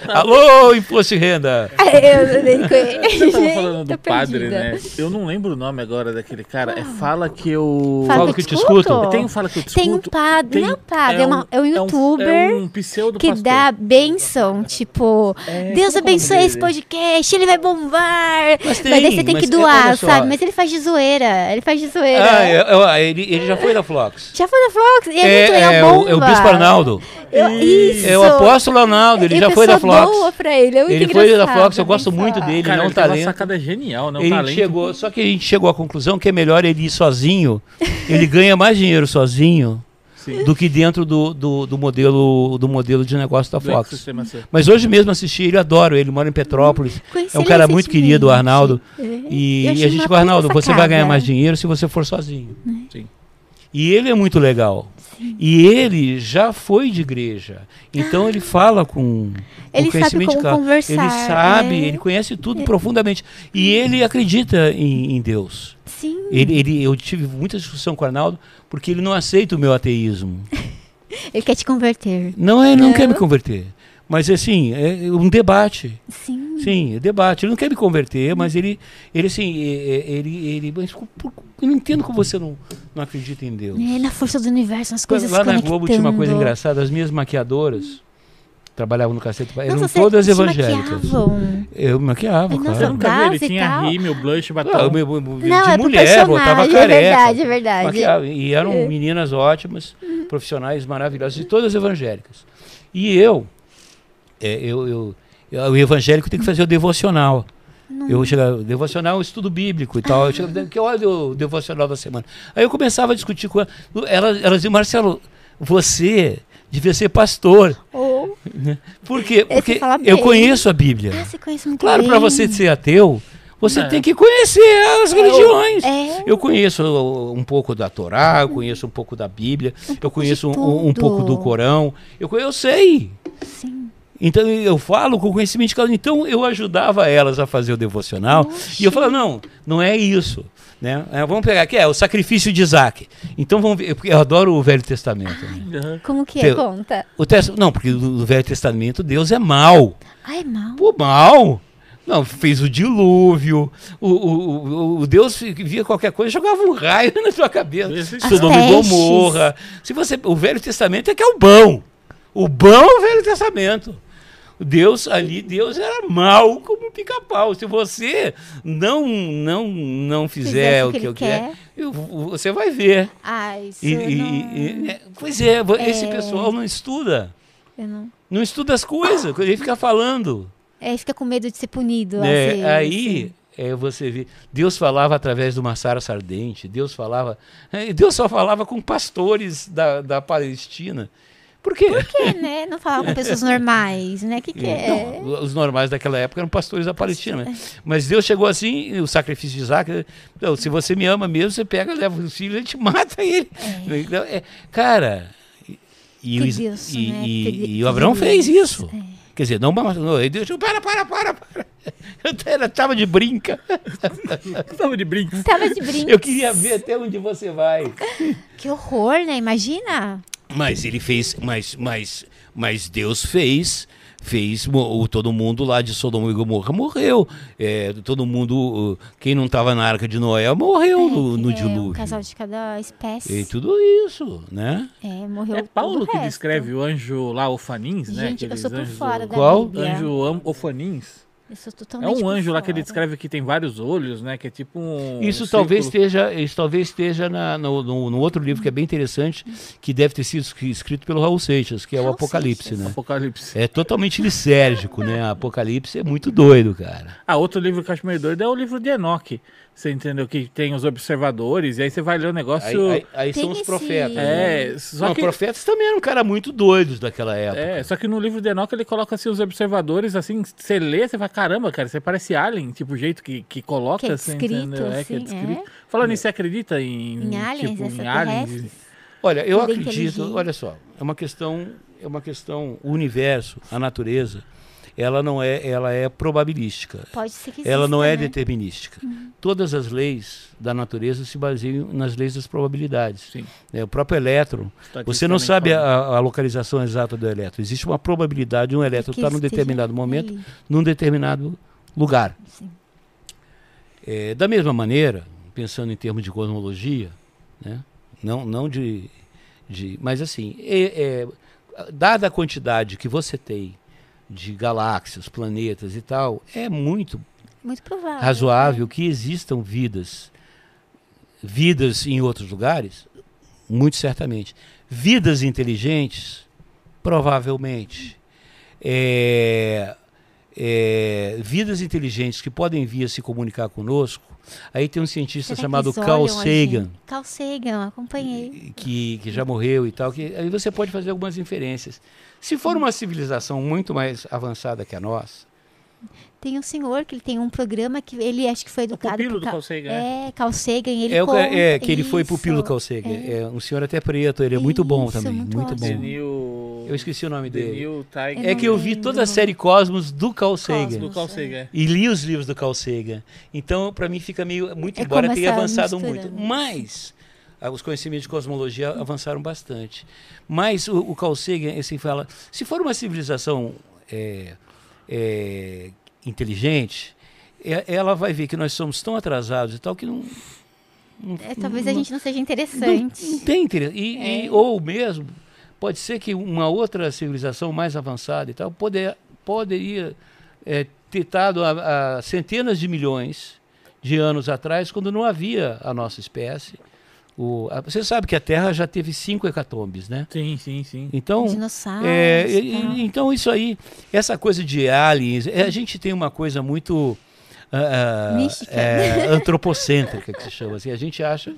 Alô, imposto de renda! Ai, eu nem conheço. Você tava falando do padre, perdida. né? Eu não lembro o nome agora daquele cara. É Fala que eu. Fala que eu te escuto. Tem um Fala que eu te escuto. Tem um padre, não é um padre, é, um- uma- é um youtuber É um, pseudo que dá bênção, tipo, É, Deus como é o abençoe esse podcast, ele vai bombar. Mas tem, daí você tem mas que é- doar, sabe? Mas ele faz de zoeira, ele faz de zoeira. Ah, é- é- ele, ele já foi da Flox. Já foi da Flox, e é, muito legal, é, o, bomba. é o Bispo Arnaldo. Eu, isso. É o apóstolo Arnaldo, ele E já foi da pessoal Flox. doa pra ele, é muito Ele foi da Flox, eu gosto pensar. muito dele, Cara, ele é um ele tem uma talento. sacada genial, né? Um Ele talento. chegou, só que a gente chegou à conclusão que é melhor ele ir sozinho. Ele ganha mais dinheiro sozinho Sim. do que dentro do, do, do modelo do modelo de negócio da Fox. Mas hoje mesmo assisti ele, adoro ele, mora em Petrópolis. Conheci É um cara muito querido, o. Arnaldo. É. E, Eu e a gente falou, Arnaldo, você vai ganhar mais dinheiro se você for sozinho. Sim. E ele é muito legal. E ele já foi de igreja. Então ele fala com, Ele sabe conhecimento como de causa. conversar, Ele sabe, é. ele conhece tudo profundamente. E ele acredita em, em Deus. Sim, Ele, ele, eu tive muita discussão com o Arnaldo porque ele não aceita o meu ateísmo. ele quer te converter. Não, ele não Não. quer me converter. Mas assim, é um debate. Sim. Sim, é debate. Ele não quer me converter, mas ele, ele assim, é- é- ele, ele, mas eu não entendo como você não, não acredita em Deus. É, na força do universo, nas coisas Lá se na Globo tinha uma coisa engraçada, as minhas maquiadoras, trabalhavam no Cacete eram Nossa, todas evangélicas. maquiavam. Eu me maquiava, nossa, claro. Eu nunca vi, ele tinha rímel, blush, Não, eu batom. me- me- me- Não, de é mulher, botava personagem, careca. é verdade, é verdade. maquiava. E eram É. meninas ótimas, profissionais maravilhosas, e todas evangélicas. E eu, é, eu, eu, eu- o evangélico tem que fazer o devocional. Eu chegava, devocional, estudo bíblico e tal. Eu chegava, que hora é o devocional da semana? Aí eu começava a discutir com ela. Elas, elas diziam, Marcelo, você devia ser pastor. Ou, Por quê? Esse Porque eu conheço a Bíblia. ah, você conhece muito Claro, para você ser ateu, você É. tem que conhecer as religiões. É, Eu conheço um pouco da Torá, eu conheço um pouco da Bíblia, eu pouco conheço um, um pouco do Corão. Eu, eu sei. sim. Então eu falo com conhecimento de causa. Então eu ajudava elas a fazer o devocional. E eu falava, não, não é isso. Né? É, vamos pegar aqui, é o sacrifício de Isaac. Então vamos ver, porque eu adoro o Velho Testamento. né? Como que é? Conta. O tes- não, porque no Velho Testamento Deus é mau. Ai, mal. Pô, mal. Não, fez o dilúvio. O, o, o- o Deus via qualquer coisa, jogava um raio na sua cabeça. Sodoma e. Gomorra. Se você, o Velho Testamento é que é o bom. O bom é o Velho Testamento. Deus ali, Deus era mal como um pica-pau. Se você não não não fizer o que, eu ele quero, você vai ver. Ah, isso E- eu e- não... e- é, pois é, vo- esse É. pessoal não estuda. não... Não estuda as coisas, ele fica falando. É, fica com medo de ser punido. É, aí é, você vê, Deus falava através de uma Sara Sardente, Deus falava, é, Deus só falava com pastores da, da Palestina. Por quê? É, né? Não falava com pessoas normais, né? O que, que é? Não, os normais daquela época eram pastores da Palestina. Mas, mas Deus chegou assim, o sacrifício de Isaac. Então, se você me ama mesmo, você pega, leva o filho e te mata ele. Então, é, cara, e, e, o, Deus, e, né? e- Que e o Abraão fez isso. É. Quer dizer, não matou. Ele Deus, para, para, para, para. Eu era- tava de brinca. Tava de brinco. Tava de brinco. Eu queria ver até onde você vai. Que horror, né? Imagina. Mas ele fez, mas, mas, mas Deus fez, fez todo mundo lá de Sodoma e Gomorra morreu. É, todo mundo, quem não estava na arca de Noé morreu no, no é, dilúvio. Um casal de cada espécie. E tudo isso, né? É, morreu É Paulo que resto. descreve o anjo lá, Ofanins, né? Gente, eu sou por anjos fora da Qual? Bíblia. Anjo am- Ofanins. Sou É totalmente um por anjo lá que ele descreve que tem vários olhos, né? Que é tipo um. Isso um talvez círculo. esteja, isso talvez esteja na- no, no- no outro livro que é bem interessante, que deve ter sido escri- escrito pelo Raul Seixas, que é o Raul Apocalipse, Seixas. né? Apocalipse. É totalmente lisérgico, né? Apocalipse é muito doido, cara. Ah, outro livro que eu acho meio doido é o livro de Enoque. Você entendeu? Que tem os observadores, e aí você vai ler o Aí, negócio. aí- aí são Tem os esse- profetas. É, né? só Não, que. profetas também eram cara muito doidos daquela época. É, só que no livro de Enoque ele coloca assim os observadores, assim, você lê, você fala, caramba, cara, você parece Alien, tipo, o jeito que, que coloca, Que é descrito, entendeu? É, que é assim, descrito. é. Falando nisso, você acredita em, Em aliens, tipo, em aliens? Olha, eu acredito, olha só, é uma questão, é uma questão, o universo, a natureza, ela não é, ela é probabilística. Pode ser que Ela não é exista, né? determinística. Todas as leis da natureza se baseiam nas leis das probabilidades. Sim. É, o próprio elétron, você não sabe a, a localização exata do elétron. Existe uma probabilidade de um elétron Que estar num determinado momento, ali. num determinado lugar. Sim. É, da mesma maneira, pensando em termos de cosmologia, né? não, não de, de. Mas assim, é- é, dada a quantidade que você tem de galáxias, planetas e tal, é muito Muito provável. razoável que existam vidas, vidas em outros lugares, muito certamente. Vidas inteligentes, provavelmente. É, é, vidas inteligentes que podem vir a se comunicar conosco. Aí tem um cientista Será chamado Carl olham a Sagan? Carl Sagan, acompanhei. que, que já morreu e tal, que aí você pode fazer algumas inferências. Se for uma civilização muito mais avançada que a nossa, Tem um senhor que ele tem um programa que ele acho que foi educado pupilo por do Ca- Carl Sagan, É, Sagan, e ele é, o, conta é que ele foi isso. pupilo do Carl Sagan. é. É. um senhor até preto, ele é muito bom Isso, também, muito muito, bom. Denil... Eu esqueci o nome dele. Denil Tiger... É que eu vi toda a série Cosmos do Carl Sagan. do Carl Sagan. E li os livros do Carl Sagan. Então, para mim, fica meio. Muito É embora tenha avançado muito. né? Mas. ah, Os conhecimentos de cosmologia avançaram bastante. Mas o, o Carl Sagan, assim, fala: se for uma civilização é, é, inteligente, ela vai ver que nós somos tão atrasados e tal que não. não- É, talvez a não- gente não seja não, interessante. não tem interesse. E, É. e- ou mesmo pode ser que uma outra civilização mais avançada e tal poder, poderia é, ter estado há, há centenas de milhões de anos atrás, quando não havia a nossa espécie. O, a, você sabe que a Terra já teve cinco hecatombes, né? Sim, sim, sim. Então, Dinossauros. é, e então isso aí, essa coisa de aliens, é, a gente tem uma coisa muito ah, Mística. é, antropocêntrica que se chama assim. A gente acha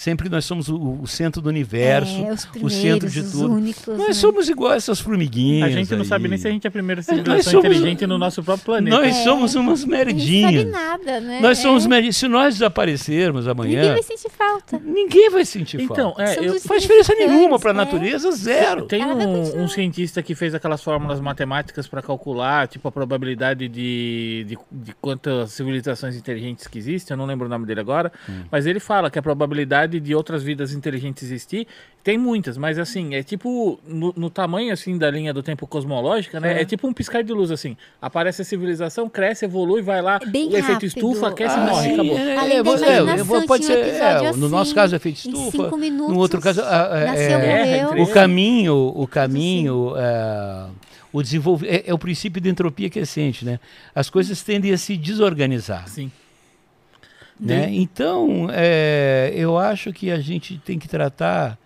sempre que nós somos o, o centro do universo, é, os o centro de os tudo. únicos. Nós né? somos igual essas formiguinhas. A gente não aí. sabe nem se a gente é a primeira civilização somos- inteligente no nosso próprio planeta. Nós É. somos umas gente não sabe merdinhas. nada, né? Nós somos É. merdinhas. Se nós desaparecermos amanhã, Ninguém vai sentir falta. ninguém vai sentir Então, falta. é, eu, os Não faz diferença nenhuma para a é. natureza, zero. Tem um, um cientista que fez aquelas fórmulas matemáticas para calcular, tipo, a probabilidade de, de, de quantas civilizações inteligentes que existem, eu não lembro o nome dele agora, Hum. mas ele fala que a probabilidade de outras vidas inteligentes existir, tem muitas, mas assim, é tipo, no, no tamanho, assim, da linha do tempo cosmológica, né, É. é tipo um piscar de luz, assim, aparece a civilização, cresce, evolui, vai lá, É bem o efeito rápido. estufa, aquece e Ah, morre, sim. acabou. É, Além é, é, imaginação, pode um ser, episódio é, no nosso assim, caso é efeito Em estufa. cinco minutos. No outro caso, é, é, o caminho, o caminho, é, o desenvolve, é, é o princípio de entropia crescente, né? As coisas tendem a se desorganizar, Sim. Né? Então, é, eu acho que a gente tem que tratar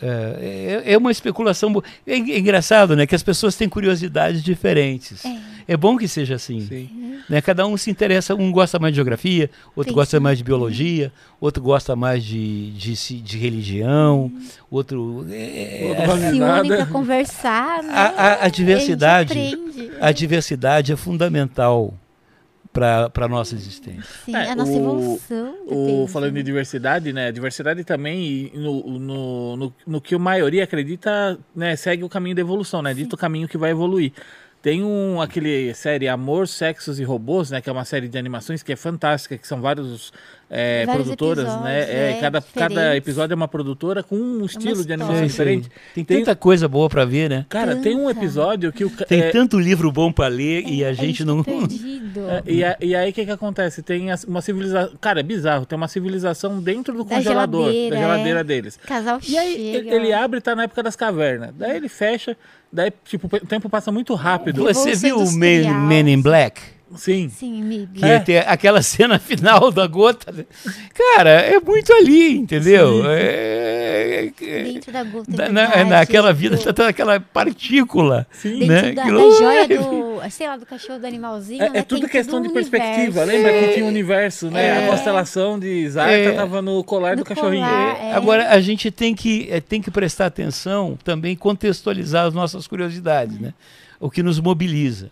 é, é- é uma especulação. É, é engraçado, né? Que as pessoas têm curiosidades diferentes. É, bom que seja assim. Sim. né? Cada um se interessa, um gosta mais de geografia, outro Tem gosta sim. mais de biologia, outro gosta mais de, de, ci- de religião, outro. é, Outro é, gosta Se unem pra conversar, né? a, a- a diversidade, A a diversidade é fundamental para a nossa existência. Sim, É, a nossa o- evolução. O, depende, falando né? de diversidade, né? Diversidade também no, no, no, no que a maioria acredita, né? Segue o caminho da evolução, né? Dito o caminho que vai evoluir. Tem um, aquele série Amor, Sexos e Robôs, né? Que é uma série de animações que é fantástica, que são vários, é, produtoras, né? É, é, cada, cada episódio é uma produtora com um estilo de animação Sim, diferente. Tem Tem- tanta coisa boa para ver, né? Cara, tem um Tanta. episódio que o Tem é, tanto livro bom para ler e a A gente tá não. É, e, a- e aí o que, que acontece? Tem uma civilização. Cara, é bizarro. Tem uma civilização dentro do Da congelador, geladeira, da geladeira é. deles. Casal E aí chega. ele, ele abre e tá na época das cavernas. Daí ele fecha, daí tipo, o tempo passa muito rápido. Você viu o Industrial. Man in Black? Sim. Sim, Mib. Que tem aquela cena final da gota. Cara, é muito ali, entendeu? Sim. É, é- Dentro da gota. da- é na- verdade, naquela vida do- tá toda aquela partícula. Sim. Dentro né? da, Aquilo- da joia do, sei lá, do cachorro, do animalzinho, É, né? é tudo Tem questão todo de perspectiva. universo. Lembra que tinha o universo, né? É. A constelação de Zarta É. tava no colar do No cachorrinho. colar, é. Agora, a gente tem que, tem que prestar atenção também, contextualizar as nossas curiosidades, né? O que nos mobiliza.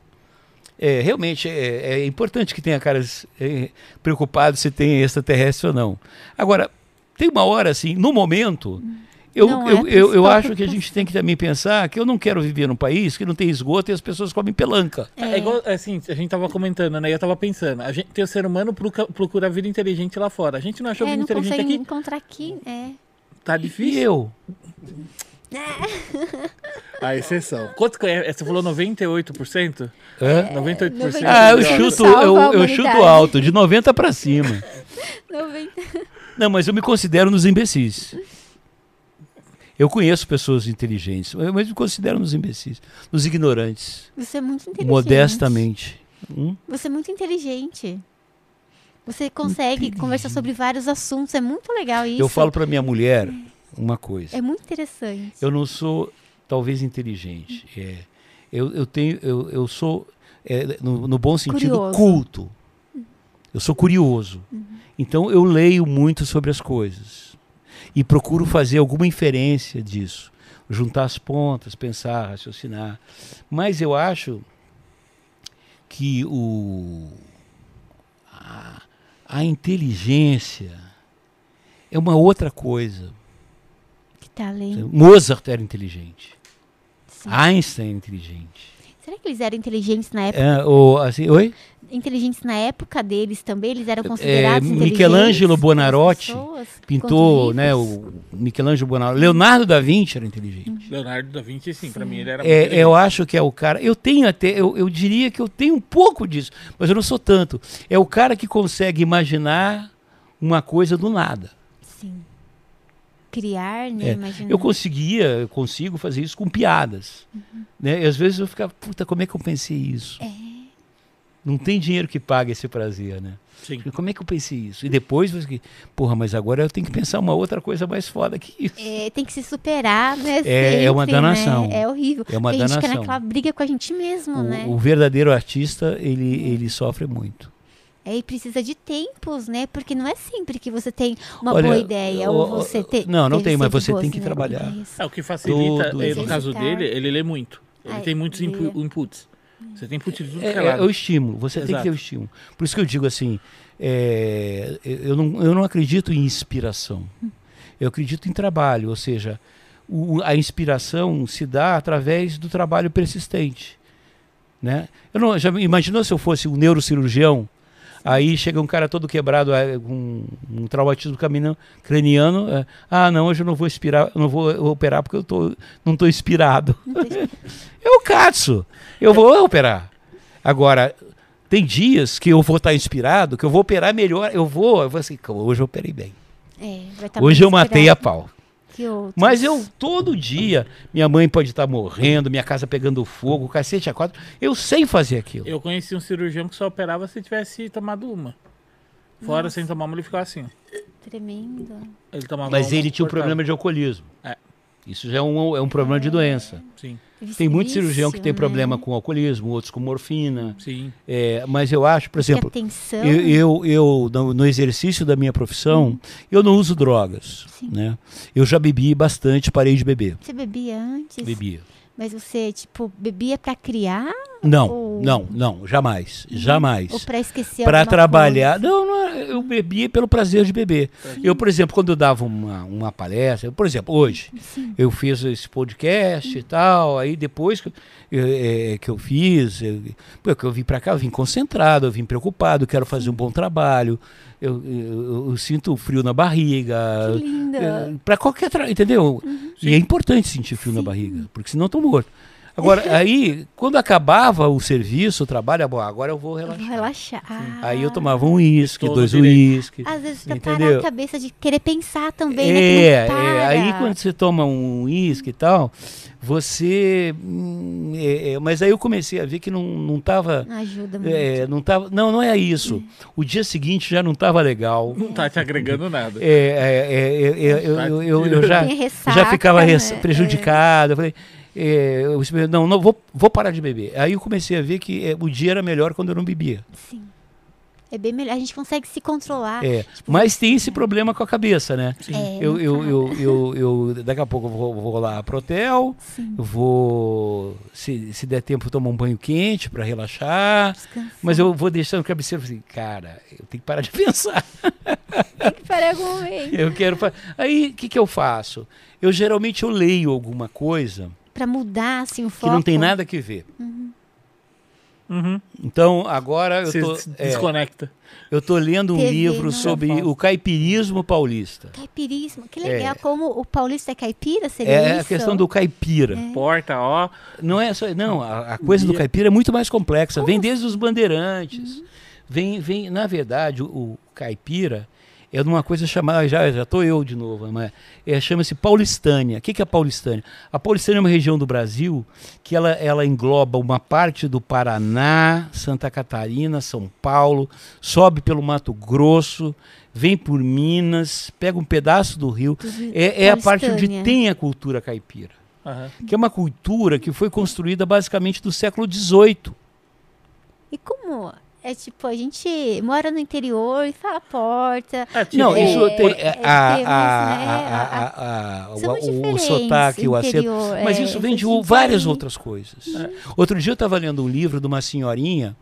É, realmente, é, é importante que tenha caras eh, preocupados se tem extraterrestre ou não. Agora, tem uma hora, assim, no momento, eu, Não é eu, a eu, eu acho que a gente tem que também pensar que eu não quero viver num país que não tem esgoto e as pessoas comem pelanca. É igual, assim, a gente tava comentando, né? Eu tava pensando, a gente tem o ser humano procura, procura vida inteligente lá fora. A gente não achou É, vida não inteligente consegue aqui? encontrar aqui, é. Tá E difícil. eu? A exceção. Quanto que é? Você falou 98%? Hã? 98%. Ah, eu chuto, eu, eu chuto alto, de 90 para cima. 90. Não, mas eu me considero nos imbecis. Eu conheço pessoas inteligentes, mas eu me considero nos imbecis, nos ignorantes, Você é muito inteligente. modestamente. Hum? Você é muito inteligente. Você consegue conversar sobre vários assuntos. É muito legal isso. Eu falo para minha mulher uma coisa. É muito interessante. Eu não sou talvez inteligente. É, eu, eu tenho, eu, eu sou é, no, no bom sentido Curioso. culto. Eu sou curioso. Então eu leio muito sobre as coisas e procuro fazer alguma inferência disso, juntar as pontas, pensar, raciocinar. Mas eu acho que o a, a inteligência é uma outra coisa. Talento. Mozart era inteligente. Sim. Einstein era inteligente. Será que eles eram inteligentes na época? É, ou, assim, oi? Inteligentes na época deles também? Eles eram É, considerados inteligentes? Michelangelo pessoas? Pintou, né, o Michelangelo Buonarroti. Leonardo da Vinci era inteligente. Leonardo da Vinci, sim, pra Sim. mim ele era muito É, eu acho que é o cara. Eu tenho até, eu, eu diria que eu tenho um pouco disso, mas eu não sou tanto. É o cara que consegue imaginar uma coisa do nada. Sim. Criar, né? É, Imaginar. Eu conseguia, eu consigo fazer isso com piadas. Né? E às vezes eu ficava, puta, como é que eu pensei isso? É. Não tem dinheiro que pague esse prazer, né? Sim. Como é que eu pensei isso? E depois, porra, mas agora eu tenho que pensar uma outra coisa mais foda que isso. É, tem que se superar, né? É- é uma né? danação. É horrível. É uma Porque a gente fica danação. naquela briga com a gente mesmo, O, né? o verdadeiro artista, ele, ele sofre muito. É, e precisa de tempos, né? Porque não é sempre que você tem uma Olha, boa ideia. o- ou você tem. não, não tem, mas você boas, tem que né, trabalhar. ideias. É, o que facilita, Tudo eh, isso. no caso dele, ele lê muito. Ele Ai, tem muitos inpu- inputs. Você tem input de tudo É, que é é, é lado. o estímulo, você tem que Exato. ter o estímulo. Por isso que eu digo assim, é, eu, não, eu não acredito em inspiração. Eu acredito em trabalho, ou seja, o- a inspiração se dá através do trabalho persistente. Né? Eu não, já imaginou se eu fosse um neurocirurgião, aí chega um cara todo quebrado, com um traumatismo craniano, é, ah não, hoje eu não vou inspirar, eu não vou operar porque eu tô, não estou inspirado. Eu caço. Eu vou operar. Agora, tem dias que eu vou estar inspirado, que eu vou operar melhor. Eu vou, eu vou assim, "Calma, hoje eu operei bem. É, tá hoje eu matei a pau. Que outros. Mas eu, todo dia, minha mãe pode estar morrendo, minha casa pegando fogo, cacete a quatro. Eu sei fazer aquilo. Eu conheci um cirurgião que só operava se tivesse tomado uma. Fora sem tomar uma, ele ficava assim. ó. Tremendo. Ele tomava Mas uma, ele tinha um problema de alcoolismo. É. Isso já é um, é um problema de doença. Sim, Tem muito cirurgião que tem né? problema com alcoolismo, outros com morfina. sim. É, mas eu acho, por exemplo, atenção. Eu, eu, eu, no, no exercício da minha profissão, eu não uso drogas. Sim. Né? Eu já bebi bastante, parei de beber. Você bebia antes? Bebia. Mas você, tipo, bebia pra criar Não, Ou- não, não, jamais. Jamais. ou pra esquecer Para trabalhar. coisa? Não, não, eu bebia pelo prazer de beber. Eu, por exemplo, quando eu dava uma, uma palestra, por exemplo, hoje, Sim. eu fiz esse podcast e tal, aí depois que, eu- é, que eu fiz, eu, que eu vim para cá, eu vim concentrado, eu vim preocupado, quero fazer um bom trabalho, eu, eu- eu sinto frio na barriga. Que linda. para qualquer entendeu? E é importante sentir frio na barriga, porque senão eu tô morto. Agora, aí, quando acabava o serviço, o trabalho, bom, agora eu vou Eu vou relaxar. relaxar. Aí eu tomava um uísque, dois uísques. Às vezes pra parar Entendeu? a cabeça de querer pensar também, né? É, Que é, aí quando você toma um uísque e tal, você. hum, é, é, mas aí eu comecei a ver que não, não tava. Não ajuda muito. é, não tava. Não, não é isso. O dia seguinte já não tava legal. Não tá te agregando nada. É, é, é, é, é, eu, eu, eu, eu já, já ficava res- né? prejudicado. Eu falei, é, eu disse, não, não vou, vou parar de beber. Aí eu comecei a ver que é, o dia era melhor quando eu não bebia. Sim. É bem melhor. A gente consegue se controlar. É, Tipo, mas tem esse problema com a cabeça, né? Sim. É, Eu, não eu, para. eu, eu, eu- daqui a pouco eu vou, vou lá pro hotel, Sim. eu vou, se, se der tempo, tomo um banho quente para relaxar, Descansar. mas eu vou deixando cabeceira assim, cara, eu tenho que parar de pensar, Tem que parar algum momento. eu quero... Aí, o que, que eu faço? Eu geralmente eu leio alguma coisa Pra mudar, assim, o que foco. não tem nada que ver. Uhum. Então, agora eu tô, se é, desconecta. eu tô lendo um TV, livro não. sobre o caipirismo paulista. Caipirismo. Que É. legal. Como o paulista é caipira, seria É isso? a questão do caipira. Porta, ó. Não é só, não, a, a coisa do caipira é muito mais complexa. Vem desde os bandeirantes. Vem, vem, na verdade, o, o caipira é numa coisa chamada, já já tô eu de novo, mas é, chama-se Paulistânia. O que, que é Paulistânia? A Paulistânia é uma região do Brasil que ela, ela engloba uma parte do Paraná, Santa Catarina, São Paulo, sobe pelo Mato Grosso, vem por Minas, pega um pedaço do Rio. É, é a parte onde tem a cultura caipira Aham. que é uma cultura que foi construída basicamente do século XVIII. E como é tipo, a gente mora no interior e fala porta. É, tipo, Não, É, isso tem é, a, temos, a, né, a, a- o, sotaque, o acento. Mas isso vem de várias outras coisas. Outro dia eu estava lendo um livro de uma senhorinha,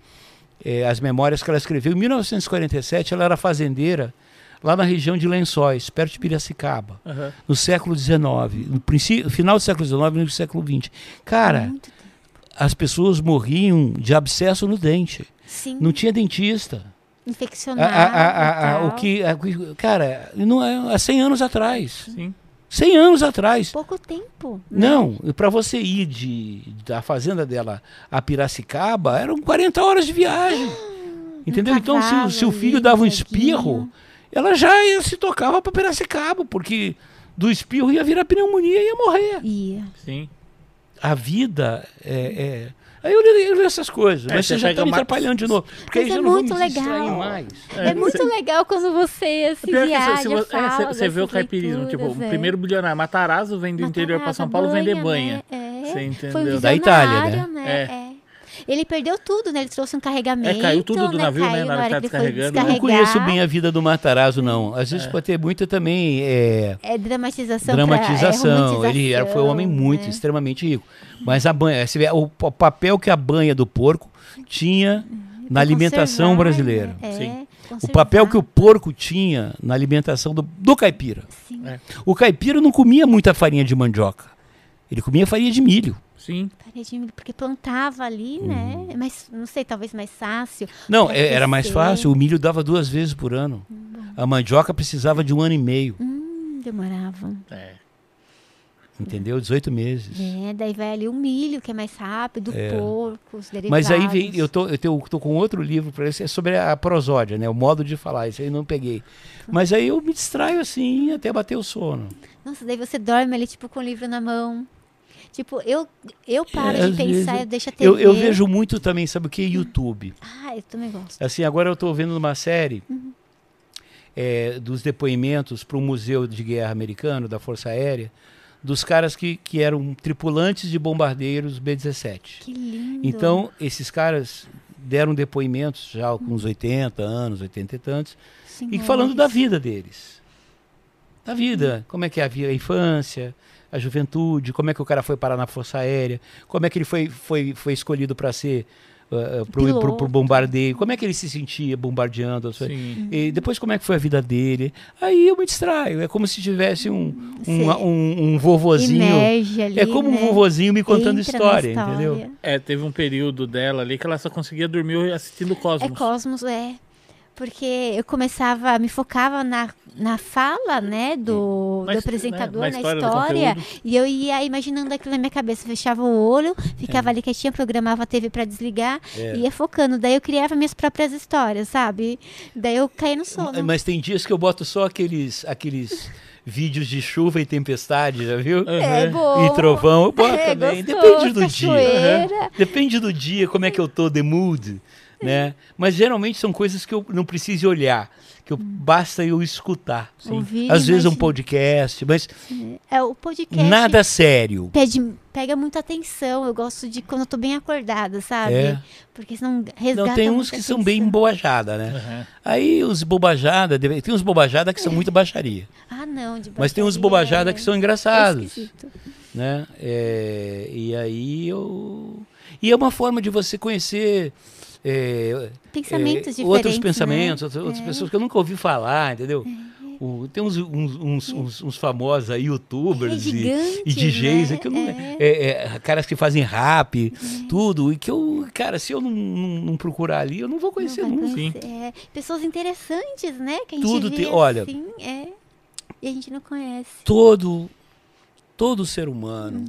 as memórias que ela escreveu. Em 1947, ela era fazendeira lá na região de Lençóis, perto de Piracicaba, no século XIX, no princípio, final do século XIX e no século XX. Cara, as pessoas morriam de abscesso no dente. Sim, Não tinha dentista. Infeccionado. a- a- a- o que, cara, não é, há 100 anos atrás. Sim. 100 anos atrás. Pouco tempo. né? Não, para você ir de, da fazenda dela a Piracicaba, eram 40 horas de viagem. Entendeu? Então, se, o- se o cavalo filho ali, dava um ceguinho. espirro, ela já ia, se tocava para Piracicaba, porque do espirro ia virar pneumonia e ia morrer. Ia. Sim. A vida é. é- Aí eu li essas coisas, É, mas você você já pega tá me atrapalhando de novo. Porque Mas aí é já não vou muito legal. mais. É, muito legal quando você se Pior que viaja, você, você- é, fala você- você vê o caipirismo, tipo, o é. primeiro bilionário, Matarazzo vem do interior pra São Paulo vender banha. Né? É. Você entendeu? Foi um Da Itália, né? né? É. É. Ele perdeu tudo, né? Ele trouxe um carregamento. É, caiu tudo do né? navio, né, Caiu na hora que ele foi descarregando. Eu não conheço bem a vida do Matarazzo, não. Às vezes pode ter muita também é, É dramatização. dramatização. Pra, é, Ele era, foi um homem muito, né? extremamente rico. Mas a banha, você vê, o papel que a banha do porco tinha na Pra alimentação conservar, brasileira. né? É, Sim. O papel que o conservar. porco tinha na alimentação do, do caipira. Sim, É. O caipira não comia muita farinha de mandioca. Ele comia farinha de milho. Sim. farinha de milho, porque plantava ali, né? Uhum. Mas não sei, talvez mais fácil. Não, é- era mais fácil. O milho dava duas vezes por ano. A mandioca precisava de um ano e meio. Hum, demorava. É. Entendeu? 18 meses. É, daí vai ali o milho, que é mais rápido, o porco, os derivados. Mas aí vem, eu tô, eu tenho- tô com outro livro para esse, é sobre a prosódia, né? O modo de falar, isso aí não peguei. Mas aí eu me distraio assim até bater o sono. Nossa, daí você dorme ali, tipo, com o livro na mão. Tipo, eu, eu paro É, de pensar, eu deixo a TV. Eu, eu vejo muito também, sabe o que? YouTube. Ah, eu também gosto. Assim, agora eu estou vendo uma série Uhum. é, dos depoimentos para o Museu de Guerra Americano, da Força Aérea, dos caras que, que eram tripulantes de bombardeiros B-17. Que lindo. Então, esses caras deram depoimentos já com uns 80 anos, 80 e tantos, e Senhores. falando da vida deles. Da vida, como é que é a, vida, a infância, a juventude, como é que o cara foi parar na Força Aérea, como é que ele foi, foi, foi escolhido para ser uh, pro, pro, pro bombardeio, como é que ele se sentia bombardeando. as coisas. Sim. E depois como é que foi a vida dele. Aí eu me distraio, é como se tivesse um, um, um, um vovozinho. Ali, É como um né? vovozinho me contando na história, entendeu? É, teve um período dela ali que ela só conseguia dormir assistindo Cosmos. É Cosmos, é. Porque eu começava, me focava na, na fala, né, do, Na do his- apresentador, né, na na história do história, e eu ia imaginando aquilo na minha cabeça, fechava o olho, ficava ali quietinha, programava a TV para desligar, É. e ia focando. Daí eu criava minhas próprias histórias, sabe? Daí eu caía no sono. Mas tem dias que eu boto só aqueles, aqueles vídeos de chuva e tempestade, já viu? É Uhum. bom. E trovão, eu boto É também. gostoso, Depende do dia. cachoeira. Depende do dia, como é que eu tô, the mood, né? Mas geralmente são coisas que eu não preciso olhar, que eu, basta eu escutar. Ouvir, Às vezes um imagina. podcast, mas É, o podcast nada sério. pede, pega muita atenção. Eu gosto de quando eu tô bem acordada, sabe? É. Porque senão resgata Não, tem uns que são bem atenção. bobajada, né? Uhum. Aí os bobajada, tem uns bobajada que são muita baixaria. Ah, não, de Mas tem uns baixaria, bobajada é- que são é engraçados. esquisito. né? É, e aí eu e é uma forma de você conhecer é, Pensamentos é, diferentes. outros né? pensamentos, outras, outras É. pessoas que eu nunca ouvi falar, entendeu? O- tem uns, uns, uns, uns- uns famosos aí, É youtubers e, gigante, e DJs, né? que eu não- É. é, é, caras que fazem rap, tudo, e que eu, cara, se eu não, não- não procurar ali, eu não vou conhecer Não nunca. conhecer. É, pessoas interessantes, né? Que a gente Tudo vê tem- olha- assim, é, e a gente não conhece. Todo, todo ser humano,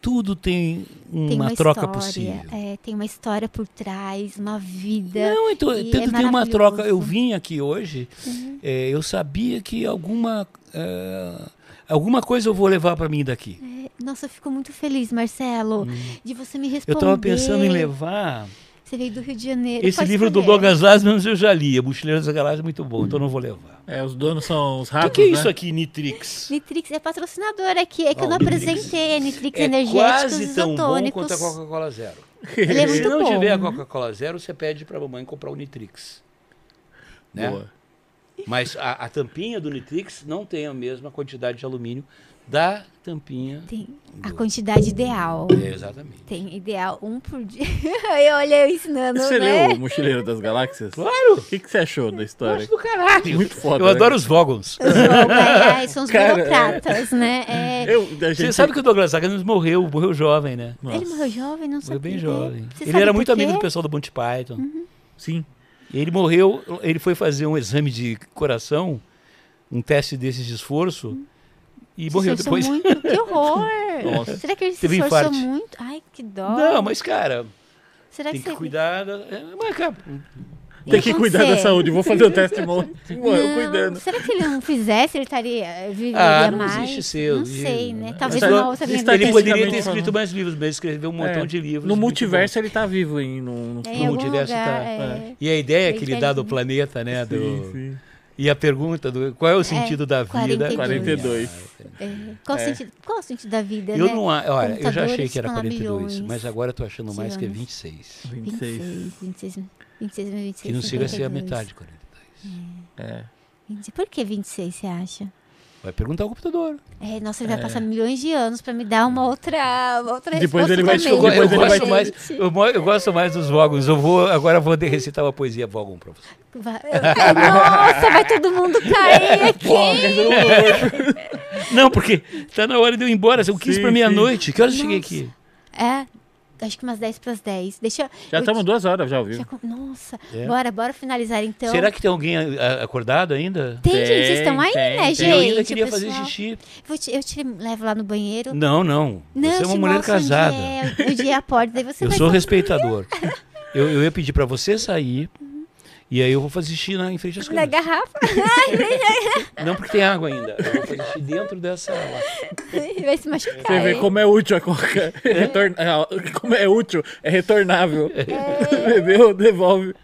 tudo tem uma, Tem uma troca história, possível. é, tem uma história por trás, uma vida. Não, então, tanto é tem uma troca. Eu. Uhum. vim aqui hoje, é, eu sabia que alguma, é, alguma coisa eu vou levar para mim daqui. É, nossa, eu fico muito feliz, Marcelo, de você me responder. Hum. Eu estava pensando em levar Você veio do Rio de Janeiro. esse livro do escolher. Douglas Lasman, eu já li. A Mochileira das Galáxias é muito bom, então não vou levar. É, os donos são os O ratos, que, que é né? isso aqui, Nitrix? Nitrix é patrocinador aqui, é que Ó, eu não o Nitrix apresentei, é Nitrix É energéticos quase tão bom isotônicos. quanto a Coca-Cola Zero. Ele é Se muito não bom. tiver a? Coca-Cola Zero, você pede para a mamãe comprar o Nitrix. Né? Boa. Mas a, a tampinha do Nitrix não tem a mesma quantidade de alumínio da tampinha. Tem a do- quantidade ideal. É, exatamente. Tem ideal um por dia. Aí olha eu ensinando, Você né? leu o Mochileiro das Galáxias? Claro! O que, que você achou da história? Gosto do caralho. Muito foda, Eu né? adoro os Vogons. Os bom, é, é, são os Cara, burocratas, né? É, Eu, a gente... Você sabe que o Douglas Adams morreu, morreu jovem, né? Nossa. Ele morreu jovem, não sabia. Morreu bem jovem. Você Ele era muito amigo do pessoal do Monty Python. Sim. E ele morreu, ele foi fazer um exame de coração, um teste desses de esforço, e Se morreu depois. Muito, que horror! Nossa. Será que ele se Teve esforçou infarte. muito? Ai, que dó. Não, mas cara, Será tem que, que você... cuidar. da- é, Mas, cara, Tem que cuidar da saúde. Vou fazer o teste morro cuidando. Será que ele não fizesse, ele estaria eh, viveria Ah, não mais? existe seu. Não sei, né? Talvez Mas uma eu- outra está- Ele poderia ter escrito mais livros, mas ele escreveu um montão É. de livros. No muito multiverso ele tá vivo hein, no, no É, em No algum multiverso lugar, tá. é. E a ideia que ele dá do planeta, né? do- Sim, sim. E a pergunta do qual é o sentido da vida? 42. É. Qual, o É. sentido, qual o sentido da vida, Eu né? não, a- olha, eu já achei que era estão há 42, milhões mas agora eu tô achando mais que é anos. 26. 26. 26, 26, 26, 26, Que não chega a ser a 52. metade de 42. É. 20. Por que 26, você acha? Vai perguntar ao computador. É, nossa, ele vai É. passar milhões de anos pra me dar uma outra, uma outra Depois resposta ele vai descobrir, eu, depois ele vai- gosto mais, eu, eu gosto mais dos Vogons. Eu vou, agora eu vou de- recitar uma poesia Vogon pra você. Vai- Nossa, vai todo mundo cair aqui. Não, porque tá na hora de eu ir embora. São 15 Sim, pra sim. meia-noite. Que horas eu cheguei aqui? É, acho que umas 10 pras 10. Deixa eu- Já eu estamos duas horas, já ouviu? já Nossa, É. bora, bora finalizar então. Será que tem alguém a- acordado ainda? Tem, gente, vocês estão aí, Tem, né, tem. gente? eu ainda queria fazer pessoal- xixi. Vou te- eu te levo lá no banheiro. Não, não. Não, você é eu uma te mulher casada. É, onde é a porta, daí você Eu vai sou respeitador. Eu, eu ia pedir pra você sair. E aí eu vou fazer xixi na, em frente às na coisas. garrafa, Não porque tem água ainda. Eu vou fazer xixi dentro dessa. vai se machucar. Você vê como é útil a coca. É retorn- Como é útil, é retornável. É. Bebeu, devolve.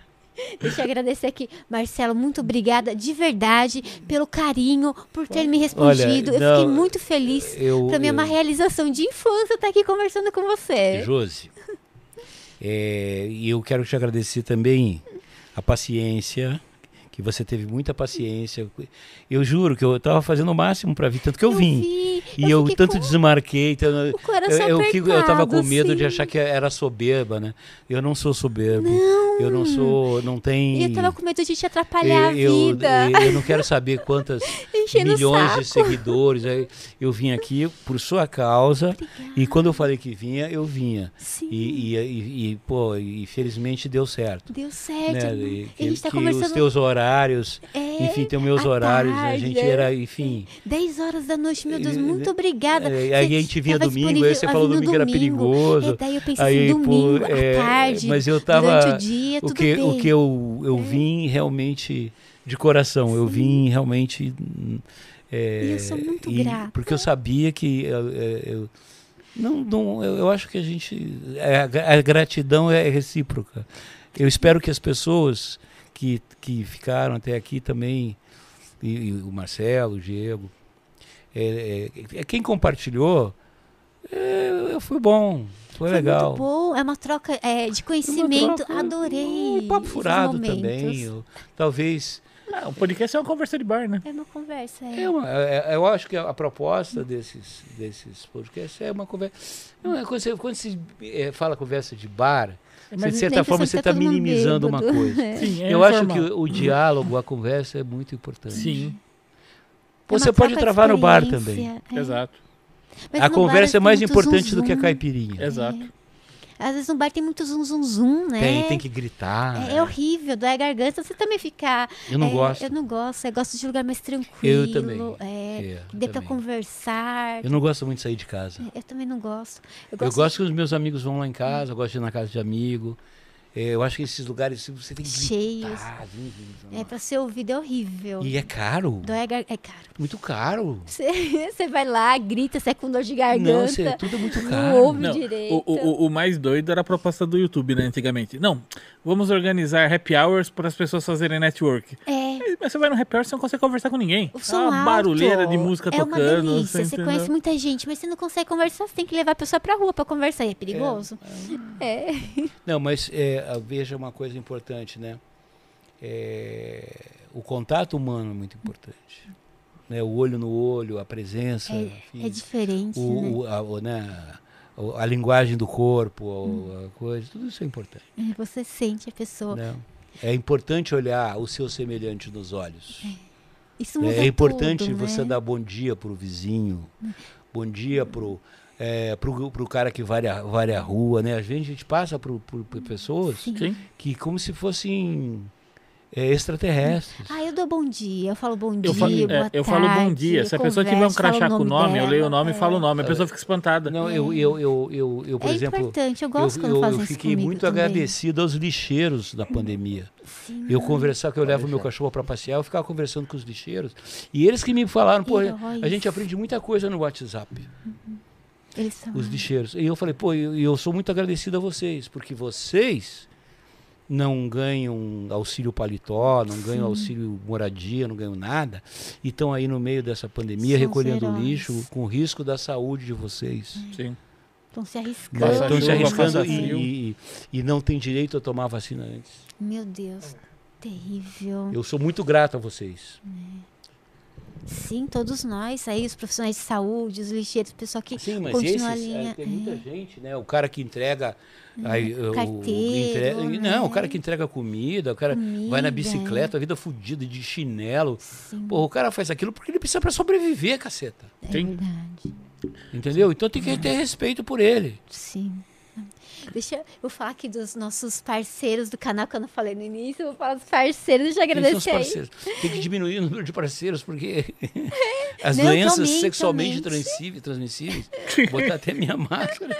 Deixa eu agradecer aqui, Marcelo, muito obrigada de verdade pelo carinho, por ter me respondido. eu não, fiquei muito feliz. Eu, Pra mim é uma realização de infância estar aqui conversando com você. Josi, é, e eu quero te agradecer também a paciência, que você teve muita paciência. Eu juro que eu estava fazendo o máximo para vir, tanto que eu, vim. vi, E eu, fiquei tanto desmarquei. Então, eu, o coração eu, fico- eu tava com medo de assim. achar que era soberba, né? Eu não sou soberbo. Eu não sou. Não tem. Eu tava com medo de te atrapalhar eu, a vida. eu, eu não quero saber quantas milhões de seguidores. Eu vim aqui por sua causa. E quando eu falei que vinha, eu vinha. Sim, E, e, e, e, pô, e felizmente deu certo. deu certo. Né? E a que, gente tá que conversando- os teus horários, É, enfim, tem os meus horários, a tarde, gente é. era, enfim. 10 horas da noite, meu Deus, É, muito obrigada. é, aí a gente vinha domingo, aí você a falou no domingo era perigoso. É, daí eu pensei Aí, assim, domingo, é, à tarde, mas eu tava- durante o dia, o tudo que, bem. o que eu, eu vim realmente de coração, eu vim realmente. é, E eu sou muito e- grata. Porque eu sabia que. Eu, eu- eu- não, não, eu, eu acho que a gente. é, a, a gratidão é recíproca. Eu espero que as pessoas que, que ficaram até aqui também, e, e o Marcelo, o Diego, é, é, é, quem compartilhou, é, foi bom, foi, Foi legal. muito bom, é uma troca é, de conhecimento, troca- adorei. Um papo furado também. eu- talvez. Ah, o podcast é uma conversa de bar, né? É uma conversa. É. É uma, é- eu acho que a, a proposta desses, desses podcasts é uma conversa. Não, é quando você, quando se é, fala conversa de bar, Mas de certa forma você tá está mundo minimizando uma coisa. É. Sim, é eu acho informal. que o, diálogo, a conversa é muito importante. Sim, É Você pode travar no bar também. é. exato. Mas a conversa é tem mais importante do que a caipirinha. Exato. Às vezes no bar tem muito zum zum zum, né? Tem, tem que gritar. É, é horrível, dói a garganta. Você também fica. Eu não é, gosto. Eu não gosto. Eu gosto de lugar mais tranquilo. Eu também. É, É, que dê eu pra conversar. Eu não gosto muito de sair de casa. Eu também não gosto. Eu Eu gosto, gosto que os meus amigos vão lá em casa, eu gosto de ir na casa de amigo. É, eu acho que esses lugares você tem que Cheios. gritar. vim, vim, vim. É, pra ser ouvido é horrível. E é caro. Gar... É caro. Muito caro. Você, você vai lá, grita, você é com dor de garganta. Não, você, tudo é muito Não caro. ouve Não, direito. o, o, o mais doido era a proposta do YouTube, né, antigamente. Não, vamos organizar happy hours para as pessoas fazerem network. É, Mas você vai no happy hour, você não consegue conversar com ninguém. o som É uma alto barulheira de música é tocando. uma delícia. Você, entendeu? conhece muita gente, mas você não consegue conversar. Você tem que levar a pessoa pra rua pra conversar. E é perigoso. É. Não, mas é, a- veja uma coisa importante, né? É, o contato humano é muito importante. Né? O olho no olho, a presença. É, enfim, é diferente, o, né? o- a, o, né? o- a linguagem do corpo, o- a coisa, tudo isso é importante. É, Você sente a pessoa. né? É importante olhar o seu semelhante nos olhos. Isso muda É importante tudo, você né? dar bom dia pro vizinho, bom dia pro, é, pro, pro cara que vai a, vai a rua, né? Às vezes a gente passa por, por, por pessoas Sim. Que como se fossem é, extraterrestres. Ah, eu dou bom dia, eu falo bom dia, Eu, fa- é, boa eu falo bom dia. Se a eu pessoa tiver um falo crachá com o nome, eu leio o dela, nome e é. falo o nome. A pessoa fica espantada. Não, eu, eu, eu, eu, eu, por É exemplo, importante, eu eu, gosto quando eu, fazem eu fiquei muito também. agradecido aos lixeiros da pandemia. Sim. Eu conversar, que eu levo meu cachorro para passear, eu ficava conversando com os lixeiros. E eles que me falaram, pô, a gente aprende muita coisa no WhatsApp, são... os lixeiros. E eu falei, pô, eu, eu sou muito agradecido a vocês, porque vocês não ganham auxílio paletó, não ganham auxílio moradia, não ganham nada, e estão aí no meio dessa pandemia São recolhendo heróis. lixo com risco da saúde de vocês. Sim. Estão se arriscando. Estão se arriscando e, e, e não tem direito a tomar vacina antes. Meu Deus, terrível. Eu sou muito grato a vocês. Sim, todos nós aí, os profissionais de saúde, os lixeiros, o pessoal que Sim, mas continua esses, a linha. é, tem muita é. gente, né? O cara que entrega. aí, o- o- carteiro, entre- né? Não, o cara que entrega comida, o cara vai Comida, na bicicleta, a vida fodida de chinelo. Sim, Pô, o cara faz aquilo porque ele precisa para sobreviver, caceta. é verdade. Entendeu? Então tem que ter respeito por ele. Sim. Deixa eu falar aqui dos nossos parceiros do canal, que eu não falei no início, vou falar dos parceiros, deixa eu agradecer parceiros? Tem que diminuir o número de parceiros, porque as Não, doenças também, sexualmente também. transmissíveis, botar até minha máscara.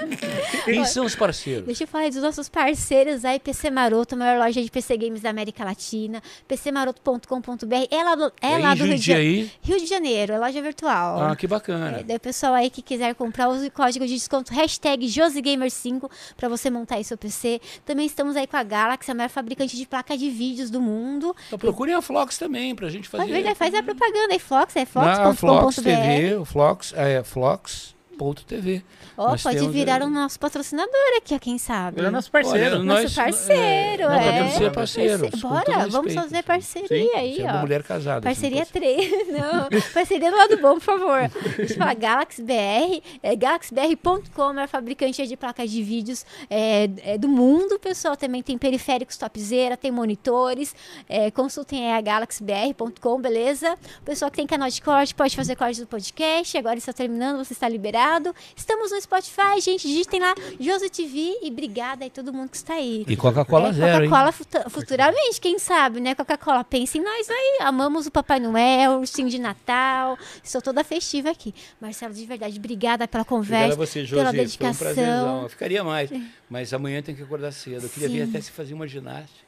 Quem são os parceiros? Deixa eu falar dos nossos parceiros aí, PC Maroto, a maior loja de PC Games da América Latina, pcmaroto.com.br, é lá do, é Aí lá do Rio de, Ja- Jundiaí. Rio de Janeiro, é loja virtual. Ah, que bacana. É, daí o pessoal aí que quiser comprar, use o código de desconto hashtag JoseGamer5 para você montar aí seu PC. Também estamos aí com a Galaxy, a maior fabricante de placa de vídeos do mundo. Então procurem a Flox também, pra gente fazer. Faz, verdade, faz a propaganda aí, Flox, é Flox flox.com.br. TV, o Flox, é Flox.tv. Nós pode temos, virar é, o nosso patrocinador aqui, ó, quem sabe. Ele é nosso parceiro. Olha, Nosso nós- parceiro, não, é. ser parceiros. Bora, vamos respeito. fazer parceria aí, Você é ó. uma mulher casada. Parceria você não pode- 3. Não, parceria do lado bom, por favor. Deixa eu falar, Galaxy BR, é, galaxybr.com é a fabricante de placas de vídeos é, é do mundo, pessoal. Também tem periféricos topzera, tem monitores. É, consultem aí a galaxybr.com, beleza? O pessoal que tem canal de corte pode fazer corte do podcast. Agora está terminando, você está liberado. Estamos no Spotify, gente. Digitem lá Josi TV e obrigada aí todo mundo que está aí. E Coca-Cola É, zero? Coca-Cola futu- futuramente, quem sabe, né? Coca-Cola, pense em nós aí. Amamos o Papai Noel, o ursinho de Natal. Estou toda festiva aqui. Marcelo, de verdade, obrigada pela conversa, a você, pela Josi. Foi um dedicação. prazerzão. Eu ficaria mais. Mas amanhã tem que acordar cedo. Eu queria Sim. até se fazer uma ginástica.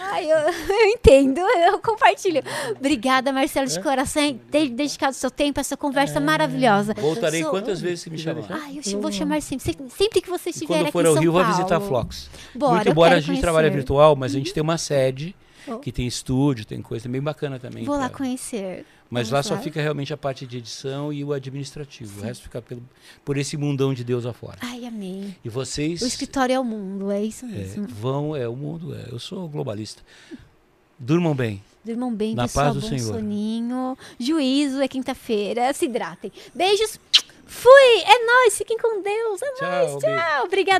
Ai, eu, eu entendo, eu compartilho. Obrigada, Marcelo, É? de coração, em ter dedicado seu tempo a essa conversa maravilhosa. Voltarei sou- quantas vezes se me chamar. Ai, eu te- vou chamar sempre, sempre, que você estiver quando aqui for em ao São Rio, vai Paulo. visitar a Flox. Bora, Muito embora a gente conhecer. trabalhe virtual, mas a gente tem uma sede Oh. que tem estúdio, tem coisa bem bacana também. Vou lá pra- conhecer. Mas lá só fica realmente a parte de edição e o administrativo. O resto fica pelo, por esse mundão de Deus afora. Ai, amém. E vocês O escritório é o mundo, é isso é, mesmo. vão, é o mundo, é, eu sou globalista. Durmam bem. Durmam bem, Na pessoal. paz do bom Senhor. soninho. Juízo é quinta-feira. Se hidratem. Beijos. Fui. É nóis. Fiquem com Deus. É Tchau, nóis. Tchau. Obrigada.